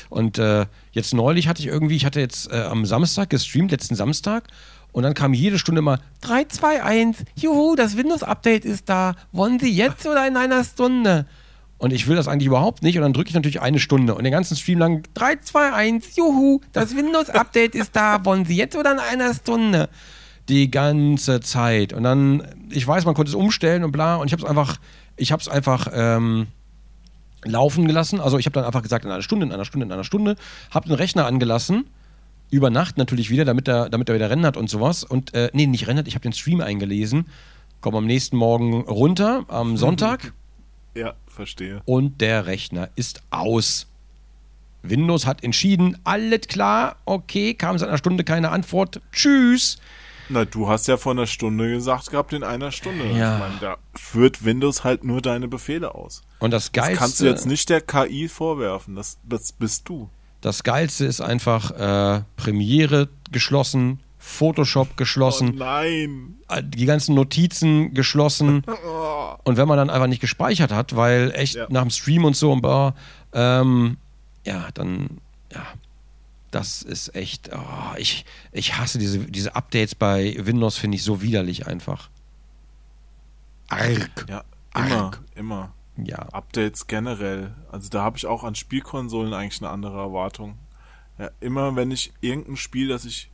Und äh, jetzt neulich hatte ich irgendwie, ich hatte jetzt äh, am Samstag gestreamt, letzten Samstag, und dann kam jede Stunde immer 3, 2, 1, juhu, das Windows-Update ist da, wollen Sie jetzt oder in einer Stunde? Und ich will das eigentlich überhaupt nicht. Und dann drücke ich natürlich eine Stunde. Und den ganzen Stream lang 3, 2, 1, juhu, das Windows-Update ist da. Wollen Sie jetzt oder in einer Stunde? Die ganze Zeit. Und dann, ich weiß, man konnte es umstellen und bla. Und ich habe es einfach, ich habe es einfach ähm, laufen gelassen. Also ich habe dann einfach gesagt, in einer Stunde, in einer Stunde, in einer Stunde. Habe den Rechner angelassen. Über Nacht natürlich wieder, damit er, damit er wieder rendert und sowas. Und, äh, nee, nicht rendert, ich habe den Stream eingelesen. Komm am nächsten Morgen runter, am Sonntag Ja, verstehe. und der Rechner ist aus. Windows hat entschieden, alles klar, okay, kam seit einer Stunde keine Antwort, tschüss. Na, du hast ja vor einer Stunde gesagt gehabt, in einer Stunde. Ja. Ich meine, da führt Windows halt nur deine Befehle aus. Und das Das Geilste, kannst du jetzt nicht der KI vorwerfen. Das, das bist du. das Geilste ist einfach äh, Premiere geschlossen, Photoshop geschlossen, Oh nein. äh, die ganzen Notizen geschlossen. Und wenn man dann einfach nicht gespeichert hat, weil echt Ja. nach dem Stream und so und ähm, ja, dann, ja, das ist echt, oh, ich, ich hasse diese, diese Updates bei Windows, finde ich so widerlich einfach. Arg. Ja, immer, Arg. immer. Ja. Updates generell. Also da habe ich auch an Spielkonsolen eigentlich eine andere Erwartung. Ja, immer wenn ich irgendein Spiel, das ich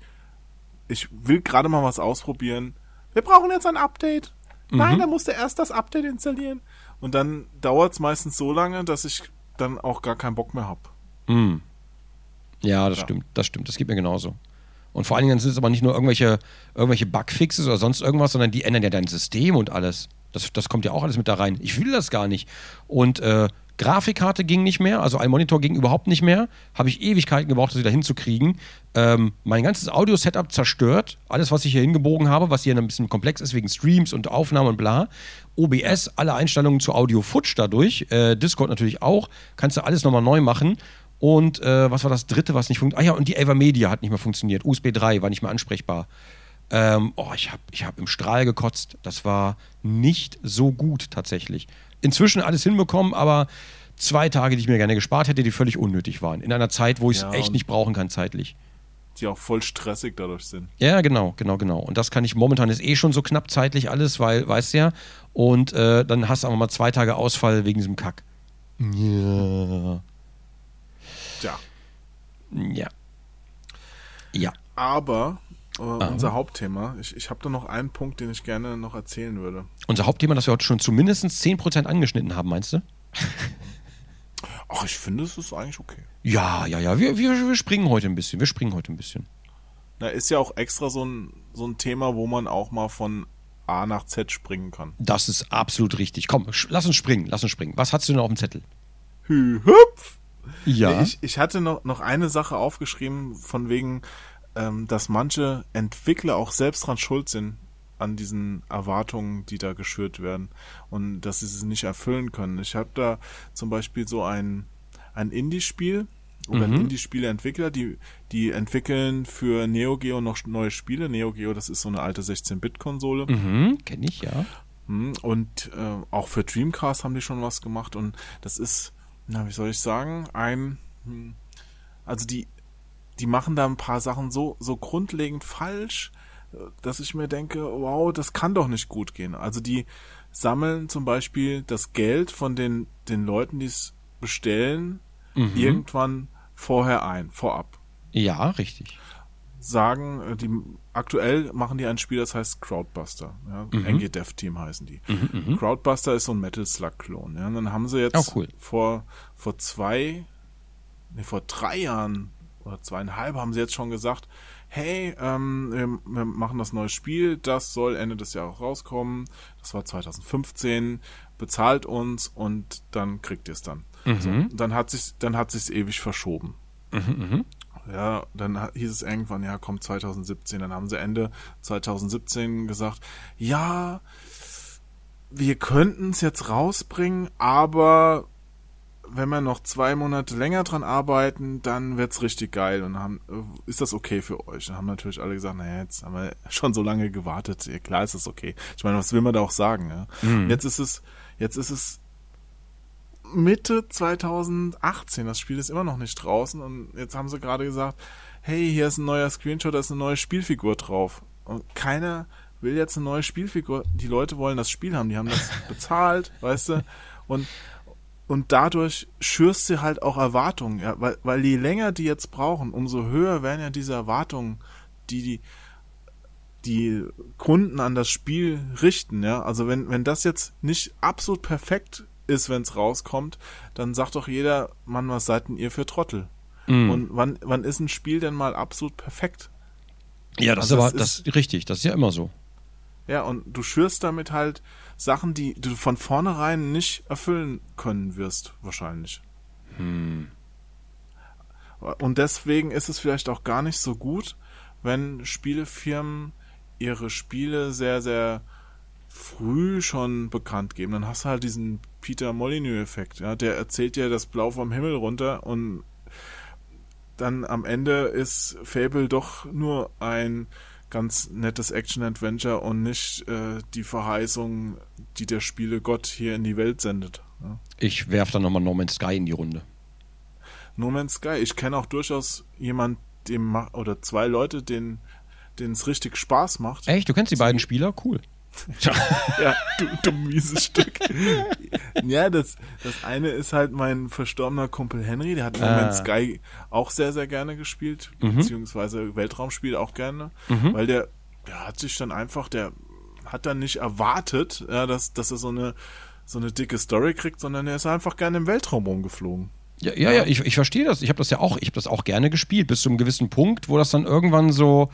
ich will gerade mal was ausprobieren. Wir brauchen jetzt ein Update. Nein, dann musst du erst das Update installieren. Und dann dauert es meistens so lange, dass ich dann auch gar keinen Bock mehr habe. Mm. Ja, das Ja. stimmt, das stimmt, das geht mir genauso. Und vor allen Dingen sind es aber nicht nur irgendwelche, irgendwelche Bugfixes oder sonst irgendwas, sondern die ändern ja dein System und alles. Das, das kommt ja auch alles mit da rein. Ich will das gar nicht. Und äh, Grafikkarte ging nicht mehr, also ein Monitor ging überhaupt nicht mehr. Habe ich Ewigkeiten gebraucht, das wieder hinzukriegen. Ähm, mein ganzes Audio-Setup zerstört. Alles, was ich hier hingebogen habe, was hier ein bisschen komplex ist wegen Streams und Aufnahmen und bla. OBS, alle Einstellungen zu Audio futsch dadurch. Äh, Discord natürlich auch. Kannst du alles nochmal neu machen. Und äh, was war das dritte, was nicht funktioniert? Ah ja, und die Avermedia hat nicht mehr funktioniert. USB 3 war nicht mehr ansprechbar. Ähm, oh, ich habe ich hab im Strahl gekotzt. Das war nicht so gut tatsächlich. Inzwischen alles hinbekommen, aber zwei Tage, die ich mir gerne gespart hätte, die völlig unnötig waren. In einer Zeit, wo ich es Ja, echt nicht brauchen kann zeitlich. Die auch voll stressig dadurch sind. Ja, genau, genau, genau. Und das kann ich momentan ist eh schon so knapp zeitlich alles, weil, weißt du ja. Und äh, dann hast du aber mal zwei Tage Ausfall wegen diesem Kack. Ja. Ja. Ja. Aber äh, unser Hauptthema, ich, ich habe da noch einen Punkt, den ich gerne noch erzählen würde. Unser Hauptthema, das wir heute schon zu mindestens 10% angeschnitten haben, meinst du? Ach, ich finde, es ist eigentlich okay. Ja, ja, ja. Wir, wir, wir springen heute ein bisschen. Wir springen heute ein bisschen. Na, ist ja auch extra so ein, so ein Thema, wo man auch mal von A nach Z springen kann. Das ist absolut richtig. Komm, lass uns springen, lass uns springen. Was hast du denn auf dem Zettel? Hü, hüpf! Ja. Ich, ich hatte noch, noch eine Sache aufgeschrieben, von wegen, ähm, dass manche Entwickler auch selbst dran schuld sind an diesen Erwartungen, die da geschürt werden und dass sie sie nicht erfüllen können. Ich habe da zum Beispiel so ein, ein Indie-Spiel oder ein Indie-Spiele-Entwickler, die, die entwickeln für Neo Geo noch neue Spiele. Neo Geo, das ist so eine alte 16-Bit-Konsole. mhm, kenn ich, ja. Hm, Und äh, auch für Dreamcast haben die schon was gemacht und das ist, na, wie soll ich sagen, ein, hm, also die, die machen da ein paar Sachen so, so grundlegend falsch, dass ich mir denke, wow, das kann doch nicht gut gehen. Also die sammeln zum Beispiel das Geld von den, den Leuten, die es bestellen, irgendwann vorher ein, vorab Ja, richtig. Sagen, äh, die aktuell machen die ein Spiel, das heißt Crowdbuster. Ja, NG Dev Team heißen die. Crowdbuster ist so ein Metal Slug Klon. Ja, und dann haben sie jetzt Oh, cool. vor vor zwei, nee, vor drei Jahren oder zweieinhalb haben sie jetzt schon gesagt, hey, ähm, wir, wir machen das neue Spiel, das soll Ende des Jahres rauskommen. Das war 2015. Bezahlt uns und dann kriegt ihr es dann. So, dann hat sich dann hat sich's ewig verschoben. Ja, dann hieß es irgendwann, ja, kommt 2017. Dann haben sie Ende 2017 gesagt, ja, wir könnten es jetzt rausbringen, aber wenn wir noch zwei Monate länger dran arbeiten, dann wird's richtig geil. Und haben, äh, ist das okay für euch? Dann haben natürlich alle gesagt, naja, jetzt haben wir schon so lange gewartet. Ja, klar ist das okay. Ich meine, was will man da auch sagen? Ja? Und Jetzt ist es, jetzt ist es Mitte 2018. Das Spiel ist immer noch nicht draußen und jetzt haben sie gerade gesagt, hey, hier ist ein neuer Screenshot, da ist eine neue Spielfigur drauf. Und keiner will jetzt eine neue Spielfigur. Die Leute wollen das Spiel haben, die haben das bezahlt, weißt du? Und und dadurch schürst sie halt auch Erwartungen, ja, weil, weil je länger die jetzt brauchen, umso höher werden ja diese Erwartungen, die die die Kunden an das Spiel richten, ja. Also wenn, wenn das jetzt nicht absolut perfekt ist, wenn es rauskommt, dann sagt doch jeder, Mann, was seid denn ihr für Trottel? Und wann, wann ist ein Spiel denn mal absolut perfekt? Ja, das Also ist aber das ist richtig. Das ist ja immer so. Ja, und du schürst damit halt Sachen, die du von vornherein nicht erfüllen können wirst, wahrscheinlich. Und deswegen ist es vielleicht auch gar nicht so gut, wenn Spielefirmen ihre Spiele sehr, sehr früh schon bekannt geben. Dann hast du halt diesen Peter Molyneux-Effekt. Ja, der erzählt dir das Blau vom Himmel runter und dann am Ende ist Fable doch nur ein ganz nettes Action-Adventure und nicht äh, die Verheißung, die der Spielegott hier in die Welt sendet. Ja. Ich werfe dann nochmal No Man's Sky in die Runde. No Man's Sky, ich kenne auch durchaus jemand, dem oder zwei Leute, denen es richtig Spaß macht. Echt? Du kennst die beiden Spieler? Cool. Ja, du, du mieses Stück. ja, das, das eine ist halt mein verstorbener Kumpel Henry, der hat im ah. Moment Sky auch sehr, sehr gerne gespielt, mhm. beziehungsweise Weltraumspiel auch gerne, mhm. weil der, der hat sich dann einfach, der hat dann nicht erwartet, ja, dass, dass er so eine, so eine dicke Story kriegt, sondern er ist einfach gerne im Weltraum rumgeflogen. Ja, ja, ja, ich, ich verstehe das. Ich habe das ja auch, ich habe das auch gerne gespielt, bis zu einem gewissen Punkt, wo das dann irgendwann so,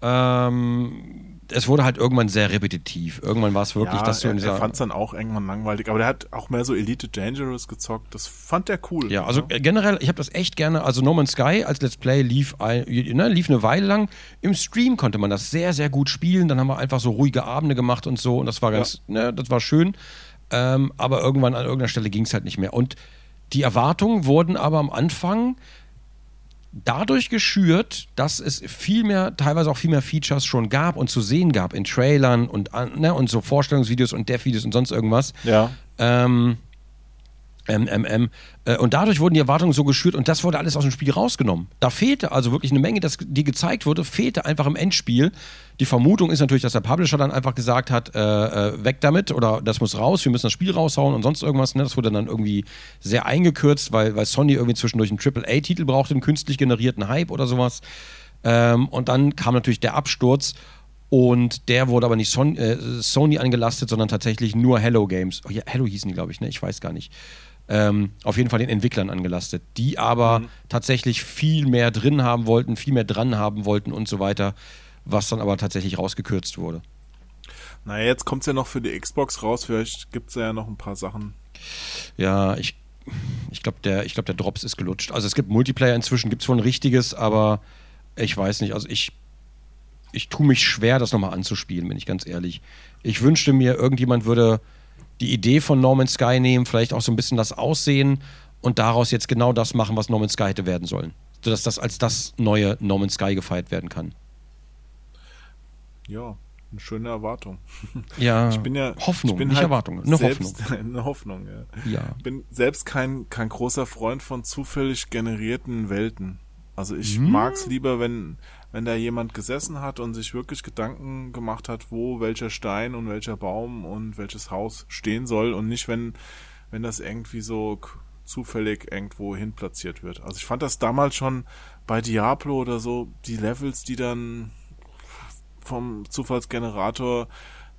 ähm, es wurde halt irgendwann sehr repetitiv. Irgendwann war es wirklich, ja, dass du er, er fand es dann auch irgendwann langweilig, aber der hat auch mehr so Elite Dangerous gezockt. Das fand er cool. Ja, also ja. generell, ich habe das echt gerne. Also No Man's Sky als Let's Play lief, ne, lief eine Weile lang. Im Stream konnte man das sehr, sehr gut spielen. Dann haben wir einfach so ruhige Abende gemacht und so und das war ganz, ja. ne, das war schön. Ähm, aber irgendwann an irgendeiner Stelle ging es halt nicht mehr. Und die Erwartungen wurden aber am Anfang dadurch geschürt, dass es viel mehr, teilweise auch viel mehr Features schon gab und zu sehen gab in Trailern und, ne, und so Vorstellungsvideos und Dev-Videos und sonst irgendwas. Ja. Ähm, MMM. Und dadurch wurden die Erwartungen so geschürt und das wurde alles aus dem Spiel rausgenommen. Da fehlte also wirklich eine Menge, das, die gezeigt wurde, fehlte einfach im Endspiel. Die Vermutung ist natürlich, dass der Publisher dann einfach gesagt hat, äh, äh, weg damit oder das muss raus, wir müssen das Spiel raushauen und sonst irgendwas. Ne? Das wurde dann irgendwie sehr eingekürzt, weil, weil Sony irgendwie zwischendurch einen AAA-Titel brauchte, einen künstlich generierten Hype oder sowas. Ähm, und dann kam natürlich der Absturz und der wurde aber nicht äh, Sony angelastet, sondern tatsächlich nur Hello Games. Oh, ja, Hello hießen die, glaube ich, ne? Ich weiß gar nicht ähm, auf jeden Fall den Entwicklern angelastet, die aber mhm. tatsächlich viel mehr drin haben wollten, viel mehr dran haben wollten und so weiter, was dann aber tatsächlich rausgekürzt wurde. Naja, jetzt kommt es ja noch für die Xbox raus, vielleicht gibt es ja noch ein paar Sachen. Ja, ich, ich glaube, der, glaub, der Drops ist gelutscht. Also es gibt Multiplayer inzwischen, gibt es wohl ein richtiges, aber ich weiß nicht, also ich, ich tue mich schwer, das nochmal anzuspielen, bin ich ganz ehrlich. Ich wünschte mir, irgendjemand würde die Idee von Norman Sky nehmen, vielleicht auch so ein bisschen das Aussehen und daraus jetzt genau das machen, was Norman Sky hätte werden sollen. Sodass das als das neue Norman Sky gefeiert werden kann. Ja, eine schöne Erwartung. Ja, ich bin ja Hoffnung, ich bin nicht halt Erwartung, eine selbst, Hoffnung. Eine Hoffnung, ja. ja. Ich bin selbst kein, kein großer Freund von zufällig generierten Welten. Also ich hm. mag es lieber, wenn, wenn da jemand gesessen hat und sich wirklich Gedanken gemacht hat, wo welcher Stein und welcher Baum und welches Haus stehen soll und nicht, wenn, wenn das irgendwie so zufällig irgendwo hin platziert wird. Also ich fand das damals schon bei Diablo oder so, die Levels, die dann vom Zufallsgenerator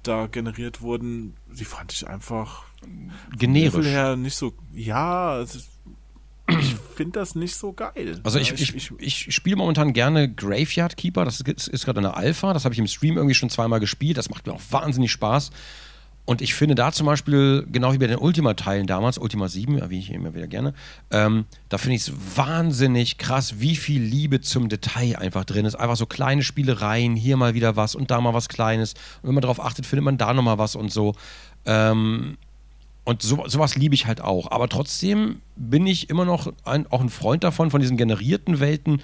da generiert wurden, die fand ich einfach generisch her nicht so. Ja, es ist, finde das nicht so geil. Also ich, ich, ich, ich spiele momentan gerne Graveyard Keeper, das ist, ist gerade eine Alpha, das habe ich im Stream irgendwie schon zweimal gespielt, das macht mir auch wahnsinnig Spaß. Und ich finde da zum Beispiel, genau wie bei den Ultima-Teilen damals, Ultima 7, wie ich immer wieder gerne, ähm, da finde ich es wahnsinnig krass, wie viel Liebe zum Detail einfach drin ist. Einfach so kleine Spielereien, hier mal wieder was und da mal was Kleines. Und wenn man darauf achtet, findet man da nochmal was und so. Ähm, und so, sowas liebe ich halt auch. Aber trotzdem bin ich immer noch ein, auch ein Freund davon, von diesen generierten Welten,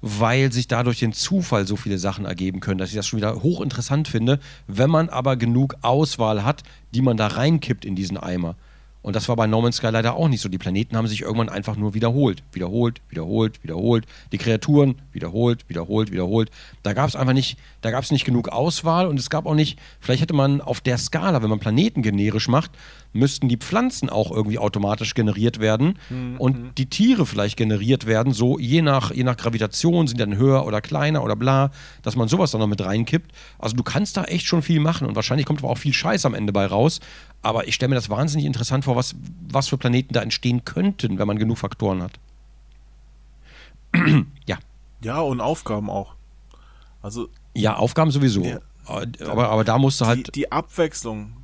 weil sich dadurch den Zufall so viele Sachen ergeben können, dass ich das schon wieder hochinteressant finde, wenn man aber genug Auswahl hat, die man da reinkippt in diesen Eimer. Und das war bei No Man's Sky leider auch nicht so. Die Planeten haben sich irgendwann einfach nur wiederholt. Wiederholt, wiederholt, wiederholt. Die Kreaturen wiederholt, wiederholt, wiederholt. Da gab es einfach nicht, da gab es nicht genug Auswahl und es gab auch nicht, vielleicht hätte man auf der Skala, wenn man Planeten generisch macht, müssten die Pflanzen auch irgendwie automatisch generiert werden mhm. und die Tiere vielleicht generiert werden, so je nach, je nach Gravitation sind die dann höher oder kleiner oder bla, dass man sowas dann noch mit reinkippt. Also du kannst da echt schon viel machen und wahrscheinlich kommt aber auch viel Scheiß am Ende bei raus. Aber ich stelle mir das wahnsinnig interessant vor, was, was für Planeten da entstehen könnten, wenn man genug Faktoren hat. ja. Ja, und Aufgaben auch. Also. Ja, Aufgaben sowieso. Ja, aber, aber da musst du halt. Die, die Abwechslung,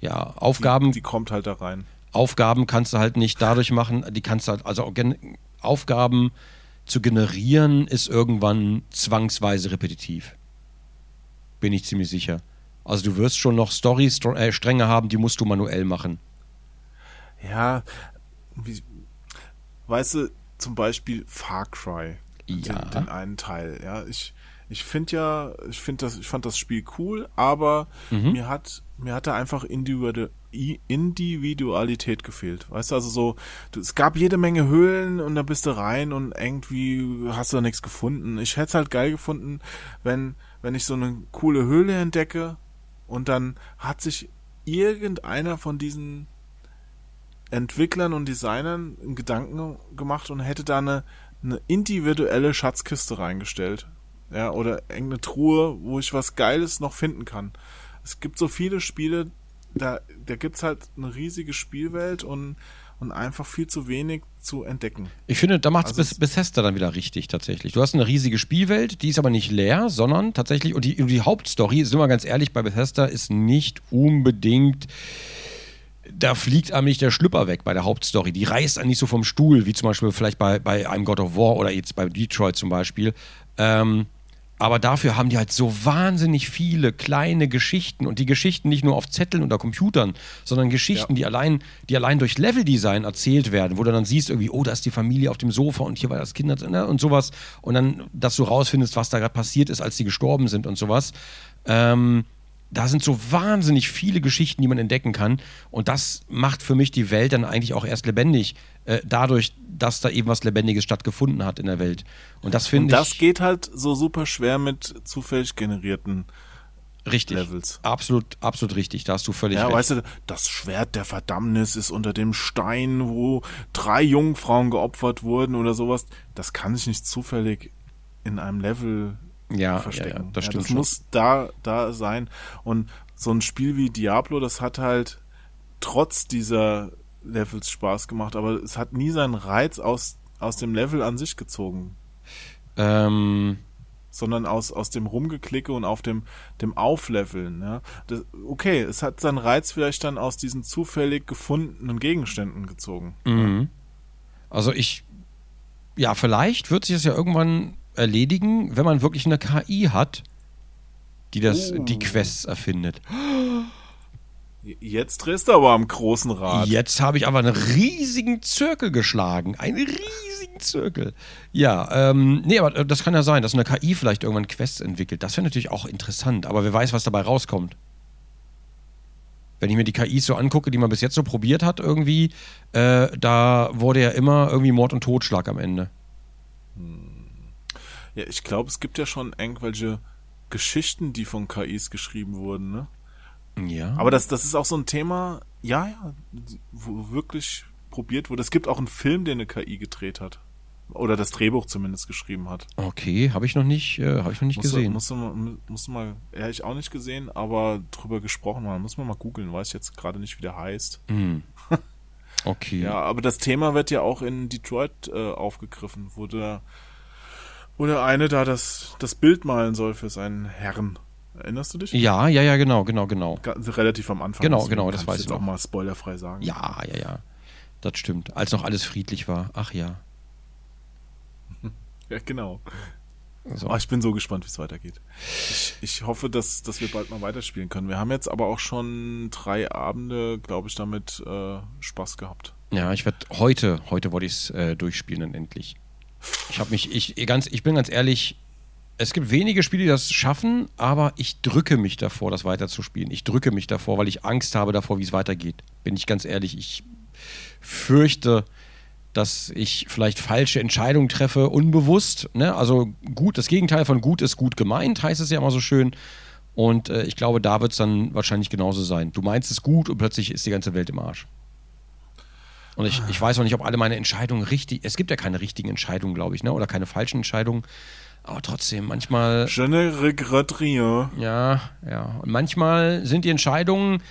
ja, Aufgaben. Die, die, kommt halt da rein. Aufgaben kannst du halt nicht dadurch machen, die kannst du halt, also Aufgaben zu generieren ist irgendwann zwangsweise repetitiv. Bin ich ziemlich sicher. Also du wirst schon noch Story-Stränge äh, haben, die musst du manuell machen. Ja, wie, weißt du, zum Beispiel Far Cry, ja. den, den einen Teil, ja, ich, ich finde ja, ich finde das, ich fand das Spiel cool, aber Mhm. mir hat, mir hat da einfach Individu Individualität gefehlt. Weißt du, also so, du, es gab jede Menge Höhlen und da bist du rein und irgendwie hast du da nichts gefunden. Ich hätte es halt geil gefunden, wenn, wenn ich so eine coole Höhle entdecke und dann hat sich irgendeiner von diesen Entwicklern und Designern Gedanken gemacht und hätte da eine, eine individuelle Schatzkiste reingestellt. Ja, oder irgendeine Truhe, wo ich was Geiles noch finden kann. Es gibt so viele Spiele, da, da gibt's halt eine riesige Spielwelt und, und einfach viel zu wenig zu entdecken. Ich finde, da macht Also es es- Bethesda dann wieder richtig tatsächlich. Du hast eine riesige Spielwelt, die ist aber nicht leer, sondern tatsächlich, und die, und die Hauptstory, sind wir ganz ehrlich, bei Bethesda ist nicht unbedingt, da fliegt einem nicht der Schlüpper weg bei der Hauptstory. Die reißt einen nicht so vom Stuhl, wie zum Beispiel vielleicht bei, bei einem God of War oder jetzt bei Detroit zum Beispiel. Ähm, aber dafür haben die halt so wahnsinnig viele kleine Geschichten und die Geschichten nicht nur auf Zetteln oder Computern, sondern Geschichten, Ja. die allein, die allein durch Leveldesign erzählt werden, wo du dann siehst irgendwie, oh, da ist die Familie auf dem Sofa und hier war das Kinder ne, und sowas und dann, dass du rausfindest, was da gerade passiert ist, als die gestorben sind und sowas. Ähm, da sind so wahnsinnig viele Geschichten, die man entdecken kann. Und das macht für mich die Welt dann eigentlich auch erst lebendig, äh, dadurch, dass da eben was Lebendiges stattgefunden hat in der Welt. Und das Und finde das ich geht halt so super schwer mit zufällig generierten. richtig. Levels. Absolut, absolut richtig. Da hast du völlig Ja, recht. weißt du, das Schwert der Verdammnis ist unter dem Stein, wo drei Jungfrauen geopfert wurden oder sowas. Das kann sich nicht zufällig in einem Level ja, ja, verstecken. ja, das stimmt das schon. muss da, da sein. Und so ein Spiel wie Diablo, das hat halt trotz dieser Levels Spaß gemacht, aber es hat nie seinen Reiz aus, aus dem Level an sich gezogen, ähm, sondern aus, aus dem Rumgeklicke und auf dem, dem Aufleveln. Ja. Das, okay, es hat seinen Reiz vielleicht dann aus diesen zufällig gefundenen Gegenständen gezogen. mhm. Also ich, ja, vielleicht wird sich das ja irgendwann erledigen, wenn man wirklich eine KI hat, die das, Oh. die Quests erfindet. Jetzt drehst du aber am großen Rad. Jetzt habe ich aber einen riesigen Zirkel geschlagen. Einen riesigen Zirkel. Ja, ähm, nee, aber das kann ja sein, dass eine KI vielleicht irgendwann Quests entwickelt. Das wäre natürlich auch interessant, aber wer weiß, was dabei rauskommt. Wenn ich mir die KIs so angucke, die man bis jetzt so probiert hat, irgendwie, äh, da wurde ja immer irgendwie Mord und Totschlag am Ende. Ja, ich glaube, es gibt ja schon irgendwelche Geschichten, die von KIs geschrieben wurden, ne? Ja. Aber das, das ist auch so ein Thema, ja, ja, wo wirklich probiert wurde. Es gibt auch einen Film, den eine KI gedreht hat. Oder das Drehbuch zumindest geschrieben hat. okay, habe ich noch nicht, äh, habe ich noch nicht Musst gesehen. mal, musst du mal, ja, ich auch nicht gesehen, aber drüber gesprochen mal. Muss man mal googeln, weiß ich jetzt gerade nicht, wie der heißt. Hm. Okay. Ja, aber das Thema wird ja auch in Detroit äh, aufgegriffen, wo der, wo der eine da das, das Bild malen soll für seinen Herrn. Erinnerst du dich? ja, ja, ja, genau, genau, genau. Ga- Relativ am Anfang. Genau, genau, das weiß ich ich jetzt auch noch. mal spoilerfrei sagen. Ja, ja, ja. Das stimmt. Als noch alles friedlich war. Ach ja. Ja, genau. So. Oh, ich bin so gespannt, wie es weitergeht. Ich, ich hoffe, dass, dass wir bald mal weiterspielen können. Wir haben jetzt aber auch schon drei Abende, glaube ich, damit äh, Spaß gehabt. Ja, ich werde heute, heute wollte ich es äh, durchspielen dann endlich. Ich habe mich, ich ganz, ich bin ganz ehrlich, es gibt wenige Spiele, die das schaffen, aber ich drücke mich davor, das weiterzuspielen. Ich drücke mich davor, weil ich Angst habe davor, wie es weitergeht. Bin ich ganz ehrlich, ich fürchte, dass ich vielleicht falsche Entscheidungen treffe, unbewusst. Ne? Also gut, das Gegenteil von gut ist gut gemeint, heißt es ja immer so schön. Und äh, ich glaube, da wird es dann wahrscheinlich genauso sein. Du meinst es gut und plötzlich ist die ganze Welt im Arsch. Und ich, ich weiß auch nicht, ob alle meine Entscheidungen richtig. Es gibt ja keine richtigen Entscheidungen, glaube ich, ne? Oder keine falschen Entscheidungen. Aber trotzdem, manchmal. Je ne regrette rien. Ja, ja. Und manchmal sind die Entscheidungen.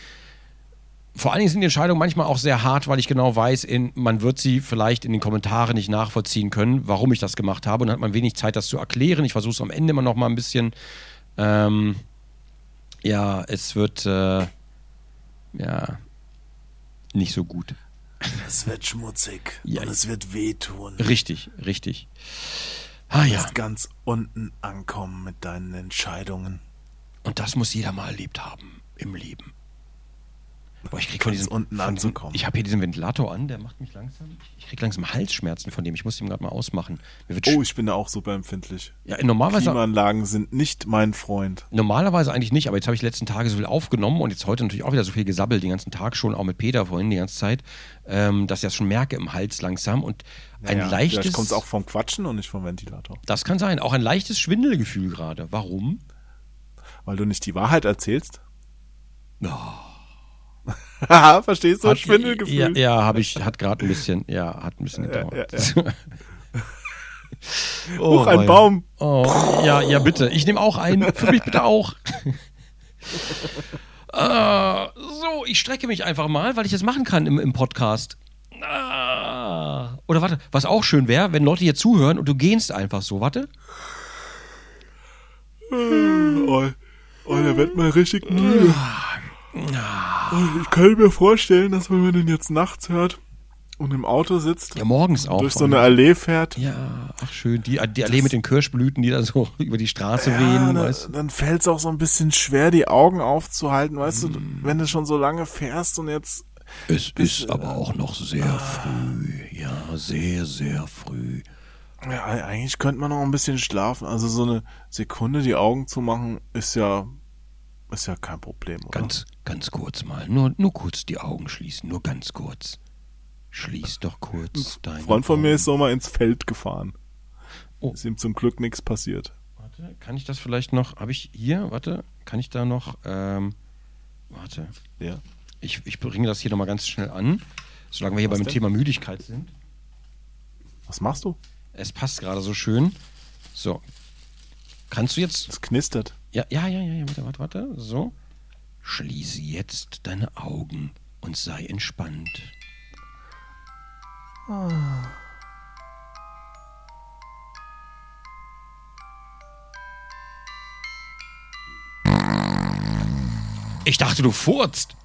Vor allen Dingen sind die Entscheidungen manchmal auch sehr hart, weil ich genau weiß, in, man wird sie vielleicht in den Kommentaren nicht nachvollziehen können, warum ich das gemacht habe. Und dann hat man wenig Zeit, das zu erklären. Ich versuche es am Ende immer noch mal ein bisschen. Ähm, ja, es wird äh, ja nicht so gut. Es wird schmutzig Ja. und es wird wehtun. Richtig, richtig. Ah Du ja, wirst ganz unten ankommen mit deinen Entscheidungen. und das muss jeder mal erlebt haben im Leben. Boah, ich krieg von diesem unten anzukommen. Ich habe hier diesen Ventilator an, der macht mich langsam. Ich krieg langsam Halsschmerzen von dem. Ich muss den gerade mal ausmachen. Oh, ich bin da auch super empfindlich. ja, normalerweise, Klimaanlagen sind nicht mein Freund. normalerweise eigentlich nicht, aber jetzt habe ich die letzten Tage so viel aufgenommen und jetzt heute natürlich auch wieder so viel gesabbelt, den ganzen Tag schon, auch mit Peter vorhin die ganze Zeit, ähm, dass ich das schon merke im Hals langsam und ein Ja, leichtes. Vielleicht kommt es auch vom Quatschen und nicht vom Ventilator. Das kann sein. Auch ein leichtes Schwindelgefühl gerade. Warum? Weil du nicht die Wahrheit erzählst. Haha, Verstehst du? Hat- Schwindelgefühl. Ja, ja habe ich, hat gerade ein bisschen, ja, hat ein bisschen gedauert. oh, Hoch ein Baum. Oh, ja, ja, bitte. Ich nehme auch einen. Für mich bitte auch. Ah, so, ich strecke mich einfach mal, weil ich das machen kann im, im Podcast. Ah. Oder warte, was auch schön wäre, wenn Leute hier zuhören und du gehst einfach so. Warte. Oh, oh, der wird mal richtig müde. Ich kann mir vorstellen, dass wenn man den jetzt nachts hört und im Auto sitzt, Ja, morgens auch. durch so eine Allee fährt, ja, ach schön. Die, die Allee mit den Kirschblüten, die da so über die Straße ja, wehen. dann, dann fällt es auch so ein bisschen schwer, die Augen aufzuhalten, weißt du, Mm. wenn du schon so lange fährst und jetzt Es ist aber auch noch sehr früh. Ja, sehr, sehr früh. Ja, eigentlich könnte man noch ein bisschen schlafen. Also so eine Sekunde die Augen zu machen, ist ja, ist ja kein Problem, oder? Ganz, ganz kurz mal. Nur, nur kurz die Augen schließen. Nur ganz kurz. Schließ doch kurz deine Ein Freund von mir ist so mal ins Feld gefahren. Oh. Ist ihm zum Glück nichts passiert. Warte, kann ich das vielleicht noch? Habe ich hier? Warte, kann ich da noch? Ähm, warte, Ja. ich, ich bringe das hier nochmal ganz schnell an, solange wir hier Was beim denn? Thema Müdigkeit sind. Was machst du? Es passt gerade so schön. So. Kannst du jetzt. Es knistert. Ja, ja, ja, ja, ja, warte, warte, warte. So. Schließe jetzt deine Augen und sei entspannt. Ich dachte, du furzt.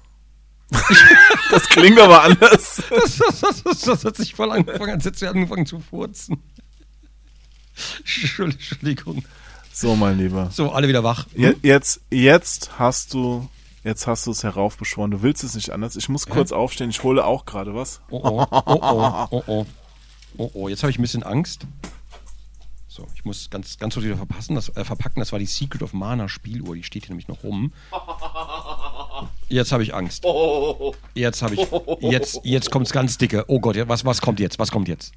Das klingt aber anders. Das, das, das, das, das hat sich voll angefangen, als hättest du angefangen zu furzen. Entschuldigung. So, mein Lieber. So, alle wieder wach. Je, jetzt, jetzt hast du, jetzt hast du es heraufbeschworen. Du willst es nicht anders. Ich muss kurz aufstehen. Ich hole auch gerade was. Oh oh, oh oh, oh oh. Oh oh, jetzt habe ich ein bisschen Angst. So, ich muss ganz, ganz kurz wieder verpassen, das, äh, verpacken. Das war die Secret of Mana Spieluhr. Die steht hier nämlich noch rum. Jetzt habe ich Angst. Jetzt habe ich. Jetzt, jetzt kommt es ganz dicke. Oh Gott, ja, was, was kommt jetzt? Was kommt jetzt?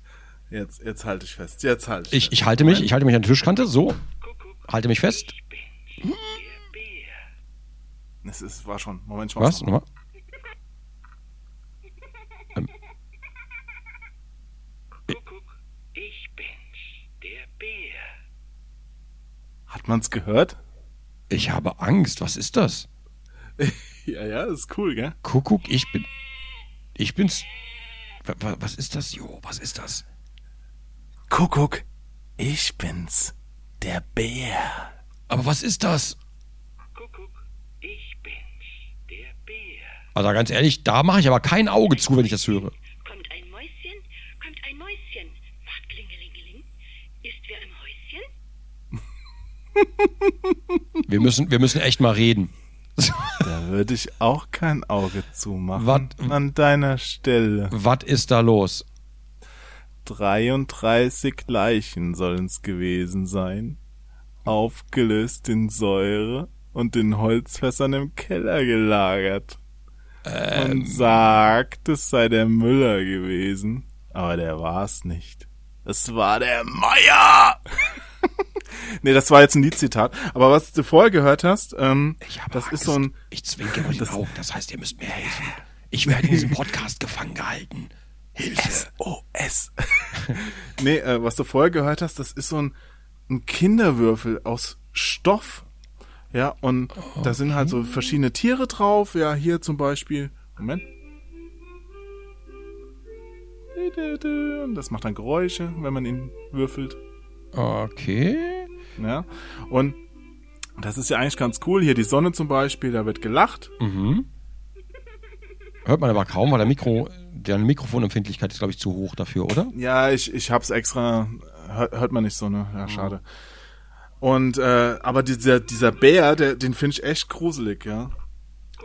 Jetzt, jetzt halte ich fest. Jetzt halte ich. Ich, fest. ich halte mich, ich halte mich an der Tischkante. So. Halte mich fest. Es ist, war schon. Moment, ich mach's Was? noch. Nochmal. Ähm, Kuckuck, ich bin's, der Bär. Hat man's gehört? ich habe Angst. Was ist das? Ja, ja, das ist cool, gell? Kuckuck, ich bin. Ich bin's. Wa- wa- Was ist das? Jo, was ist das? Kuckuck, ich bin's. Der Bär. Aber was ist das? Kuckuck, ich bin's, der Bär. Also ganz ehrlich, da mache ich aber kein Auge zu, wenn ich das höre. Kommt ein Mäuschen, kommt ein Mäuschen, macht Klingelingeling, ist wer im Häuschen? Wir müssen, wir müssen echt mal reden. Da würde ich auch kein Auge zumachen. Wat- An deiner Stelle. Was ist da los? 33 Leichen sollen's gewesen sein. Aufgelöst in Säure und in Holzfässern im Keller gelagert. Und sagt, es sei der Müller gewesen. Aber der war's nicht. Es war der Meier! nee, das war jetzt ein Liedzitat. Aber was du vorher gehört hast, ähm, das Angst. ist so ein, Ich zwinke euch in Augen. Das heißt, ihr müsst mir helfen. Ich werde in diesem Podcast gefangen gehalten. Hilfe. SOS. nee, äh, was du vorher gehört hast, das ist so ein, ein Kinderwürfel aus Stoff. Ja, und da sind halt so verschiedene Tiere drauf. Ja, hier zum Beispiel. Moment. Und das macht dann Geräusche, wenn man ihn würfelt. Okay. Ja. Und das ist ja eigentlich ganz cool. Hier die Sonne zum Beispiel, da wird gelacht. Mhm. Hört man aber kaum, weil der Mikro, der Mikrofonempfindlichkeit ist, glaube ich, zu hoch dafür, oder? Ja, ich, ich hab's extra, hört, hört man nicht so, ne? Ja, schade. Und, äh, aber dieser, dieser Bär, der, den finde ich echt gruselig, ja.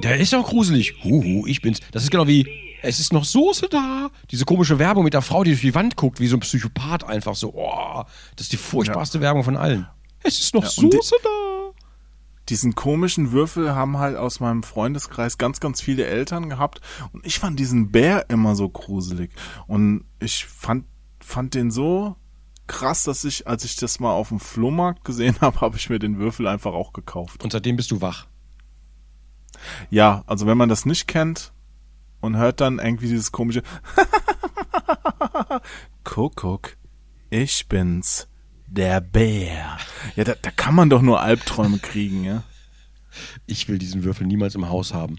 Der ist auch gruselig. Huhu, ich bin's. Das ist genau wie, es ist noch Soße da. Diese komische Werbung mit der Frau, die durch die Wand guckt, wie so ein Psychopath einfach so. Oh, das ist die furchtbarste Werbung von allen. Es ist noch Ja, Soße da. Diesen komischen Würfel haben halt aus meinem Freundeskreis ganz, ganz viele Eltern gehabt. Und ich fand diesen Bär immer so gruselig. Und ich fand, fand den so krass, dass ich, als ich das mal auf dem Flohmarkt gesehen habe, habe ich mir den Würfel einfach auch gekauft. Und seitdem bist du wach. Ja, also wenn man das nicht kennt und hört dann irgendwie dieses komische Kuckuck, ich bin's, der Bär. Ja, da, da kann man doch nur Albträume kriegen, ja. Ich will diesen Würfel niemals im Haus haben.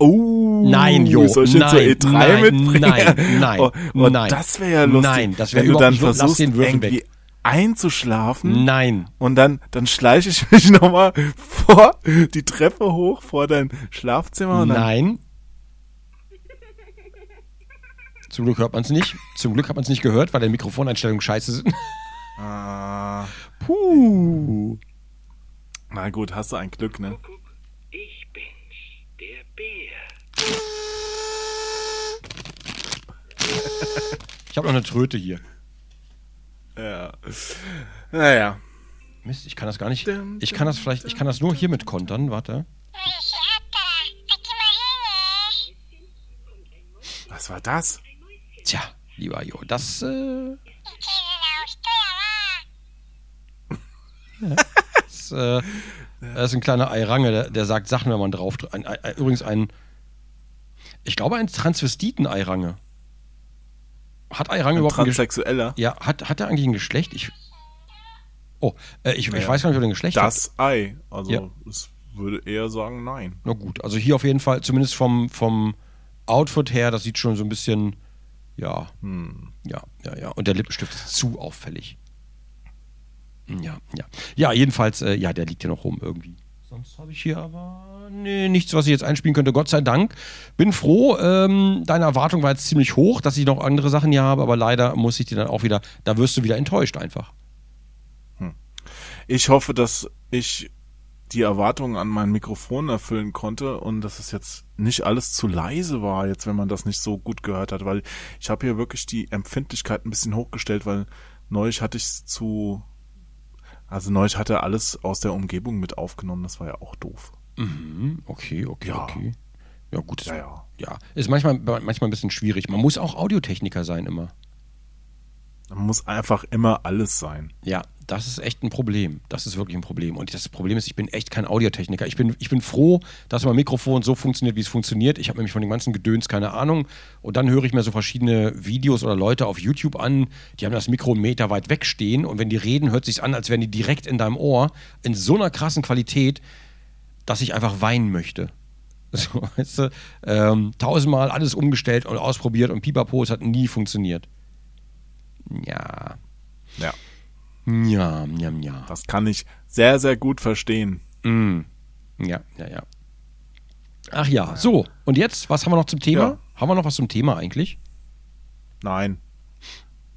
Oh, Nein, Jo, Soll ich den zur nein, E3 nein, mitbringen? nein, nein, oh, oh, nein. Das wäre ja lustig. Nein, das wär wenn du dann versuchst, den Würfel irgendwie weg. einzuschlafen. Nein. Und dann, dann schleiche ich mich nochmal vor die Treppe hoch vor dein Schlafzimmer und Nein. Zum Glück hört man es nicht. Zum Glück hat man es nicht gehört, weil die Mikrofoneinstellungen scheiße sind. Ah, Puh. na gut, hast du ein Glück, ne? Ich bin's, der Bär. Ich habe noch eine Tröte hier. Ja. Naja. Mist, ich kann das gar nicht. Ich kann das vielleicht, ich kann das nur hiermit kontern. Warte. Was war das? Tja, lieber Jo, das. Äh, ja, das, äh, das ist ein kleiner Eirange, der, der sagt Sachen, wenn man drauf drückt. Ein, ein, übrigens ein. Ich glaube, ein Transvestiten-Eirange. Hat Eirange Ein überhaupt ein Geschlecht? Transsexueller? Ja, hat, hat er eigentlich ein Geschlecht? Ich. Oh, äh, ich, ich Ja. weiß gar nicht, ob er ein Geschlecht hat. Das Ei. Also, Ja. ich würde eher sagen, nein. Na gut, also hier auf jeden Fall, zumindest vom, vom Outfit her, das sieht schon so ein bisschen, ja, Hm. ja, ja, ja. Und der Lippenstift ist zu auffällig. Ja, ja. Ja, jedenfalls, äh, ja, der liegt hier noch rum irgendwie. Sonst habe ich hier aber nee, nichts, was ich jetzt einspielen könnte. Gott sei Dank. Bin froh. Ähm, deine Erwartung war jetzt ziemlich hoch, dass ich noch andere Sachen hier habe, aber leider muss ich dir dann auch wieder, da wirst du wieder enttäuscht einfach. Ich hoffe, dass ich die Erwartungen an mein Mikrofon erfüllen konnte und dass es jetzt nicht alles zu leise war, jetzt wenn man das nicht so gut gehört hat, weil ich habe hier wirklich die Empfindlichkeit ein bisschen hochgestellt, weil neulich hatte ich es zu, also neulich hat er alles aus der Umgebung mit aufgenommen, das war ja auch doof. Mhm, okay, okay, Ja. okay. Ja, gut. Ja, ja. Ja, ist manchmal, manchmal ein bisschen schwierig. Man muss auch Audiotechniker sein immer. Man muss einfach immer alles sein. Ja, das ist echt ein Problem. Das ist wirklich ein Problem. Und das Problem ist, ich bin echt kein Audiotechniker. Ich bin, ich bin froh, dass mein Mikrofon so funktioniert, wie es funktioniert. Ich habe nämlich von dem ganzen Gedöns keine Ahnung. Und dann höre ich mir so verschiedene Videos oder Leute auf YouTube an, die haben das Mikro einen Meter weit wegstehen. Und wenn die reden, hört sich an, als wären die direkt in deinem Ohr. In so einer krassen Qualität, dass ich einfach weinen möchte. So, weißt du, ähm, tausendmal alles umgestellt und ausprobiert und pipapo, es hat nie funktioniert. Ja. Ja, Ja, ja, ja. das kann ich sehr, sehr gut verstehen. Mm. Ja, ja, ja. Ach ja, so. Und jetzt, was haben wir noch zum Thema? Ja. Haben wir noch was zum Thema eigentlich? Nein,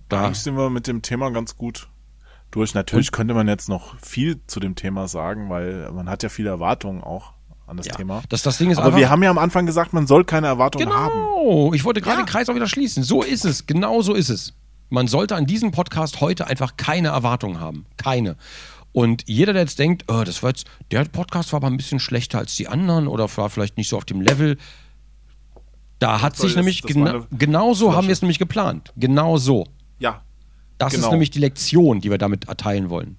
Da. Eigentlich sind wir mit dem Thema ganz gut durch. Natürlich könnte man jetzt noch viel zu dem Thema sagen, weil man hat ja viele Erwartungen auch an das Ja. Thema. Das, das Ding ist Aber einfach. wir haben ja am Anfang gesagt, man soll keine Erwartungen haben. Genau. Ich wollte gerade Ja. den Kreis auch wieder schließen. So ist es. Genau so ist es. Man sollte an diesem Podcast heute einfach keine Erwartungen haben. Keine. Und jeder, der jetzt denkt, oh, das war jetzt, der Podcast war aber ein bisschen schlechter als die anderen oder war vielleicht nicht so auf dem Level. Da hat soll sich nämlich, das gena genau so haben wir es nämlich geplant. Genau so. Ja. Das ist Genau. nämlich die Lektion, die wir damit erteilen wollen.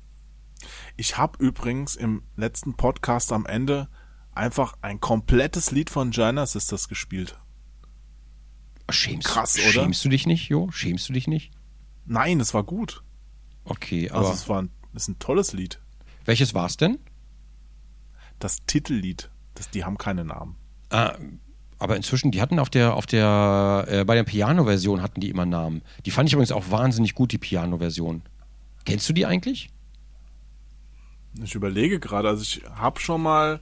Ich habe übrigens im letzten Podcast am Ende einfach ein komplettes Lied von Giant Sisters gespielt. Schämst, Krass, oder? Schämst du dich nicht, Jo? Schämst du dich nicht? Nein, es war gut. Okay, aber Also es war ein, es ist ein tolles Lied. welches war's denn? Das Titellied. Das, die haben keine Namen. Ah, aber inzwischen, die hatten auf der, auf der, äh, bei der Piano-Version hatten die immer Namen. Die fand ich übrigens auch wahnsinnig gut, die Piano-Version. Kennst du die eigentlich? Ich überlege gerade, also ich habe schon mal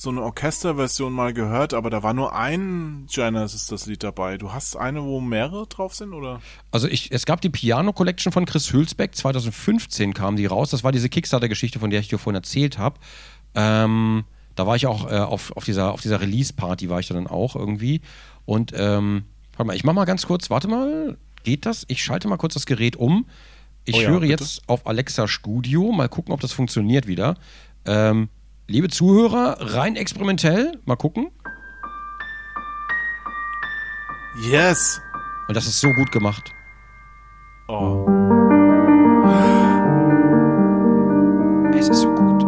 so eine Orchesterversion mal gehört, aber da war nur ein Giant Sisters Lied dabei. Du hast eine, wo mehrere drauf sind, oder? Also ich, es gab die Piano Collection von Chris Hülsbeck, 2015 kam die raus. Das war diese Kickstarter-Geschichte, von der ich dir vorhin erzählt habe. Ähm, Da war ich auch äh, auf, auf dieser, auf dieser Release-Party war ich da dann auch irgendwie. Und ähm, warte mal, ich mach mal ganz kurz, warte mal, geht das? Ich schalte mal kurz das Gerät um. Ich Oh ja, höre bitte. jetzt auf Alexa Studio, mal gucken, ob das funktioniert wieder. Ähm, liebe Zuhörer, rein experimentell, mal gucken. Yes! Und das ist so gut gemacht. Oh. Es ist so gut.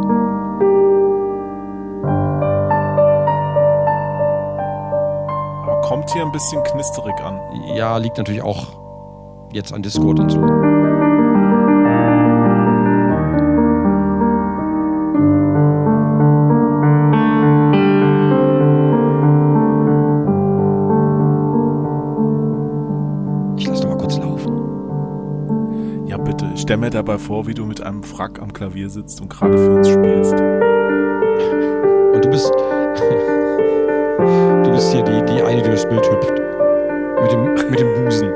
Aber kommt hier ein bisschen knisterig an. Ja, liegt natürlich auch jetzt an Discord und so. Ja, bitte. Ich stell mir dabei vor, wie du mit einem Frack am Klavier sitzt und gerade für uns spielst. Und du bist. du bist hier die, die eine, die durchs Bild hüpft. Mit dem, mit dem Busen.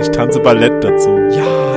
Ich tanze Ballett dazu. Ja.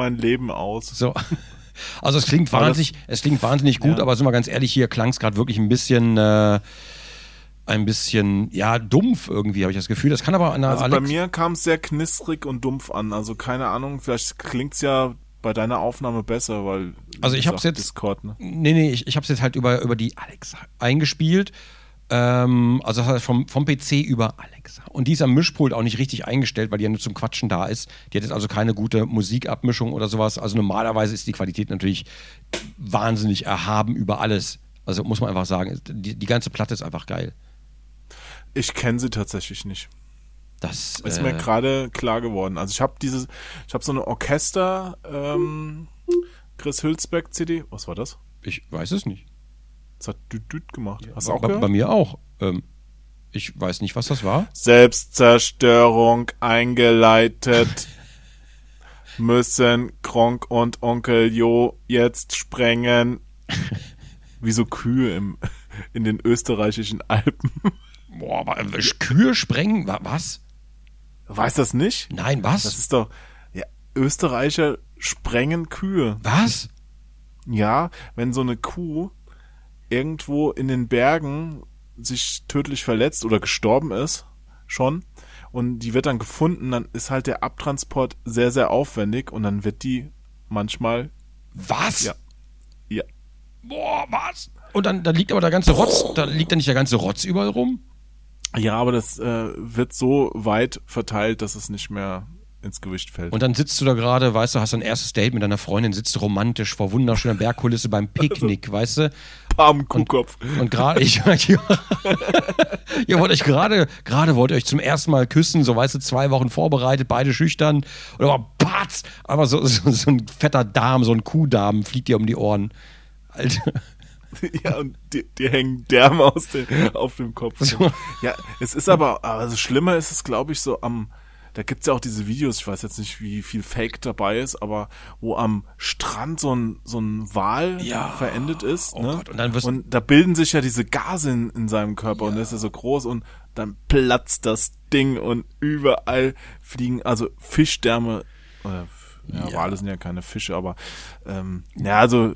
Mein Leben aus. So. Also es klingt Aber das- wahnsinnig, es klingt wahnsinnig gut, Ja. aber sind wir ganz ehrlich, hier klang es gerade wirklich ein bisschen, äh, ein bisschen, ja, dumpf irgendwie, habe ich das Gefühl. Das kann aber an der Also bei Alex. mir kam es sehr knistrig und dumpf an. Also keine Ahnung, vielleicht klingt's ja bei deiner Aufnahme besser, weil Also ich hab's gesagt, jetzt- Discord, ne? Nee, nee, ich, ich habe es jetzt halt über, über die Alexa eingespielt. Ähm, also das heißt vom, vom PC über Alexa. Und die ist am Mischpult auch nicht richtig eingestellt, weil die ja nur zum Quatschen da ist. Die hat jetzt also keine gute Musikabmischung oder sowas. Also normalerweise ist die Qualität natürlich wahnsinnig erhaben über alles. Also muss man einfach sagen, die, die ganze Platte ist einfach geil. Ich kenne sie tatsächlich nicht. Das Ist äh, mir gerade klar geworden. Also ich habe dieses, ich habe so eine Orchester ähm, Chris Hülsbeck CD. Was war das? ich weiß es nicht. Das hat düt düt gemacht. Hast du Bei, auch bei, gehört? bei mir auch. Ähm, ich weiß nicht, was das war. Selbstzerstörung eingeleitet. Müssen Kronk und Onkel Jo jetzt sprengen. Wie so Kühe im, in den österreichischen Alpen. Boah, wa- Kühe sprengen? Wa- Was? Weiß das nicht? Nein, was? Das ist doch. Ja, Österreicher sprengen Kühe. was? Ja, wenn so eine Kuh irgendwo in den Bergen sich tödlich verletzt oder gestorben ist, schon, und die wird dann gefunden, dann ist halt der Abtransport sehr, sehr aufwendig und dann wird die manchmal, Was? Ja. ja, Boah, was? Und dann, dann liegt aber der ganze Rotz, da liegt dann nicht der ganze Rotz überall rum? ja, aber das äh, wird so weit verteilt, dass es nicht mehr ins Gewicht fällt. Und dann sitzt du da gerade, weißt du, hast ein erstes Date mit deiner Freundin, sitzt romantisch vor wunderschöner Bergkulisse beim Picknick, weißt du? Pam, Kuhkopf. Und gerade, ich, ja, ihr wollt euch gerade, gerade wollt ihr euch zum ersten Mal küssen, so weißt du, zwei Wochen vorbereitet, beide schüchtern. Und aber patz, aber so, so, so ein fetter Darm, so ein Kuhdarm fliegt dir um die Ohren. Alter. Ja, und die, die hängen derm aus dem, auf dem Kopf. Ja, es ist aber, also schlimmer ist es, glaube ich, so am, da gibt's ja auch diese Videos, ich weiß jetzt nicht, wie viel Fake dabei ist, aber wo am Strand so ein, so ein Wal Ja. verendet ist. Oh ne? Gott, und dann wirst- und da bilden sich ja diese Gase in, in seinem Körper und der ist ja so groß und dann platzt das Ding und überall fliegen, also Fischdärme, oder, ja, Ja. Wale sind ja keine Fische, aber ähm, ja, also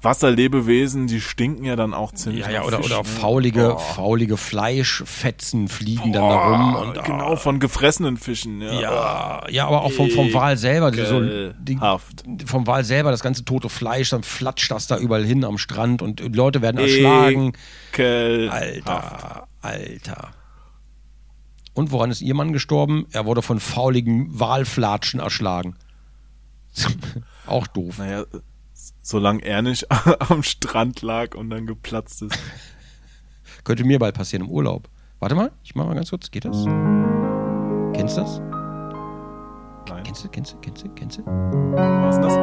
Wasserlebewesen, die stinken ja dann auch ziemlich. Ja, ja, oder, Fisch, oder faulige, Boah. faulige Fleischfetzen fliegen dann da rum. Und, genau, ah, von gefressenen Fischen. Ja, ja, ja, aber auch vom, vom Wal selber. So, die, vom Wal selber, das ganze tote Fleisch, dann flatscht das da überall hin am Strand und Leute werden erschlagen. Ekelhaft. Alter, Alter. Und woran ist Ihr Mann gestorben? Er wurde von fauligen Walflatschen erschlagen. Auch doof. Naja, solange er nicht am Strand lag und dann geplatzt ist. Könnte mir bald passieren im Urlaub. Warte mal, ich mach mal ganz kurz. Geht das? Kennst du das? Nein. Kennst du, kennst du, kennst du, kennst du? Was ist das?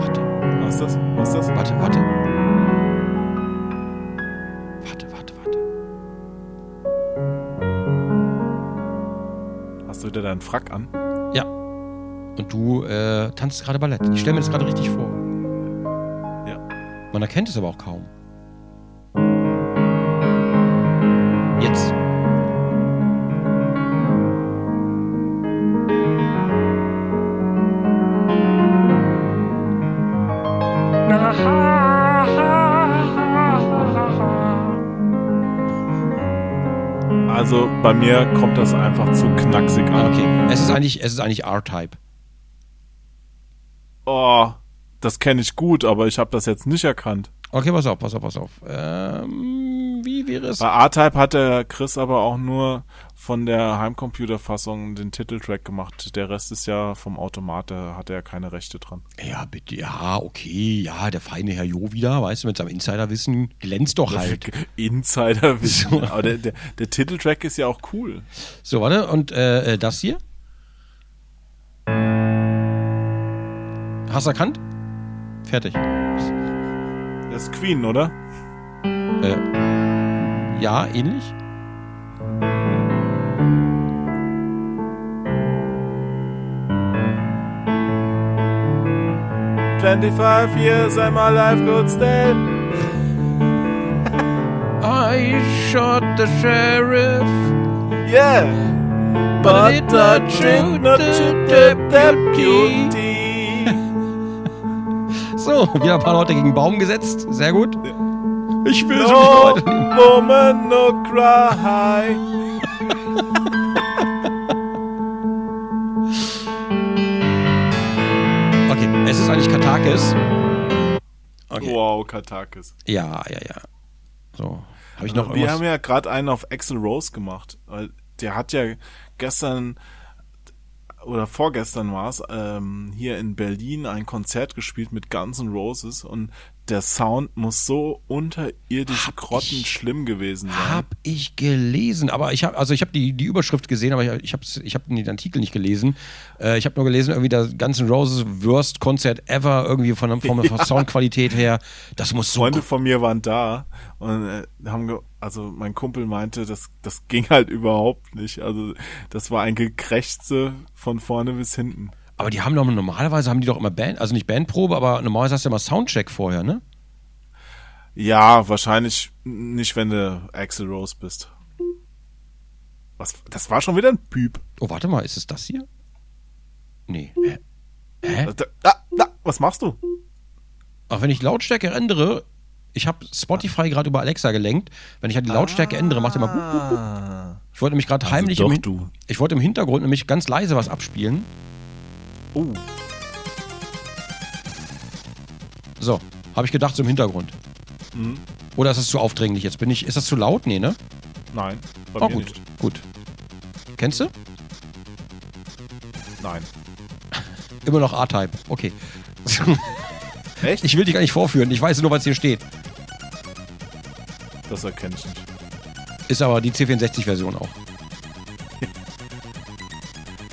Warte, Was ist das? Was ist das? warte, warte. Warte, warte, warte. Hast du wieder deinen Frack an? Ja. Und du äh, tanzt gerade Ballett. Ich stelle mir das gerade richtig vor. Ja. Man erkennt es aber auch kaum. Jetzt. Also bei mir kommt das einfach zu knacksig an. okay. Es ist eigentlich, es ist eigentlich R-Type. Oh, das kenne ich gut, aber ich habe das jetzt nicht erkannt. Okay, pass auf, pass auf, pass auf. Ähm, wie wäre es? Bei A-Type hat der Chris aber auch nur von der Heimcomputerfassung den Titeltrack gemacht. Der Rest ist ja vom Automat, da hat er ja keine Rechte dran. Ja, bitte, ja, okay, ja, der feine Herr Jo wieder, weißt du, mit seinem Insiderwissen glänzt doch halt. Insider-Wissen. So. Aber der, der, der Titeltrack ist ja auch cool. So, warte, und äh, äh, das hier? Hast du erkannt? Fertig. Das ist Queen, oder? Äh, ja, ähnlich. 25 years and my life could stay. I shot the sheriff. Yeah. But it not shoot the deputy. So, wieder ein paar Leute gegen den Baum gesetzt. Sehr gut. Ich will No so nicht weiternehmen. woman, no cry. Okay, es ist eigentlich Katakis. Okay. Wow, Katakis. Ja, ja, ja. So. Habe ich noch Wir irgendwas? haben ja gerade einen auf Axel Rose gemacht. Weil der hat ja gestern oder vorgestern war es, ähm, hier in Berlin ein Konzert gespielt mit Guns N' Roses und der Sound muss so unterirdisch Hab grottenschlimm gewesen sein. Hab ich gelesen, aber ich habe also ich habe die, die Überschrift gesehen, aber ich, ich habe ich hab den Artikel nicht gelesen. Äh, ich habe nur gelesen, irgendwie das Guns N' Roses Worst Concert ever, irgendwie von, von der Soundqualität her. Das muss so Freunde von mir waren da und äh, haben also mein Kumpel meinte, das das ging halt überhaupt nicht. Also das war ein Gekrächze von vorne bis hinten. Aber die haben doch normalerweise haben die doch immer Band, also nicht Bandprobe, aber normalerweise hast du ja immer Soundcheck vorher, ne? Ja, wahrscheinlich nicht, wenn du Axel Rose bist. Was? Das war schon wieder ein Piep. Oh, warte mal, ist es das hier? Nee. Hä? Hä? Da, da, da, was machst du? Ach, wenn ich Lautstärke ändere, ich habe Spotify gerade über Alexa gelenkt. Wenn ich halt die Lautstärke ändere, macht er mal. Hup, hup. Ah. Ich wollte nämlich gerade Also heimlich doch du. ich wollte im Hintergrund nämlich ganz leise was abspielen. Oh, So, habe ich gedacht, so im Hintergrund. Mhm. Oder ist das zu aufdringlich jetzt? Bin ich, ist das zu laut? Nee, ne? nein. Bei Oh, mir gut, Nicht. gut. Kennst du? Nein. Immer noch A-Type. Okay. Echt? Ich will dich gar nicht vorführen. Ich weiß nur, was hier steht. Das erkenne ich nicht. Ist aber die C64-Version auch.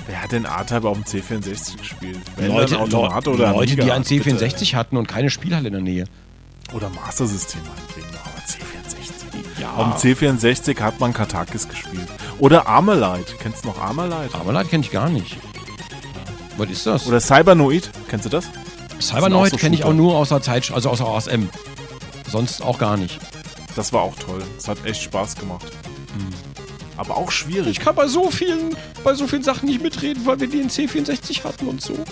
Wer hat denn A-Type auf dem C64 gespielt? Wenn Leute, Automat oder Leute die Amiga? ein C64 Bitte. hatten und keine Spielhalle in der Nähe. Oder Master System meinetwegen. Aber C64. Ja. Auf dem C64 hat man Katakis gespielt. Oder Armalite. Kennst du noch Armalite? Armalite kenne ich gar nicht. Was ist das? Oder Cybernoid. Kennst du das? Cybernoid so kenne ich auch nur aus der Zeit, also aus der ASM. Sonst auch gar nicht. Das war auch toll. Das hat echt Spaß gemacht. Hm. Aber auch schwierig. Ich kann bei so vielen, bei so vielen Sachen nicht mitreden, weil wir die in C64 hatten und so.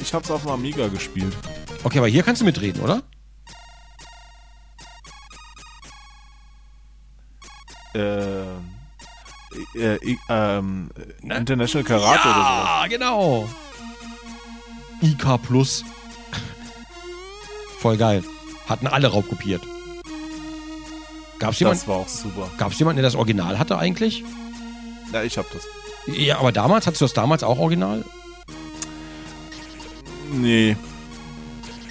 ich hab's auf dem Amiga gespielt. Okay, aber hier kannst du mitreden, oder? Äh, äh, äh, ähm, International Karate oder sowas. Ja, genau. IK Plus. Voll geil. Hatten alle raubkopiert. Gab's jemanden, Das war auch super. gab's jemanden, der das Original hatte eigentlich? Ja, ich hab das. Ja, aber damals, hattest du das damals auch original? Nee.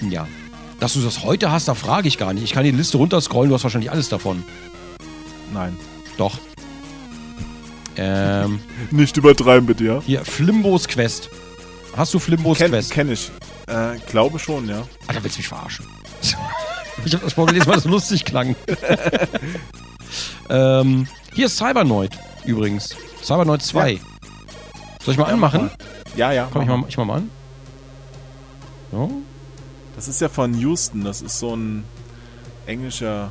Ja. Dass du das heute hast, da frage ich gar nicht. Ich kann die Liste runterscrollen, du hast wahrscheinlich alles davon. Nein. Doch. Ähm, Nicht übertreiben bitte, ja? hier, Flimbos Quest. Hast du Flimbos Kenn, Quest? kenn ich. Äh, glaube schon, ja. Alter, willst du mich verarschen? ich habe das vorgelesen, weil das lustig klang. ähm, hier ist Cybernoid übrigens. Cybernoid 2. Soll ich mal anmachen? Ja, ja. Komm, ich mach mal, ich mal an. So. Das ist ja von Houston. Das ist so ein englischer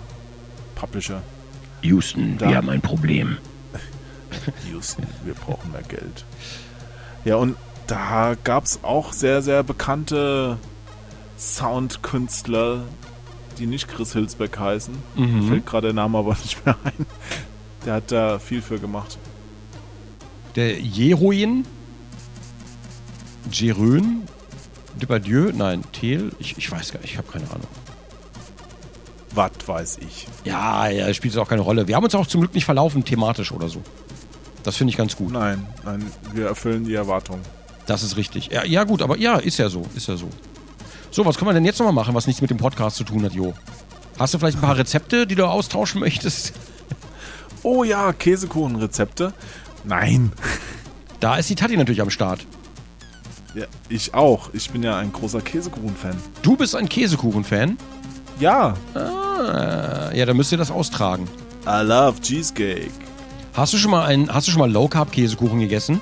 Publisher. Houston, Da. ein Problem. Houston, wir brauchen mehr Geld. Ja, und da gab es auch sehr, sehr bekannte Soundkünstler, die nicht Chris Hilsbeck heißen. Mir Mhm. fällt gerade der Name aber nicht mehr ein. Der hat da viel für gemacht. Der Jeroen. Jerön. Depardieu. Nein, Thiel. Ich, ich weiß gar nicht, ich habe keine Ahnung. Was weiß ich. Ja, ja, spielt auch keine Rolle. Wir haben uns auch zum Glück nicht verlaufen, thematisch oder so. Das finde ich ganz gut. Nein, nein, wir erfüllen die Erwartungen. Das ist richtig. Ja, ja, gut, aber ja, ist ja so, ist ja so. So, was können wir denn jetzt nochmal machen, was nichts mit dem Podcast zu tun hat, Jo? Hast du vielleicht ein paar Rezepte, die du austauschen möchtest? Oh ja, Käsekuchenrezepte. Nein. Da ist die Tati natürlich am Start. Ja, ich auch. Ich bin ja ein großer Käsekuchen-Fan. Du bist ein Käsekuchen-Fan? Ja. Ah, ja, dann müsst ihr das austragen. I love cheesecake. Hast du schon mal einen, hast du schon mal Low Carb Käsekuchen gegessen?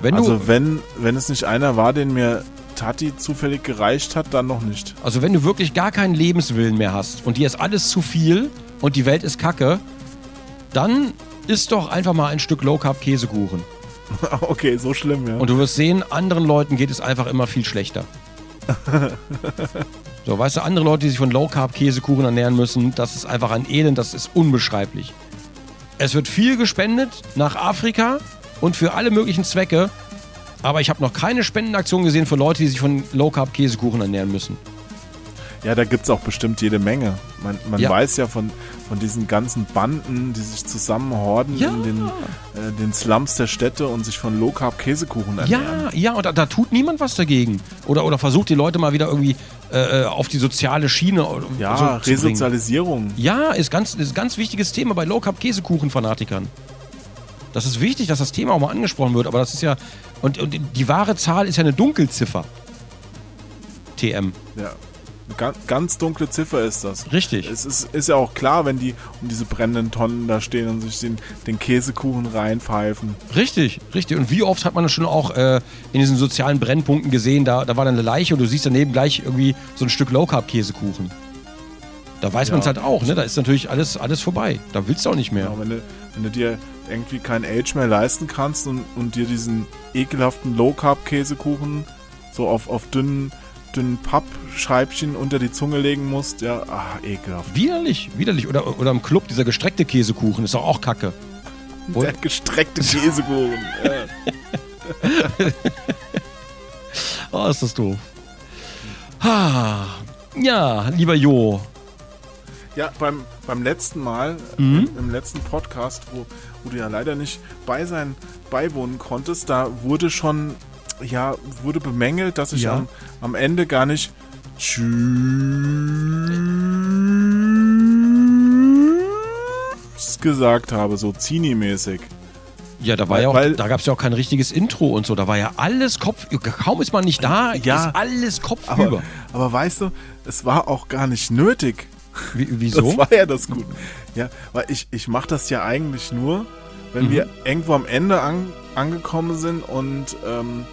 Wenn du, Also wenn, wenn es nicht einer war, den mir Tati zufällig gereicht hat, dann noch nicht. also wenn du wirklich gar keinen Lebenswillen mehr hast und dir ist alles zu viel und die Welt ist Kacke, dann isst doch einfach mal ein Stück Low Carb Käsekuchen. okay, so schlimm, ja. Und du wirst sehen, anderen Leuten geht es einfach immer viel schlechter. so, weißt du, andere Leute, die sich von Low Carb Käsekuchen ernähren müssen, das ist einfach ein Elend, das ist unbeschreiblich. Es wird viel gespendet nach Afrika und für alle möglichen Zwecke, aber ich habe noch keine Spendenaktion gesehen für Leute, die sich von Low Carb Käsekuchen ernähren müssen. ja, da gibt es auch bestimmt jede Menge. Man, man Ja. weiß ja von, von diesen ganzen Banden, die sich zusammenhorden Ja. in den, äh, den Slums der Städte und sich von Low-Carb-Käsekuchen ernähren. Ja, ja, und da, da tut niemand was dagegen. Oder, oder versucht die Leute mal wieder irgendwie äh, auf die soziale Schiene oder Ja, so. Resozialisierung. Ja, ist ganz, ist ein ganz wichtiges Thema bei Low Carb Käsekuchen-Fanatikern. Das ist wichtig, dass das Thema auch mal angesprochen wird, aber das ist ja. Und, und die wahre Zahl ist ja eine Dunkelziffer. TM. Ja. Eine ganz, ganz dunkle Ziffer ist das. Richtig. Es ist, ist ja auch klar, wenn die um diese brennenden Tonnen da stehen und sich den, den Käsekuchen reinpfeifen. Richtig, richtig. Und wie oft hat man das schon auch äh, in diesen sozialen Brennpunkten gesehen, da, da war dann eine Leiche und du siehst daneben gleich irgendwie so ein Stück Low Carb Käsekuchen. Da weiß Ja. man es halt auch, ne? Da ist natürlich alles, alles vorbei. Da willst du auch nicht mehr. Ja, wenn, du, wenn du dir irgendwie kein Age mehr leisten kannst und, und dir diesen ekelhaften Low-Carb-Käsekuchen so auf, auf dünnen, dünnen Pappscheibchen unter die Zunge legen musst, ja, ah, ekelhaft. Widerlich, widerlich. Oder, oder im Club dieser gestreckte Käsekuchen ist doch auch kacke. Wo- Der gestreckte Käsekuchen. Oh, ist das doof. Ja, lieber Jo. Ja, beim, beim letzten Mal, Mhm. im, im letzten Podcast, wo, wo du ja leider nicht bei sein, beiwohnen konntest, da wurde schon, ja, wurde bemängelt, dass ich Ja. am, am Ende gar nicht Tschüss gesagt habe, so Zini-mäßig. Ja, da war Weil- ja auch, weil- da gab es ja auch kein richtiges Intro und so. Da war ja alles Kopf. Kaum ist man nicht da, Ja. ist alles Kopf Aber, über. aber weißt du, es war auch gar nicht nötig. Wie, Das wieso? war ja das Gute. Ja, weil ich, ich mache das ja eigentlich nur, wenn Mhm. wir irgendwo am Ende an, angekommen sind und ähm,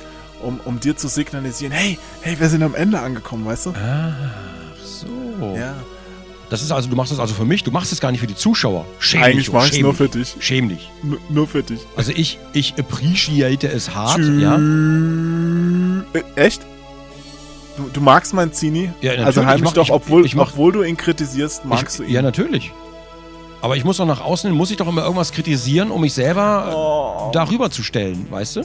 um, um dir zu signalisieren, hey, hey, wir sind am Ende angekommen, weißt du? Ach so. Ja. Das ist also, du machst das also für mich, du machst es gar nicht für die Zuschauer. Schäm Eigentlich dich, mach oh, schäm nur für dich. Schäm dich. N nur für dich. Also ich, ich appreciate es hart, Tschüss. ja. Äh, Echt? Du, du magst Mancini? Ja, natürlich. Also Ich heimlich mach- doch, ich- obwohl, ich mach- obwohl du ihn kritisierst, magst ich, du ihn. Ja, natürlich. Aber ich muss doch nach außen hin, muss ich doch immer irgendwas kritisieren, um mich selber Oh. darüber zu stellen, weißt du?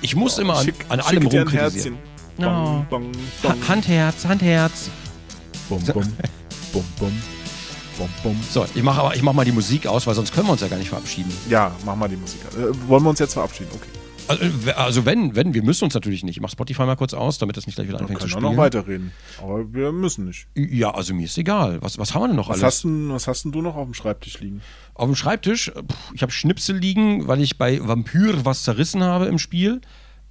Ich muss immer an, Schick- an allem rumkritisieren. Oh. Ha bong, Handherz, Handherz. bum, bum, bum, bum, bum, bum. So, ich mache ich mach mal die Musik aus, weil sonst können wir uns ja gar nicht verabschieden. Ja, mach mal die Musik. Äh, wollen wir uns jetzt verabschieden? Okay. Also, äh, also wenn, wenn, wir müssen uns natürlich nicht. Ich mach Spotify mal kurz aus, damit das nicht gleich wieder Wir anfängt zu können auch spielen. noch weiterreden. Aber wir müssen nicht. Ja, also mir ist egal. Was, was haben wir denn noch Was alles? hast, denn, was hast denn du noch auf dem Schreibtisch liegen? Auf dem Schreibtisch, pff, ich habe Schnipsel liegen, weil ich bei Vampyr was zerrissen habe im Spiel.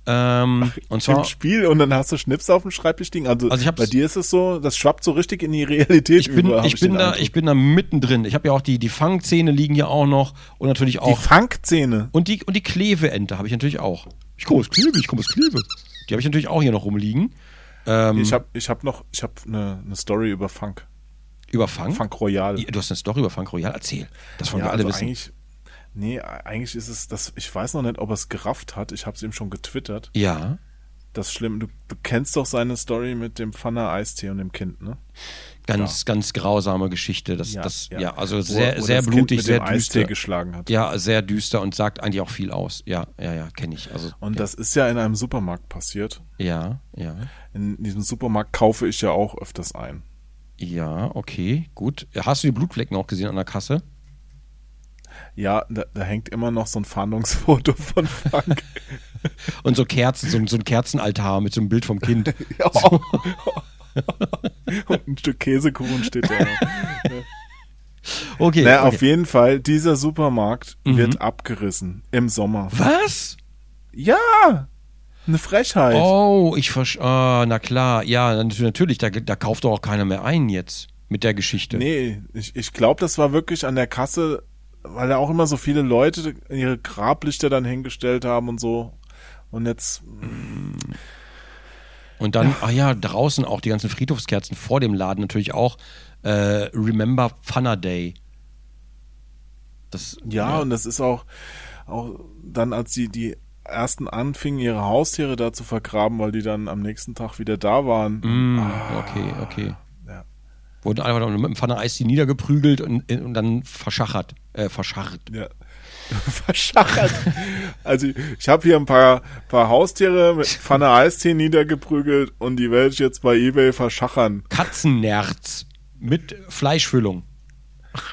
Ähm, und zwar, Im Spiel und dann hast du Schnips auf dem Schreibtisch liegen. Also, Also ich bei dir ist es so, das schwappt so richtig in die Realität ich bin, über. hab ich bin da, Eindruck. ich bin da mittendrin. Ich habe ja auch die, die Fangzähne liegen hier auch noch und natürlich die auch. Fangzähne. Und die, und die Kleveente habe ich natürlich auch. Ich komme aus Kleve, ich komme aus Kleve. Die habe ich natürlich auch hier noch rumliegen. Ähm, Ich habe ich hab noch, ich habe eine ne Story über Funk. über Fang? Funk Royal. Ja, Du hast eine Story über Funk Royal? Erzähl. Das wollen Ja, wir alle also wissen. eigentlich, nee, eigentlich ist es, das, ich weiß noch nicht, ob er es gerafft hat. Ich habe es ihm schon getwittert. Ja. Das Schlimme, du, du kennst doch seine Story mit dem Pfanner Eistee und dem Kind, ne? Ganz, ganz grausame Geschichte. Das, Ja, das, ja, ja. also Wo- sehr, wo sehr blutig, mit sehr dem Eistee düster. geschlagen hat. Ja, sehr düster und sagt eigentlich auch viel aus. Ja, ja, ja, kenne ich. Also, Und ja, das ist ja in einem Supermarkt passiert. ja, ja. In diesem Supermarkt kaufe ich ja auch öfters ein. Ja, okay, gut. Hast du die Blutflecken auch gesehen an der Kasse? Ja, da, da hängt immer noch so ein Fahndungsfoto von Frank. Und so Kerzen, so, ein- so ein Kerzenaltar mit so einem Bild vom Kind. ja. Und ein Stück Käsekuchen steht da. Okay. naja, okay. auf jeden Fall, dieser Supermarkt Mhm. wird abgerissen im Sommer. Was? Ja! Eine Frechheit. Oh, ich verstehe. Ah, na klar. Ja, nat- natürlich, da, da kauft doch auch keiner mehr ein jetzt mit der Geschichte. Nee, ich, ich glaube, das war wirklich an der Kasse, weil da auch immer so viele Leute ihre Grablichter dann hingestellt haben und so. Und jetzt, Und dann, ah ja, draußen auch die ganzen Friedhofskerzen vor dem Laden natürlich auch. Äh, Remember Funner Day. Das, ja, und das ist auch, auch dann, als die, die ersten anfingen, ihre Haustiere da zu vergraben, weil die dann am nächsten Tag wieder da waren. Mm, okay, okay. Wurden einfach noch mit dem Pfanne Eis die niedergeprügelt und, und dann verschachert. Äh, verscharrt. Ja. Verschachert. Also ich, habe hier ein paar, paar Haustiere mit Pfanne Eistee niedergeprügelt und die werde ich jetzt bei Ebay verschachern. Katzennerz mit Fleischfüllung.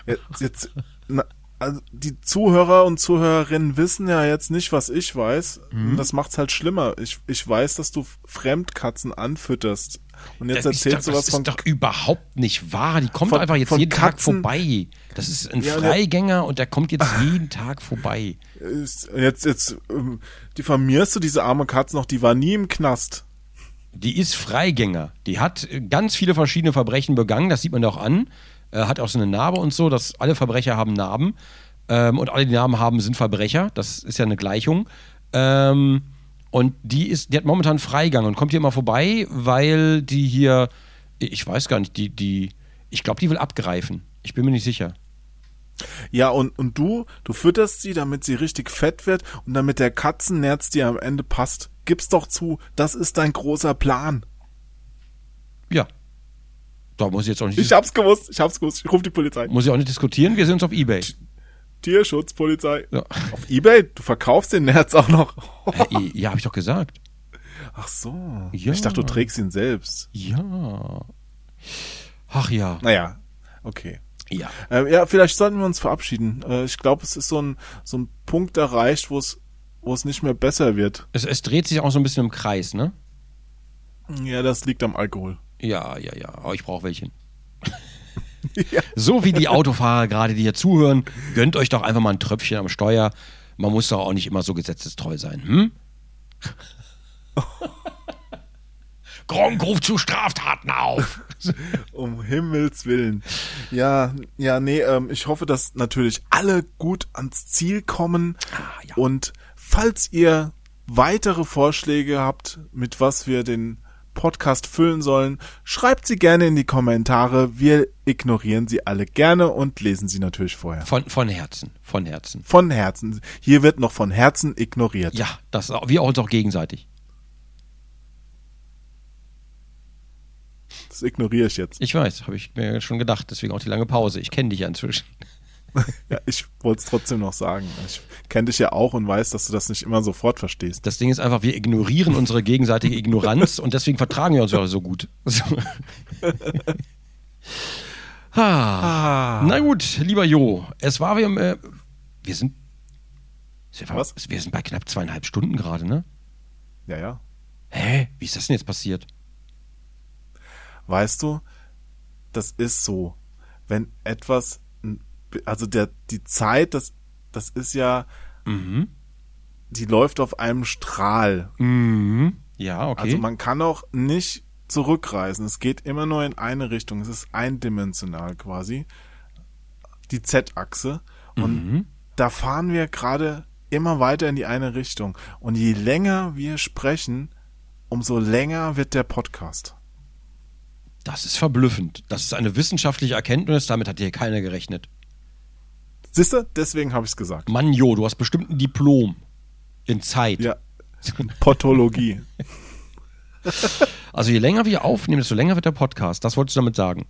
Jetzt, jetzt na, also die Zuhörer und Zuhörerinnen wissen ja jetzt nicht, was ich weiß. Mhm. Das macht's halt schlimmer. Ich, ich weiß, dass du Fremdkatzen anfütterst. Und jetzt das erzählst doch, du das was von ist doch überhaupt nicht wahr. Die kommt von- einfach jetzt jeden Tag Katzen- vorbei. Das ist ein Ja, Freigänger und der kommt jetzt jeden Tag vorbei. jetzt jetzt ähm, diffamierst du diese arme Katze noch, die war nie im Knast. Die ist Freigänger. Die hat äh, ganz viele verschiedene Verbrechen begangen. Das sieht man doch an. Äh, hat auch so eine Narbe und so. Dass alle Verbrecher haben Narben. Ähm, und alle, die Narben haben, sind Verbrecher. Das ist ja eine Gleichung. Ähm, und die ist, die hat momentan Freigang und kommt hier immer vorbei, weil die hier, ich weiß gar nicht, die, die, ich glaube, die will abgreifen. Ich bin mir nicht sicher. Ja, und, und du, du fütterst sie, damit sie richtig fett wird und damit der Katzennerz dir am Ende passt. Gib's doch zu, das ist dein großer Plan. Ja. Da muss ich jetzt auch nicht, Ich hab's gewusst, ich hab's gewusst. Ich ruf die Polizei. muss ich auch nicht diskutieren. Wir sind uns auf Ebay. Tierschutzpolizei. Ja, Auf Ebay? Du verkaufst den Nerz auch noch. ja habe ich doch gesagt. Ach so. Ja. Ich dachte, du trägst ihn selbst. Ja. Ach ja. Naja, okay. Ja. Ähm, ja, vielleicht sollten wir uns verabschieden. Äh, ich glaube, es ist so ein, so ein Punkt erreicht, wo es, wo es nicht mehr besser wird. Es, es dreht sich auch so ein bisschen im Kreis, ne? Ja, das liegt am Alkohol. Ja, ja, ja. Aber ich brauche welchen. Ja. So wie die Autofahrer gerade, die hier zuhören, gönnt euch doch einfach mal ein Tröpfchen am Steuer. Man muss doch auch nicht immer so gesetzestreu sein, hm? Gronk ruft zu Straftaten auf. Um Himmels Willen. Ja, ja, nee, ähm, ich hoffe, dass natürlich alle gut ans Ziel kommen. Ah, ja. Und falls ihr weitere Vorschläge habt, mit was wir den Podcast füllen sollen, schreibt sie gerne in die Kommentare. Wir ignorieren sie alle gerne und lesen sie natürlich vorher. Von, von Herzen, von Herzen. Von Herzen. Hier wird noch von Herzen ignoriert. Ja, das, wir uns auch gegenseitig. Das ignoriere ich jetzt. Ich weiß, habe ich mir schon gedacht, deswegen auch die lange Pause. Ich kenne dich ja inzwischen. Ja, ich wollte es trotzdem noch sagen. Ich kenne dich ja auch und weiß, dass du das nicht immer sofort verstehst. Das Ding ist einfach, wir ignorieren unsere gegenseitige Ignoranz und deswegen vertragen wir uns ja so gut. So. ah. Na gut, lieber Jo, es war wir, äh, wir sind, Was? wir sind bei knapp zweieinhalb Stunden gerade, ne? Ja, ja. Hä? Wie ist das denn jetzt passiert? Weißt du, das ist so. Wenn etwas, also der, die Zeit, das, das ist ja, Mhm. die läuft auf einem Strahl. Mhm. Ja, okay. Also man kann auch nicht zurückreisen. Es geht immer nur in eine Richtung. Es ist eindimensional quasi. Die Z-Achse. Und Mhm. da fahren wir gerade immer weiter in die eine Richtung. Und je länger wir sprechen, umso länger wird der Podcast. das ist verblüffend. Das ist eine wissenschaftliche Erkenntnis, damit hat hier keiner gerechnet. Siehste, deswegen habe ich es gesagt. Mann, Jo, du hast bestimmt ein Diplom in Zeit. Ja. Pathologie. Also je länger wir aufnehmen, desto länger wird der Podcast. Das wolltest du damit sagen.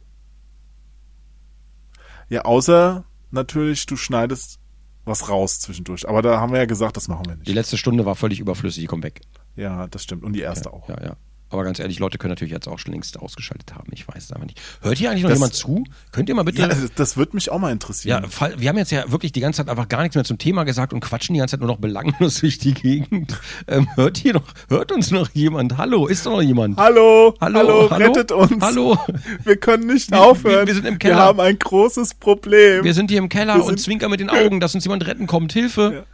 Ja, außer natürlich, du schneidest was raus zwischendurch. Aber da haben wir ja gesagt, das machen wir Die nicht. letzte Stunde war völlig überflüssig, die kommt weg. Ja, das stimmt. Und die erste auch. Ja, ja. Aber ganz ehrlich, Leute können natürlich jetzt auch schon längst ausgeschaltet haben. Ich weiß es aber nicht. Hört hier eigentlich noch Das- jemand zu? Könnt ihr mal bitte. Ja, das, würde mich auch mal interessieren. Ja, fall- wir haben jetzt ja wirklich die ganze Zeit einfach gar nichts mehr zum Thema gesagt und quatschen die ganze Zeit nur noch belanglos durch die Gegend. Ähm, hört hier noch, hört uns noch jemand? Hallo, ist da noch jemand? Hallo, Hallo, hallo, hallo? rettet uns. Hallo. Wir können nicht Wir- aufhören. wir sind im Keller. Wir haben ein großes Problem. Wir sind hier im Keller Wir und zwinkern mit den Augen, dass uns jemand retten kommt. Hilfe.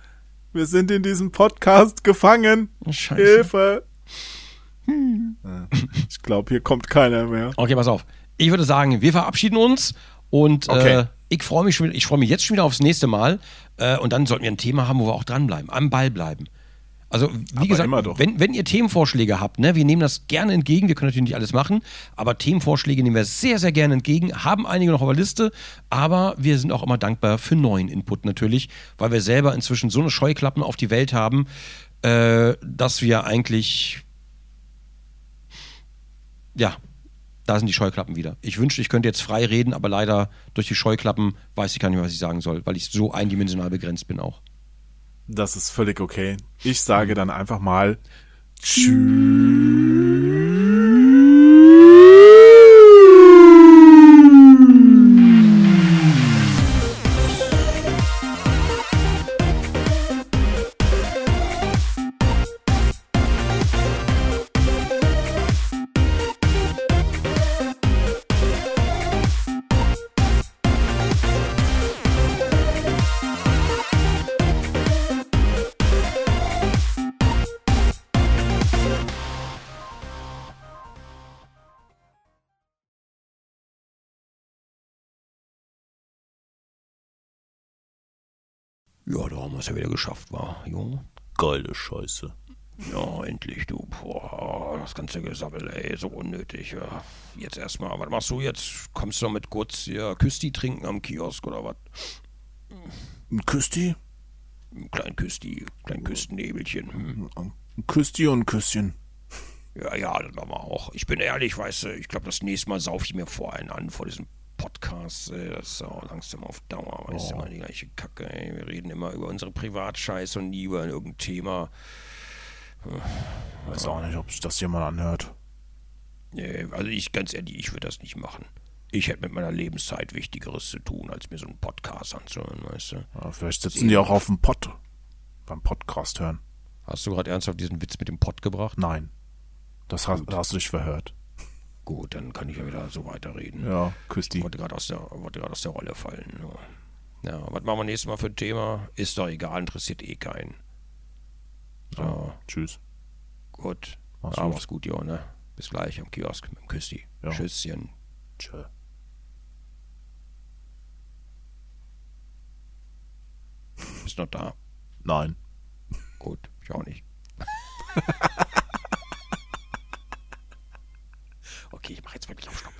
Wir sind in diesem Podcast gefangen. Scheiße. Hilfe. Ja, Ich glaube, hier kommt keiner mehr. Okay, pass auf. Ich würde sagen, wir verabschieden uns und Okay. äh, ich freue mich schon, ich freue mich jetzt schon wieder aufs nächste Mal äh, und dann sollten wir ein Thema haben, wo wir auch dranbleiben, am Ball bleiben. Also, wie Aber gesagt. Wenn, wenn ihr Themenvorschläge habt, ne, wir nehmen das gerne entgegen, wir können natürlich nicht alles machen, aber Themenvorschläge nehmen wir sehr, sehr gerne entgegen, haben einige noch auf der Liste, aber wir sind auch immer dankbar für neuen Input natürlich, weil wir selber inzwischen so eine Scheuklappen auf die Welt haben, äh, dass wir eigentlich ja, da sind die Scheuklappen wieder. Ich wünschte, ich könnte jetzt frei reden, aber leider durch die Scheuklappen weiß ich gar nicht, was ich sagen soll, weil ich so eindimensional begrenzt bin auch. Das ist völlig okay. Ich sage dann einfach mal Ja, es ja wieder geschafft, war. Jo. geile Scheiße. Ja, endlich, du. Boah, das ganze Gesabbel, ey, so unnötig. Ja. Jetzt erstmal, was machst du jetzt? Kommst du noch mit kurz hier Küsti trinken am Kiosk oder was? Ein Küsti? Ein kleinen Küsti, kleinen Küstennebelchen. Hm. Ein Küsti und ein Küsschen. Ja, ja, das machen wir auch. Ich bin ehrlich, weißt du, ich glaube, das nächste Mal saufe ich mir vor einen an, vor diesem Podcast. Ey, das ist auch langsam auf Dauer, weißt du, immer die gleiche Kacke, ey. Wir reden immer über unsere Privatscheiße und nie über irgendein Thema. Weiß auch nicht, ob sich das jemand anhört. Nee, also ich, ganz ehrlich, ich würde das nicht machen. Ich hätte mit meiner Lebenszeit Wichtigeres zu tun, als mir so einen Podcast anzuhören, weißt du. Ja, vielleicht sitzen die auch auf dem Pott beim Podcast hören. Hast du gerade ernsthaft diesen Witz mit dem Pott gebracht? Nein. Das hast, hast du dich verhört. Gut, dann kann ich ja wieder so weiterreden. Ja. Wollte gerade aus, der- wollte gerade aus der Rolle fallen. Ja. ja, was machen wir nächstes Mal für ein Thema? Ist doch egal, interessiert eh keinen. So, Tschüss. gut. Mach's ja, gut. mach's gut, Jo, ne? Bis gleich am Kiosk mit dem Küssi. Ja. Tschüsschen. Tschö. Bist noch da? Nein. Gut, ich auch nicht. okay, ich mache jetzt wirklich auf Stopp.